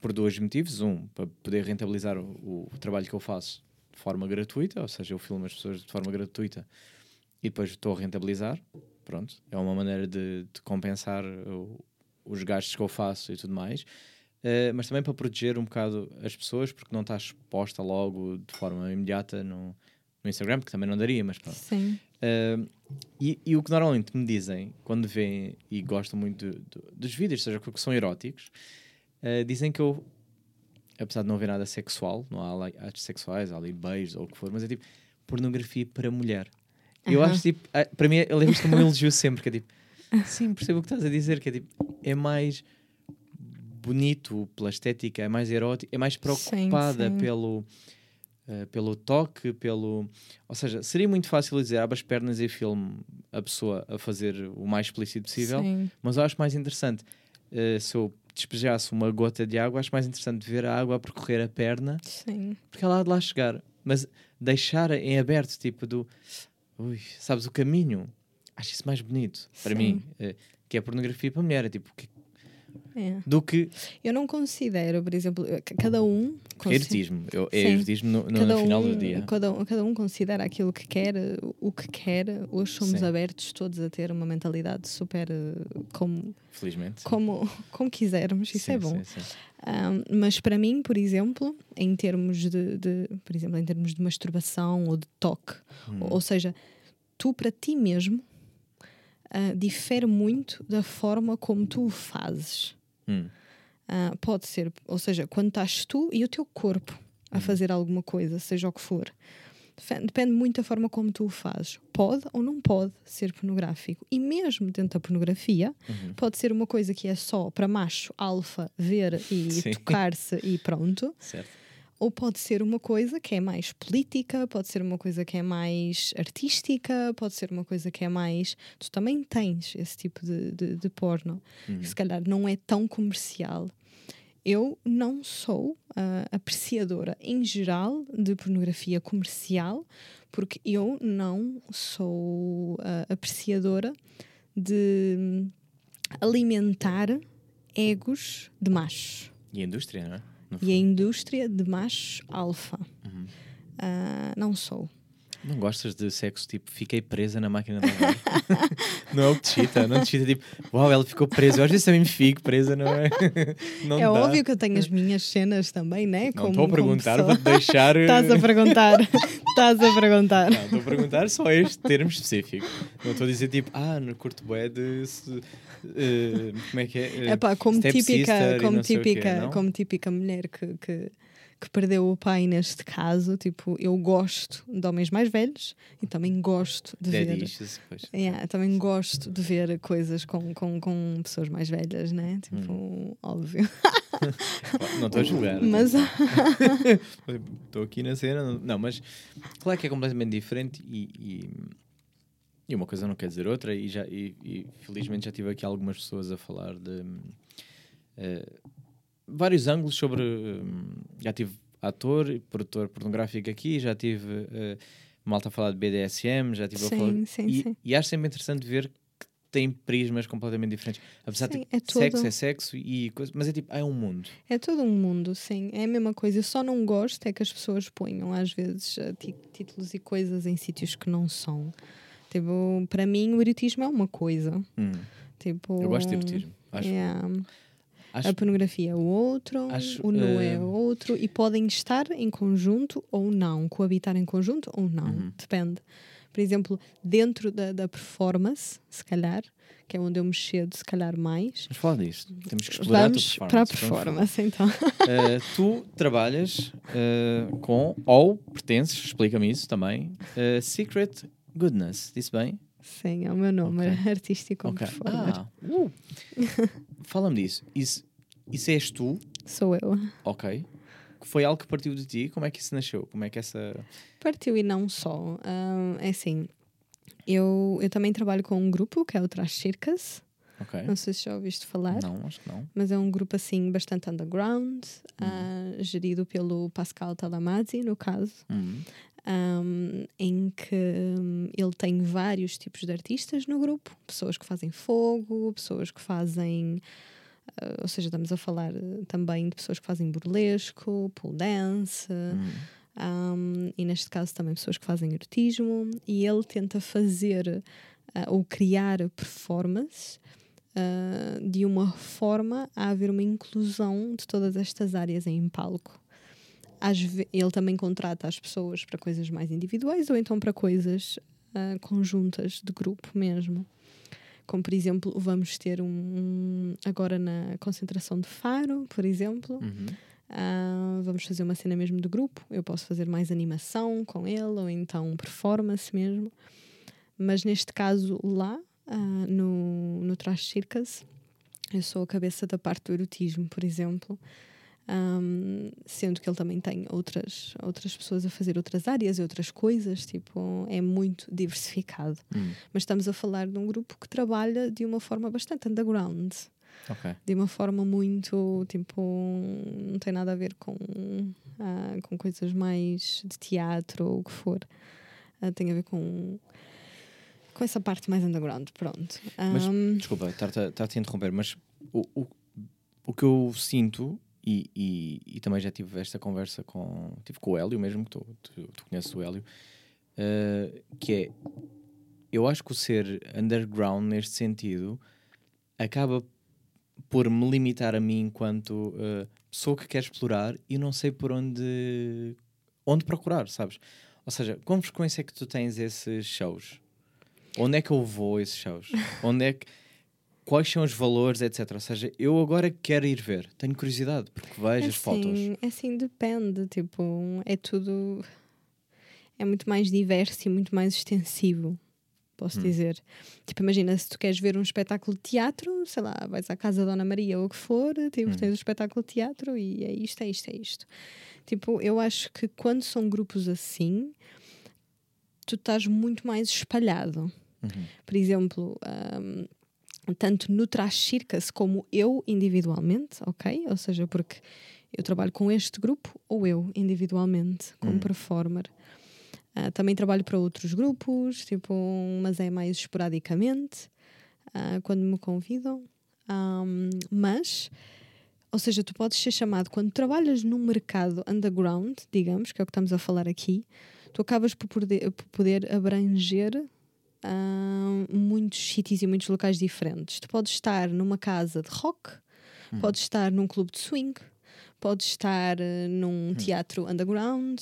por dois motivos. Um, para poder rentabilizar o, o trabalho que eu faço de de forma gratuita, ou seja, eu filmo as pessoas de forma gratuita e depois estou a rentabilizar. Pronto, é uma maneira de, de compensar o, os gastos que eu faço e tudo mais. Uh, mas também para proteger um bocado as pessoas, porque não está exposta logo de forma imediata no, no Instagram, que também não daria, mas pronto. Sim. Uh, e, e, o que normalmente me dizem quando veem e gostam muito do, do, dos vídeos, seja que são eróticos, uh, dizem que eu, apesar de não haver nada sexual, não há atos sexuais, há ali beijos ou o que for, mas é tipo pornografia para mulher. Uhum. Eu acho tipo, para mim, eu lembro como um elogio sempre, que é tipo, sim, percebo o que estás a dizer, que é tipo, é mais bonito pela estética, é mais erótico, é mais preocupada sim, sim. pelo. Uh, pelo toque, pelo. Ou seja, seria muito fácil dizer abre as pernas e filme a pessoa a fazer o mais explícito possível, sim. mas eu acho mais interessante uh, se eu despejasse uma gota de água, acho mais interessante ver a água a percorrer a perna, Sim. porque ela há de lá chegar, mas deixar em aberto, tipo do. Ui, sabes o caminho? Acho isso mais bonito para mim, uh, que é pornografia para mulher. É tipo, que, é. do que. Eu não considero, por exemplo, cada um. É erotismo. Eu, é erotismo no, no, no final um, do dia. Cada um, cada um considera aquilo que quer, o que quer. Hoje somos Sim. abertos todos a ter uma mentalidade super. Eh, como, Felizmente. Como, como quisermos, isso sim, é bom. Sim, um, mas para mim, por exemplo, em termos de, de, por exemplo, em termos de masturbação ou de toque, hum. ou, ou seja, tu para ti mesmo uh, difere muito da forma como tu o fazes. Hum. Uh, pode ser, ou seja, quando estás tu e o teu corpo a hum. fazer alguma coisa, seja o que for. Depende muito da forma como tu o fazes. Pode ou não pode ser pornográfico. E mesmo dentro da pornografia, uhum. pode ser uma coisa que é só para macho, alfa, ver e tocar-se e pronto. Certo ou pode ser uma coisa que é mais política, pode ser uma coisa que é mais artística, pode ser uma coisa que é mais. Tu também tens esse tipo de, de, de porno, uhum. que se calhar não é tão comercial. Eu não sou uh, apreciadora em geral de pornografia comercial, porque eu não sou uh, apreciadora de alimentar egos de machos. E a indústria, não é? E a indústria de machos alfa. Uhum. Uh, não sou. Não gostas de sexo tipo, fiquei presa na máquina de lavar? não é o que te chita, não te chita tipo, uau, ela ficou presa. Eu às vezes também me fico presa, não é? Não é dá. óbvio que eu tenho as minhas cenas também, né? Não estou a perguntar, vou-te deixar. Estás a perguntar, estás a perguntar. Não, estou a perguntar só este termo específico. Não estou a dizer tipo, ah, no curto bué de. Uh, como é que é? Uh, Epá, como típica, como típica, como típica mulher que, que que perdeu o pai neste caso. Tipo, eu gosto de homens mais velhos e também gosto de Dead ver. Issues, yeah, também gosto de ver coisas com, com, com pessoas mais velhas, né? Tipo, hum. óbvio. não estou a julgar. Mas estou aqui na cena. Não, mas claro que é completamente diferente e, e, e uma coisa não quer dizer outra. E, já, e, e felizmente já tive aqui algumas pessoas a falar de. Uh, vários ângulos sobre. Hum, já tive ator e produtor pornográfico aqui, já tive uh, malta a falar de BDSM, já tive sim, a falar. Sim, e, sim. e acho sempre interessante ver que tem prismas completamente diferentes. Apesar sim, de é sexo é sexo e coisa, mas é tipo, é um mundo. É todo um mundo, sim. É a mesma coisa. Eu só não gosto é que as pessoas ponham às vezes uh, títulos e coisas em sítios que não são. Tipo, para mim o erotismo é uma coisa. Hum. Tipo, eu gosto de erotismo. Acho. Yeah. Acho, a pornografia é o outro, acho, o nu uh... é outro, e podem estar em conjunto ou não, coabitar em conjunto ou não, uhum. depende. Por exemplo, dentro da, da performance, se calhar, que é onde eu me cedo, se calhar mais. Vamos falar disto. Temos que explorar Vamos a para a performance, então. Uh, tu trabalhas uh, com, ou pertences, explica-me isso também, uh, Secret Goodness, disse bem? Sim, é o meu nome, okay. artístico okay. Ah, uh. Fala-me disso. Isso, isso és tu? Sou eu. Ok. Foi algo que partiu de ti? Como é que isso nasceu? Como é que essa. Partiu e não só. é assim, eu, eu também trabalho com um grupo que é o Trash Circus. Okay. Não sei se já ouviste falar. Não, acho que não. Mas é um grupo assim bastante underground, uhum. uh, gerido pelo Pascal Talamazzi, no caso. Uhum um, em que um, ele tem vários tipos de artistas no grupo, pessoas que fazem fogo, pessoas que fazem. Uh, ou seja, estamos a falar uh, também de pessoas que fazem burlesco, pole dance, hum. Um, e neste caso também pessoas que fazem erotismo, e ele tenta fazer uh, ou criar performances uh, de uma forma a haver uma inclusão de todas estas áreas em palco. Ele também contrata as pessoas para coisas mais individuais ou então para coisas uh, conjuntas de grupo mesmo. Como, por exemplo, vamos ter um, um agora na concentração de Faro, por exemplo. Uhum. Uh, vamos fazer uma cena mesmo de grupo. Eu posso fazer mais animação com ele, ou então performance mesmo. Mas neste caso, lá uh, no, no Trash Circus, eu sou a cabeça da parte do erotismo, por exemplo. Um, sendo que ele também tem outras, outras pessoas a fazer outras áreas e outras coisas, tipo, é muito diversificado. Hum. Mas estamos a falar de um grupo que trabalha de uma forma bastante underground. Okay. De uma forma muito, tipo, não tem nada a ver com, uh, com coisas mais de teatro ou o que for. Uh, tem a ver com com essa parte mais underground, pronto. Mas, Um, desculpa, estar-te a interromper, mas o, o, o que eu sinto, e, e, e também já tive esta conversa com, tive com o Hélio mesmo, que tu, tu, tu conheces o Hélio, uh, que é, eu acho que o ser underground neste sentido acaba por me limitar a mim enquanto uh, pessoa que quer explorar e não sei por onde, onde procurar, sabes? Ou seja, com frequência é que tu tens esses shows? Onde é que eu vou a esses shows? Onde é que. Quais são os valores, etc. Ou seja, eu agora quero ir ver, tenho curiosidade, porque vejo é as fotos. assim, assim, depende, tipo, é tudo. É muito mais diverso e muito mais extensivo, posso Hum. dizer. Tipo, imagina, se tu queres ver um espetáculo de teatro, sei lá, vais à casa da Dona Maria ou o que for, tipo, Hum. tens o espetáculo de teatro e é isto, é isto, é isto. Tipo, eu acho que quando são grupos assim, tu estás muito mais espalhado. Uhum. Por exemplo, um, tanto no Trash Circus como eu individualmente, ok? Ou seja, porque eu trabalho com este grupo ou eu individualmente, como Hum. performer. Ah, também trabalho para outros grupos, tipo, mas é mais esporadicamente, ah, quando me convidam. Ahm, mas, ou seja, tu podes ser chamado quando trabalhas num mercado underground, digamos, que é o que estamos a falar aqui, tu acabas por poder, por poder abranger ah, muitos sítios e muitos locais diferentes. Tu podes estar numa casa de rock, Uhum. podes estar num clube de swing, podes estar eh, num teatro underground,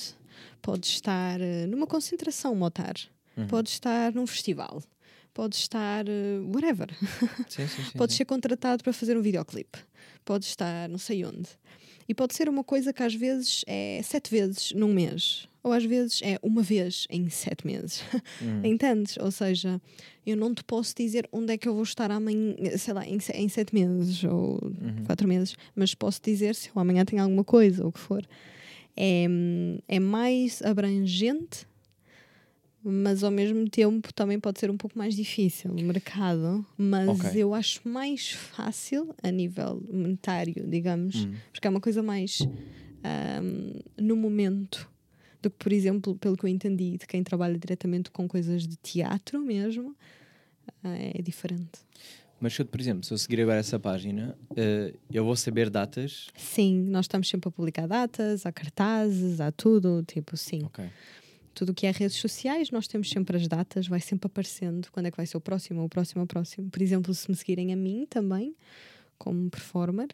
podes estar eh, numa concentração motar, Uhum. podes estar num festival, podes estar eh, whatever. Sim, sim, sim. Podes ser contratado para fazer um videoclipe. Podes estar não sei onde. E pode ser uma coisa que às vezes é sete vezes num mês. Ou às vezes é uma vez em sete meses. Hum. Entendes? Ou seja, eu não te posso dizer onde é que eu vou estar amanhã, sei lá, em, em sete meses ou Uhum. quatro meses. Mas posso dizer se eu amanhã tenho alguma coisa ou o que for. É, é mais abrangente mas ao mesmo tempo também pode ser um pouco mais difícil o mercado. Mas Ok. eu acho mais fácil a nível monetário, digamos, Hum. porque é uma coisa mais ahm, no momento do que, por exemplo, pelo que eu entendi, de quem trabalha diretamente com coisas de teatro mesmo, ah, é diferente. Mas por exemplo, se eu seguir agora essa página, eh, eu vou saber datas. Sim, nós estamos sempre a publicar datas, há cartazes, há tudo, tipo, sim. Ok. tudo o que é redes sociais, nós temos sempre as datas, vai sempre aparecendo quando é que vai ser o próximo, o próximo, o próximo. Por exemplo, se me seguirem a mim também, como performer,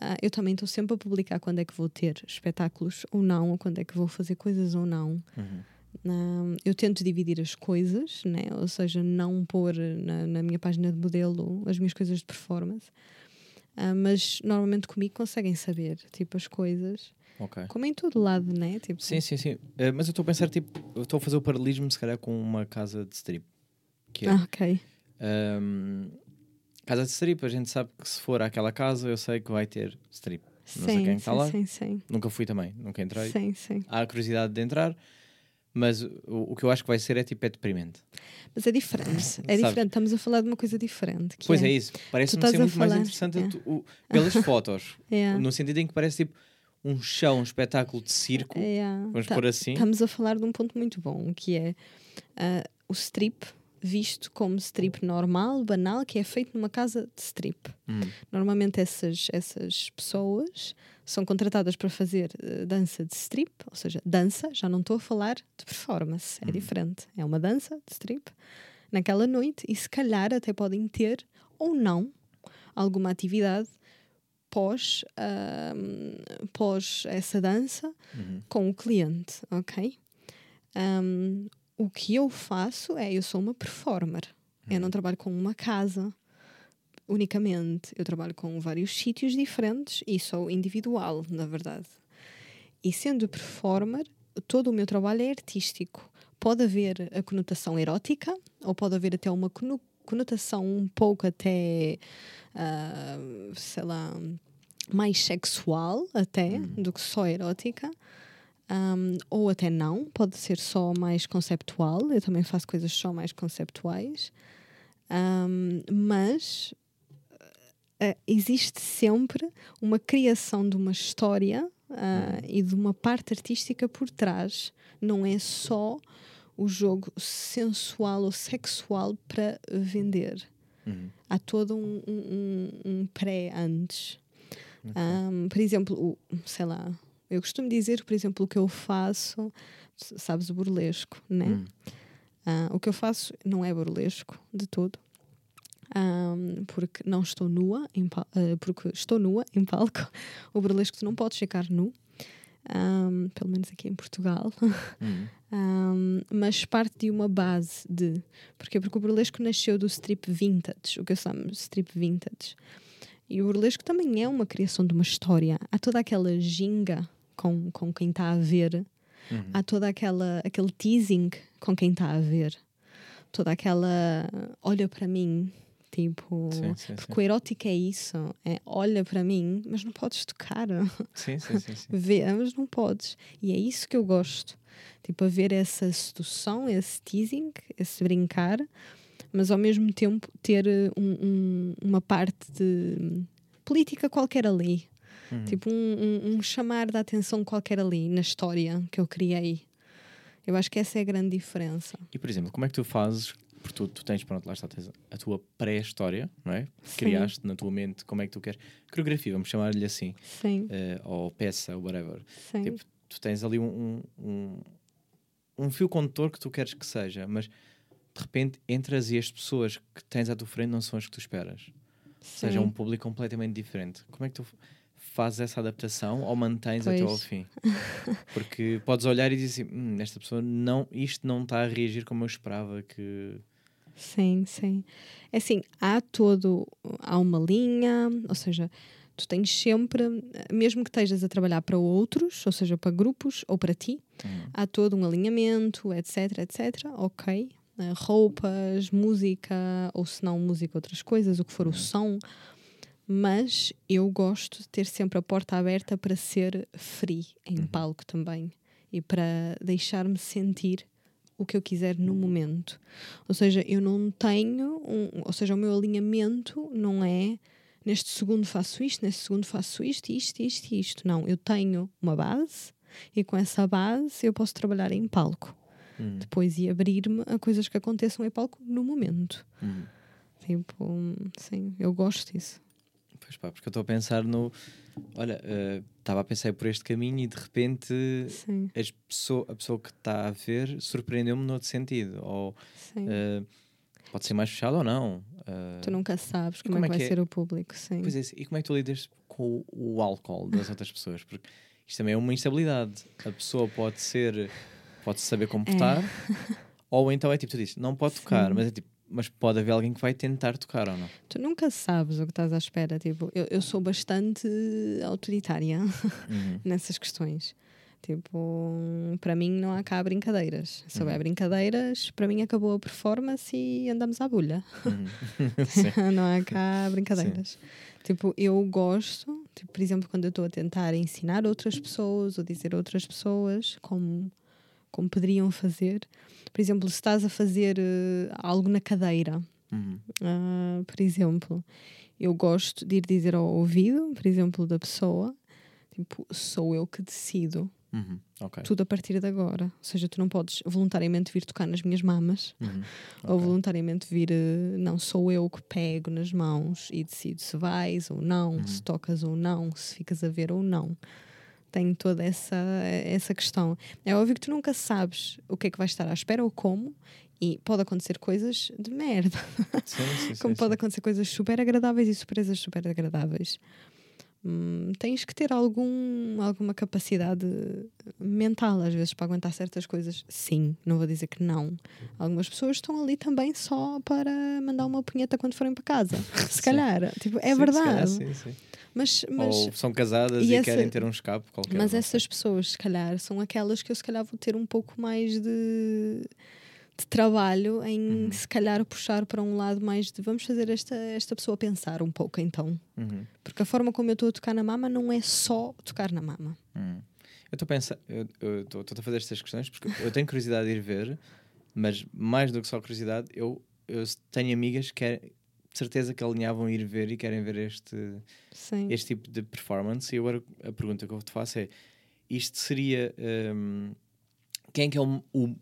ah, eu também estou sempre a publicar quando é que vou ter espetáculos ou não, ou quando é que vou fazer coisas ou não. Uhum. Ah, eu tento dividir as coisas, né? ou seja, não pôr na, na minha página de modelo as minhas coisas de performance. Ah, mas normalmente comigo conseguem saber tipo as coisas, Ok. como em todo lado, né? Tipo, Sim, sim, sim. Mas eu estou a pensar, tipo, estou a fazer o paralelismo, se calhar, com uma casa de strip. Que é, Ah, ok. ahm, casa de strip, a gente sabe que se for àquela casa, eu sei que vai ter strip. Não sei Sim, quem está sim, lá. sim, sim. Nunca fui também, nunca entrei. Sim, sim. Há a curiosidade de entrar, mas o, o que eu acho que vai ser é tipo, é deprimente. Mas é diferente. É diferente. Estamos a falar de uma coisa diferente. Pois é, isso. Parece-me ser muito mais interessante é. tu- o- pelas fotos. É, No sentido em que parece tipo um show, um espetáculo de circo. é, Vamos tá- pôr assim. Estamos a falar de um ponto muito bom, que é ah, o strip visto como strip normal, banal, que é feito numa casa de strip. Hum. Normalmente essas, essas pessoas são contratadas para fazer uh, dança de strip, ou seja, dança, já não estou a falar de performance, é diferente. É uma dança de strip naquela noite e se calhar até podem ter ou não alguma atividade pós, uh, pós essa dança Uhum. com o cliente, ok? Um, o que eu faço é, eu sou uma performer. Eu não trabalho com uma casa unicamente. Eu trabalho com vários sítios diferentes e sou individual, na verdade. E sendo performer, todo o meu trabalho é artístico. Pode haver a conotação erótica ou pode haver até uma cono- conotação um pouco até, ah, sei lá, mais sexual até do que só erótica. Um, ou até não, pode ser só mais conceptual. Eu também faço coisas só mais conceptuais. Um, mas eh, existe sempre uma criação de uma história ah, e de uma parte artística por trás. Não é só o jogo sensual ou sexual para vender. Uhum. Há todo um, um, um- um pré antes. Um, por exemplo, o, sei lá, eu costumo dizer, por exemplo, o que eu faço, sabes, o burlesco, né? Hum. Ah, o que eu faço não é burlesco de todo. Ahm, porque não estou nua, em ah, porque estou nua em palco. O burlesco tu não podes ficar nu, Ahm, pelo menos aqui em Portugal. Hum. Ahm, mas parte de uma base de. Porquê? Porque o burlesco nasceu do strip vintage, o que eu chamo strip vintage. E o burlesco também é uma criação de uma história. Há toda aquela ginga com, com quem está a ver, Uhum. há toda aquela aquele teasing com quem está a ver, toda aquela olha para mim, tipo, Sim, sim, porque sim. o erótico é isso, é olha para mim, mas não podes tocar, Sim, sim, sim, sim. vê, mas não podes. E é isso que eu gosto, tipo, a ver essa sedução, esse teasing, esse brincar, mas ao mesmo tempo ter eh, um- um- uma parte de política qualquer ali. Uhum. Tipo, um, um- um chamar de atenção qualquer ali na história que eu criei. Eu acho que essa é a grande diferença. E por exemplo, como é que tu fazes? Porque tu, tu tens, pronto, lá está, tens a tua pré-história, não é? Sim. Criaste na tua mente como é que tu queres. Coreografia, vamos chamar-lhe assim, Sim, eh, ou peça, ou whatever. sim. Tipo, tu tens ali um, um, um, fio condutor que tu queres que seja, mas de repente entras e as pessoas que tens à tua frente não são as que tu esperas. Ou seja, é sim. um público completamente diferente. Como é que tu fazes essa adaptação ou mantens até ao Pois. fim? Porque podes olhar e dizer assim, hum, esta pessoa não, isto não está a reagir como eu esperava que. Sim, sim. É assim, há todo, há uma linha, ou seja, tu tens sempre, mesmo que estejas a trabalhar para outros, ou seja, para grupos ou para ti, Hum, há todo um alinhamento, etc, etc, ok. Eh, Roupas, música, ou se não música, outras coisas, o que for o som. Mas eu gosto de ter sempre a porta aberta para ser free em palco também e para deixar-me sentir o que eu quiser no momento. Ou seja, eu não tenho, um, ou seja, o meu alinhamento não é neste segundo faço isto, neste segundo faço isto, isto, isto, isto. Não, eu tenho uma base e com essa base eu posso trabalhar em palco. hum, Depois e abrir-me a coisas que aconteçam em palco no momento. hum. Tipo, sim, eu gosto disso. Pois pá, porque eu estou a pensar no. Olha, eh, estava a pensar por este caminho e de repente pessoa, a pessoa que está a ver surpreendeu-me noutro sentido. Ou eh, pode ser mais fechado ou não. eh, tu nunca sabes como, como é é que vai que é? ser o público, sim. Pois é, e como é que tu lidas com o, o álcool das outras pessoas? Porque isto também é uma instabilidade. A pessoa pode ser, pode saber comportar, ou então é tipo, tu dizes, não pode tocar, Sim. mas é tipo, mas pode haver alguém que vai tentar tocar ou não. Tu nunca sabes o que estás à espera. Tipo, eu, eu sou bastante autoritária Uhum. nessas questões. Tipo, para mim não há cá brincadeiras. Se houver brincadeiras, para mim acabou a performance e andamos à bulha. Uhum. Sim. não há cá brincadeiras. Tipo, eu gosto, tipo, por exemplo, quando eu estou a tentar ensinar outras pessoas ou dizer a outras pessoas como, como poderiam fazer. Por exemplo, se estás a fazer eh, algo na cadeira, Uhum. ah, por exemplo, eu gosto de ir dizer ao ouvido, por exemplo, da pessoa, tipo, sou eu que decido Uhum. Ok. Tudo a partir de agora. Ou seja, tu não podes voluntariamente vir tocar nas minhas mamas Uhum. ou Ok. voluntariamente vir. eh, Não, sou eu que pego nas mãos e decido se vais ou não, Uhum. se tocas ou não, se ficas a ver ou não. Tenho toda essa, essa questão. É óbvio que tu nunca sabes o que é que vais estar à espera ou como, e pode acontecer coisas de merda. Sim, sim, sim, Como pode sim. acontecer coisas super agradáveis e surpresas super agradáveis. Hum, tens que ter algum, alguma capacidade mental, às vezes, para aguentar certas coisas. Sim, não vou dizer que não. Algumas pessoas estão ali também só para mandar uma punheta quando forem para casa. Se calhar. Tipo, é verdade. calhar, sim, sim. Mas, mas, Ou são casadas e e, essa- querem ter um escape qualquer. mas essas pessoas, se calhar, são aquelas que eu, se calhar, vou ter um pouco mais de, de trabalho em, Uhum. se calhar, puxar para um lado mais de vamos fazer esta, esta pessoa pensar um pouco, então. Uhum. Porque a forma como eu estou a tocar na mama não é só tocar na mama. Hum. Eu estou a pensar, eu estou a fazer estas questões porque eu tenho curiosidade de ir ver, mas mais do que só curiosidade, eu, eu tenho amigas que querem, de certeza que alinhavam ir ver e querem ver este, Sim. este tipo de performance. E agora a pergunta que eu te faço é: isto seria. hum, quem é que é o, o,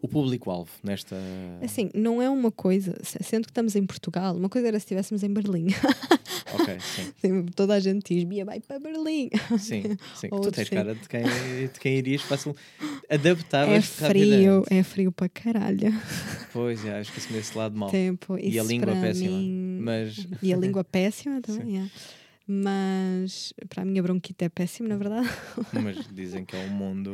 o público-alvo nesta. Assim, não é uma coisa, se- sendo que estamos em Portugal, uma coisa era se estivéssemos em Berlim. Ok, sim. Assim, Toda a gente diz, Bia, vai para Berlim. Sim, sim. Ou tu tens sim. cara de quem, de quem irias fácil adaptavas É frio, rapidamente. é frio para caralho. Pois, já, esqueci-me desse lado mau. Tempo. E a língua péssima. mim- Mas E a língua péssima também, Sim. é. Mas para a minha bronquite é péssimo, na verdade. Mas dizem que é um mundo.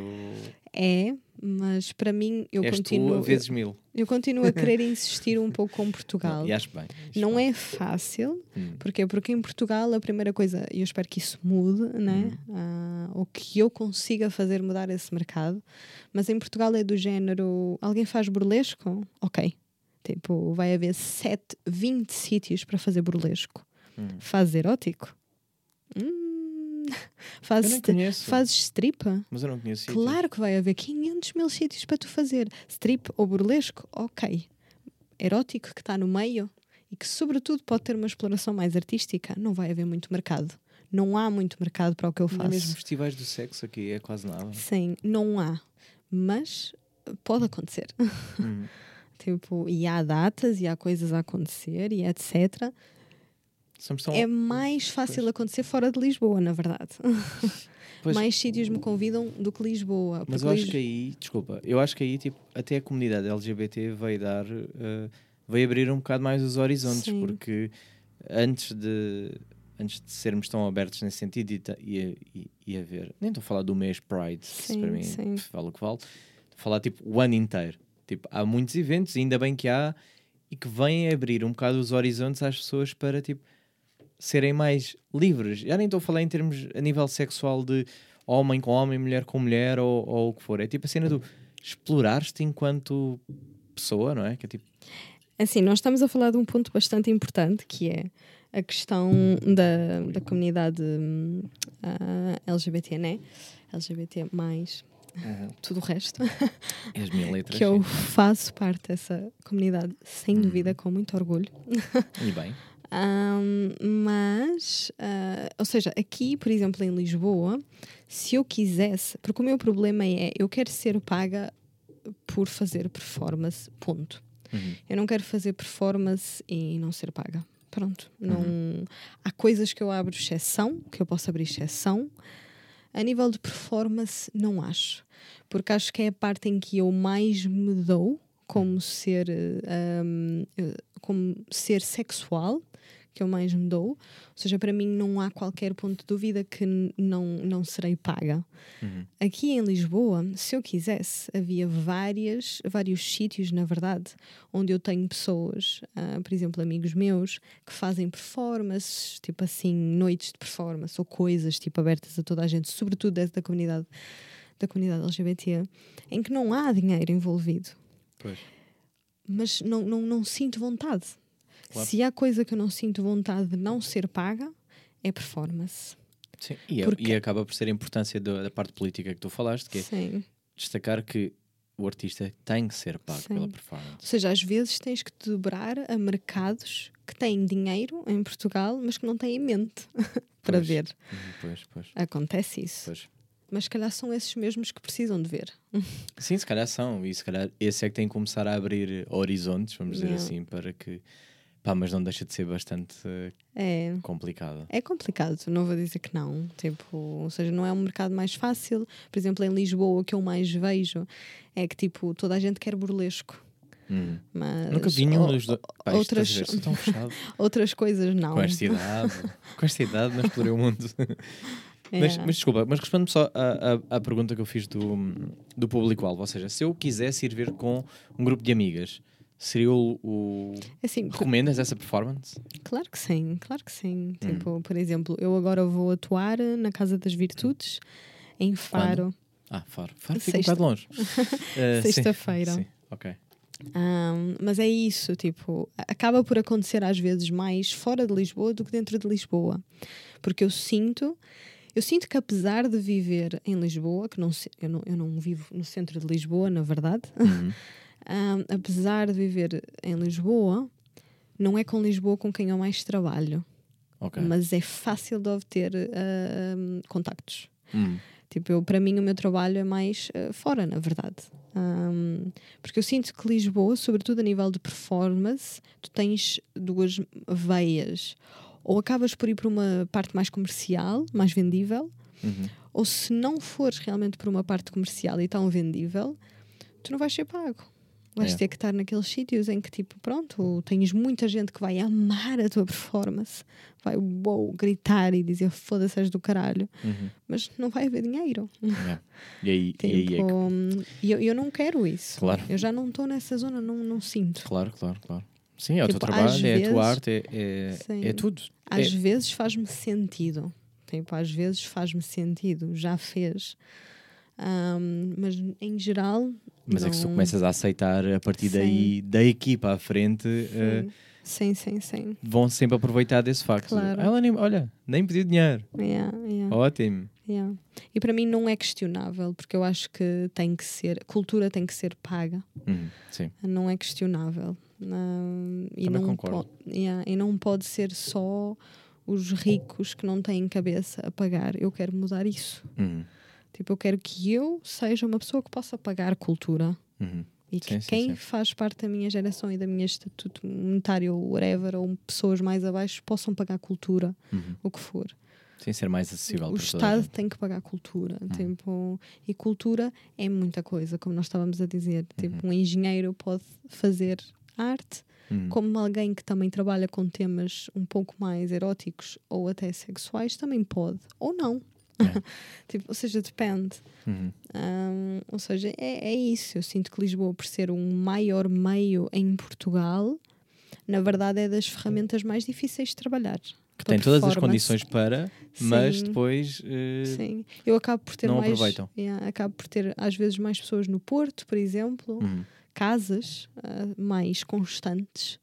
É, mas para mim eu És continuo. tu vezes mil. Eu, eu continuo a querer insistir um pouco com Portugal. E acho bem. acho Não bem. é fácil, Hum. Porquê? Porque em Portugal a primeira coisa, e eu espero que isso mude, né? Ah, ou que eu consiga fazer mudar esse mercado, mas em Portugal é do género: alguém faz burlesco? Ok. Tipo, vai haver 7, 20 sítios para fazer burlesco. Hum. Faz erótico? Hum. Eu Faz, nem conheço. fazes strip? Mas eu não conheço. sítios. Claro que vai haver 500 mil sítios para tu fazer. Strip ou burlesco? Ok. Erótico que está no meio e que, sobretudo, pode ter uma exploração mais artística, não vai haver muito mercado. Não há muito mercado para o que eu Nem faço. mesmo festivais do sexo aqui é quase nada. Sim, não há. Mas pode acontecer. Hum. tipo, e há datas e há coisas a acontecer e etc. É mais fácil acontecer fora de Lisboa, na verdade. Pois, Mais sítios me convidam do que Lisboa. Mas eu acho Lis- que aí, desculpa, eu acho que aí tipo, até a comunidade LGBT veio dar, eh, veio abrir um bocado mais os horizontes, Sim. porque antes de, antes de sermos tão abertos nesse sentido e, e, e, e a ver, nem estou a falar do mês Pride, Sim, para mim sim. vale o que vale, estou a falar tipo o ano inteiro. Tipo, há muitos eventos, ainda bem que há, e que vêm abrir um bocado os horizontes às pessoas para tipo serem mais livres. Já nem estou a falar em termos a nível sexual de homem com homem, mulher com mulher ou, ou o que for. É tipo a cena do explorar-te enquanto pessoa, não é? Que é tipo, Assim, nós estamos a falar de um ponto bastante importante que é a questão da, da comunidade hum, ah, LGBT, né? LGBT, mais tudo o resto, as letras. que eu faço parte dessa comunidade, sem dúvida, com muito orgulho. E bem, Ahm, mas, ah, ou seja, aqui, por exemplo, em Lisboa, se eu quisesse, porque o meu problema é eu quero ser paga por fazer performance, ponto. Uhum. Eu não quero fazer performance e não ser paga. Pronto. Não... Há coisas que eu abro exceção, que eu posso abrir exceção. A nível de performance, não acho. Porque acho que é a parte em que eu mais me dou como ser, um, eh, como ser sexual, que eu mais me dou. Ou seja, para mim não há qualquer ponto de dúvida que não, não serei paga. Uhum. Aqui em Lisboa, se eu quisesse, havia várias, vários sítios, na verdade, onde eu tenho pessoas, ah, por exemplo, amigos meus, que fazem performances, tipo assim, noites de performance ou coisas tipo abertas a toda a gente, sobretudo da comunidade, da comunidade LGBT, em que não há dinheiro envolvido, pois. mas não, não, não sinto vontade. Claro. Se há coisa que eu não sinto vontade de não ser paga, é performance. Sim. E, é- Porque- e acaba por ser a importância da, da parte política que tu falaste, que é Sim. destacar que o artista tem que ser pago Sim. pela performance. Ou seja, às vezes tens que te dobrar a mercados que têm dinheiro em Portugal, mas que não têm em mente para Pois. ver. Uhum, Pois, pois, Acontece isso. pois. Mas se calhar são esses mesmos que precisam de ver. Sim, se calhar são. E se calhar esse é que tem que começar a abrir horizontes, vamos dizer assim, para que. Pá, mas não deixa de ser bastante eh, É. complicado. É complicado, não vou dizer que não. Tipo, ou seja, não é um mercado mais fácil. Por exemplo, em Lisboa, o que eu mais vejo é que tipo, toda a gente quer burlesco. Hum. Mas Nunca vi nenhum o- dos isto, outras- fechado. outras coisas não. com esta idade. com esta idade, não explorei o mundo. É. Mas, mas desculpa, mas responde-me só à, à, à pergunta que eu fiz do, do público-alvo. Ou seja, se eu quisesse ir ver com um grupo de amigas, seria o. o... Assim, Recomendas essa performance? Claro que sim, claro que sim. Hum. Tipo, por exemplo, eu agora vou atuar na Casa das Virtudes, em Faro, Ah, Faro. Faro fica Sexta. um bocado longe. Sim, Sexta-feira. Sim, ok. Ahm, mas é isso, tipo, acaba por acontecer às vezes mais fora de Lisboa do que dentro de Lisboa. Porque eu sinto, eu sinto que apesar de viver em Lisboa, que não, eu, não, eu não vivo no centro de Lisboa, na verdade, Uhum. ahm, apesar de viver em Lisboa, não é com Lisboa com quem eu mais trabalho, Ok. mas é fácil de obter ahm, contactos. Hum. Tipo, eu, para mim o meu trabalho é mais eh, fora, na verdade. Ahm, porque eu sinto que Lisboa, sobretudo a nível de performance, tu tens duas veias. Ou acabas por ir para uma parte mais comercial, mais vendível, Uhum. ou se não fores realmente para uma parte comercial e tão vendível, tu não vais ser pago. Vais É. ter que estar naqueles sítios em que, tipo, pronto, tens muita gente que vai amar a tua performance, vai uou, gritar e dizer foda-se és do caralho, Uhum. mas não vai haver dinheiro. Yeah. E aí, e aí é Tipo, que. hum, eu, eu não quero isso. Claro. Eu já não estou nessa zona, não, não sinto. Claro, claro, claro. Sim, é o teu Tipo, trabalho, é a tua vezes- arte, é, é, é tudo. Às É- vezes faz-me sentido. Tipo, às vezes faz-me sentido, já fez. Hum, mas em geral. Mas é que se tu não- começas a aceitar a partir daí, da equipa à frente, eh, Sim, sim, sim. vão sempre aproveitar desse facto. Claro. Ela nem, olha, nem pediu dinheiro. Yeah, yeah, Ótimo. yeah. E para mim não é questionável, porque eu acho que tem que ser. A cultura tem que ser paga. Hum, sim. não é questionável. Não, e, Também não concordo. po- yeah, e não pode ser só os ricos que não têm cabeça a pagar. Eu quero mudar isso. Uhum, Tipo, eu quero que eu seja uma pessoa que possa pagar cultura uhum. e que Sim, sim, quem sim. faz parte da minha geração e da minha estatuto monetário, whatever, ou pessoas mais abaixo, possam pagar cultura, Uhum. o que for. Sem ser mais acessível O Estado tem que pagar cultura. Uhum. Tipo, e cultura é muita coisa, como nós estávamos a dizer. Uhum. Tipo, um engenheiro pode fazer arte, Uhum. como alguém que também trabalha com temas um pouco mais eróticos ou até sexuais também pode, ou não. É. tipo, ou seja, depende. Uhum. Hum, ou seja, é, é isso. Eu sinto que Lisboa, por ser um maior meio em Portugal, na verdade é das ferramentas mais difíceis de trabalhar. Que tem todas as condições para, mas Sim. depois. eh, Sim, eu acabo por ter não mais. aproveitam. Yeah, acabo por ter às vezes mais pessoas no Porto, por exemplo, uhum. casas ah, mais constantes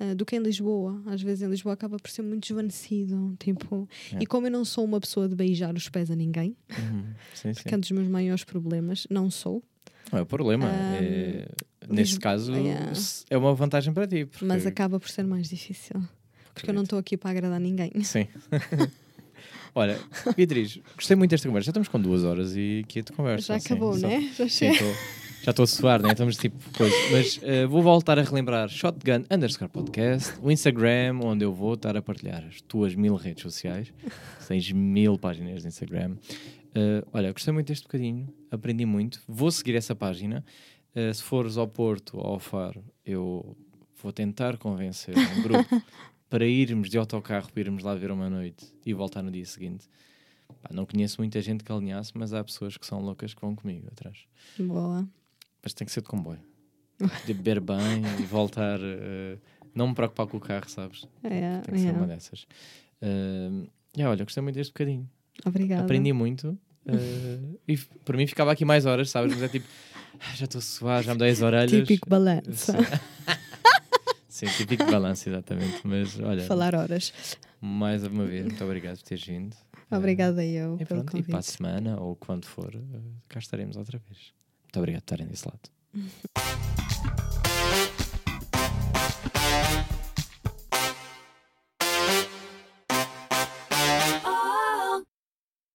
ah, do que em Lisboa. Às vezes em Lisboa acaba por ser muito desvanecido. Tipo, É. E como eu não sou uma pessoa de beijar os pés a ninguém, Uhum. Sim, sim. que é um dos meus maiores problemas, não sou, Não é o problema. Um, é, nesse Lis- caso, yeah. é uma vantagem para ti. Porque... mas acaba por ser mais difícil. Porque eu não estou aqui para agradar ninguém. Sim. Olha, Beatriz, gostei muito desta conversa. Já estamos com duas horas e aqui a conversa. Já sim. acabou, Só- né? Já Sim, chega. Já estou a suar, né? Estamos tipo coisa. Mas eh, vou voltar a relembrar Shotgun underscore podcast, o Instagram, onde eu vou estar a partilhar as tuas mil redes sociais. Tens mil páginas de Instagram. Eh, olha, gostei muito deste bocadinho, aprendi muito. Vou seguir essa página. Eh, se fores ao Porto ou ao Faro, eu vou tentar convencer um grupo para irmos de autocarro, para irmos lá ver uma noite e voltar no dia seguinte. Pá, não conheço muita gente que alinhasse, mas há pessoas que são loucas que vão comigo atrás. Boa. Mas tem que ser de comboio. De beber bem e voltar. eh, não me preocupar com o carro, sabes? É, Tem que ser é. uma dessas. Uh, e olha, gostei muito deste bocadinho. Obrigada. Aprendi muito. eh, e para mim ficava aqui mais horas, sabes? Mas é tipo, "Ah, já estou a suar, já me dei as orelhas. Típico balanço. Sim. Típico balanço, exatamente. Mas olha, Falar horas. mais uma vez, muito obrigado por teres vindo. Obrigada eu E pelo pronto, e para a semana, ou quando for, cá estaremos outra vez. Dobrý večer, Slad.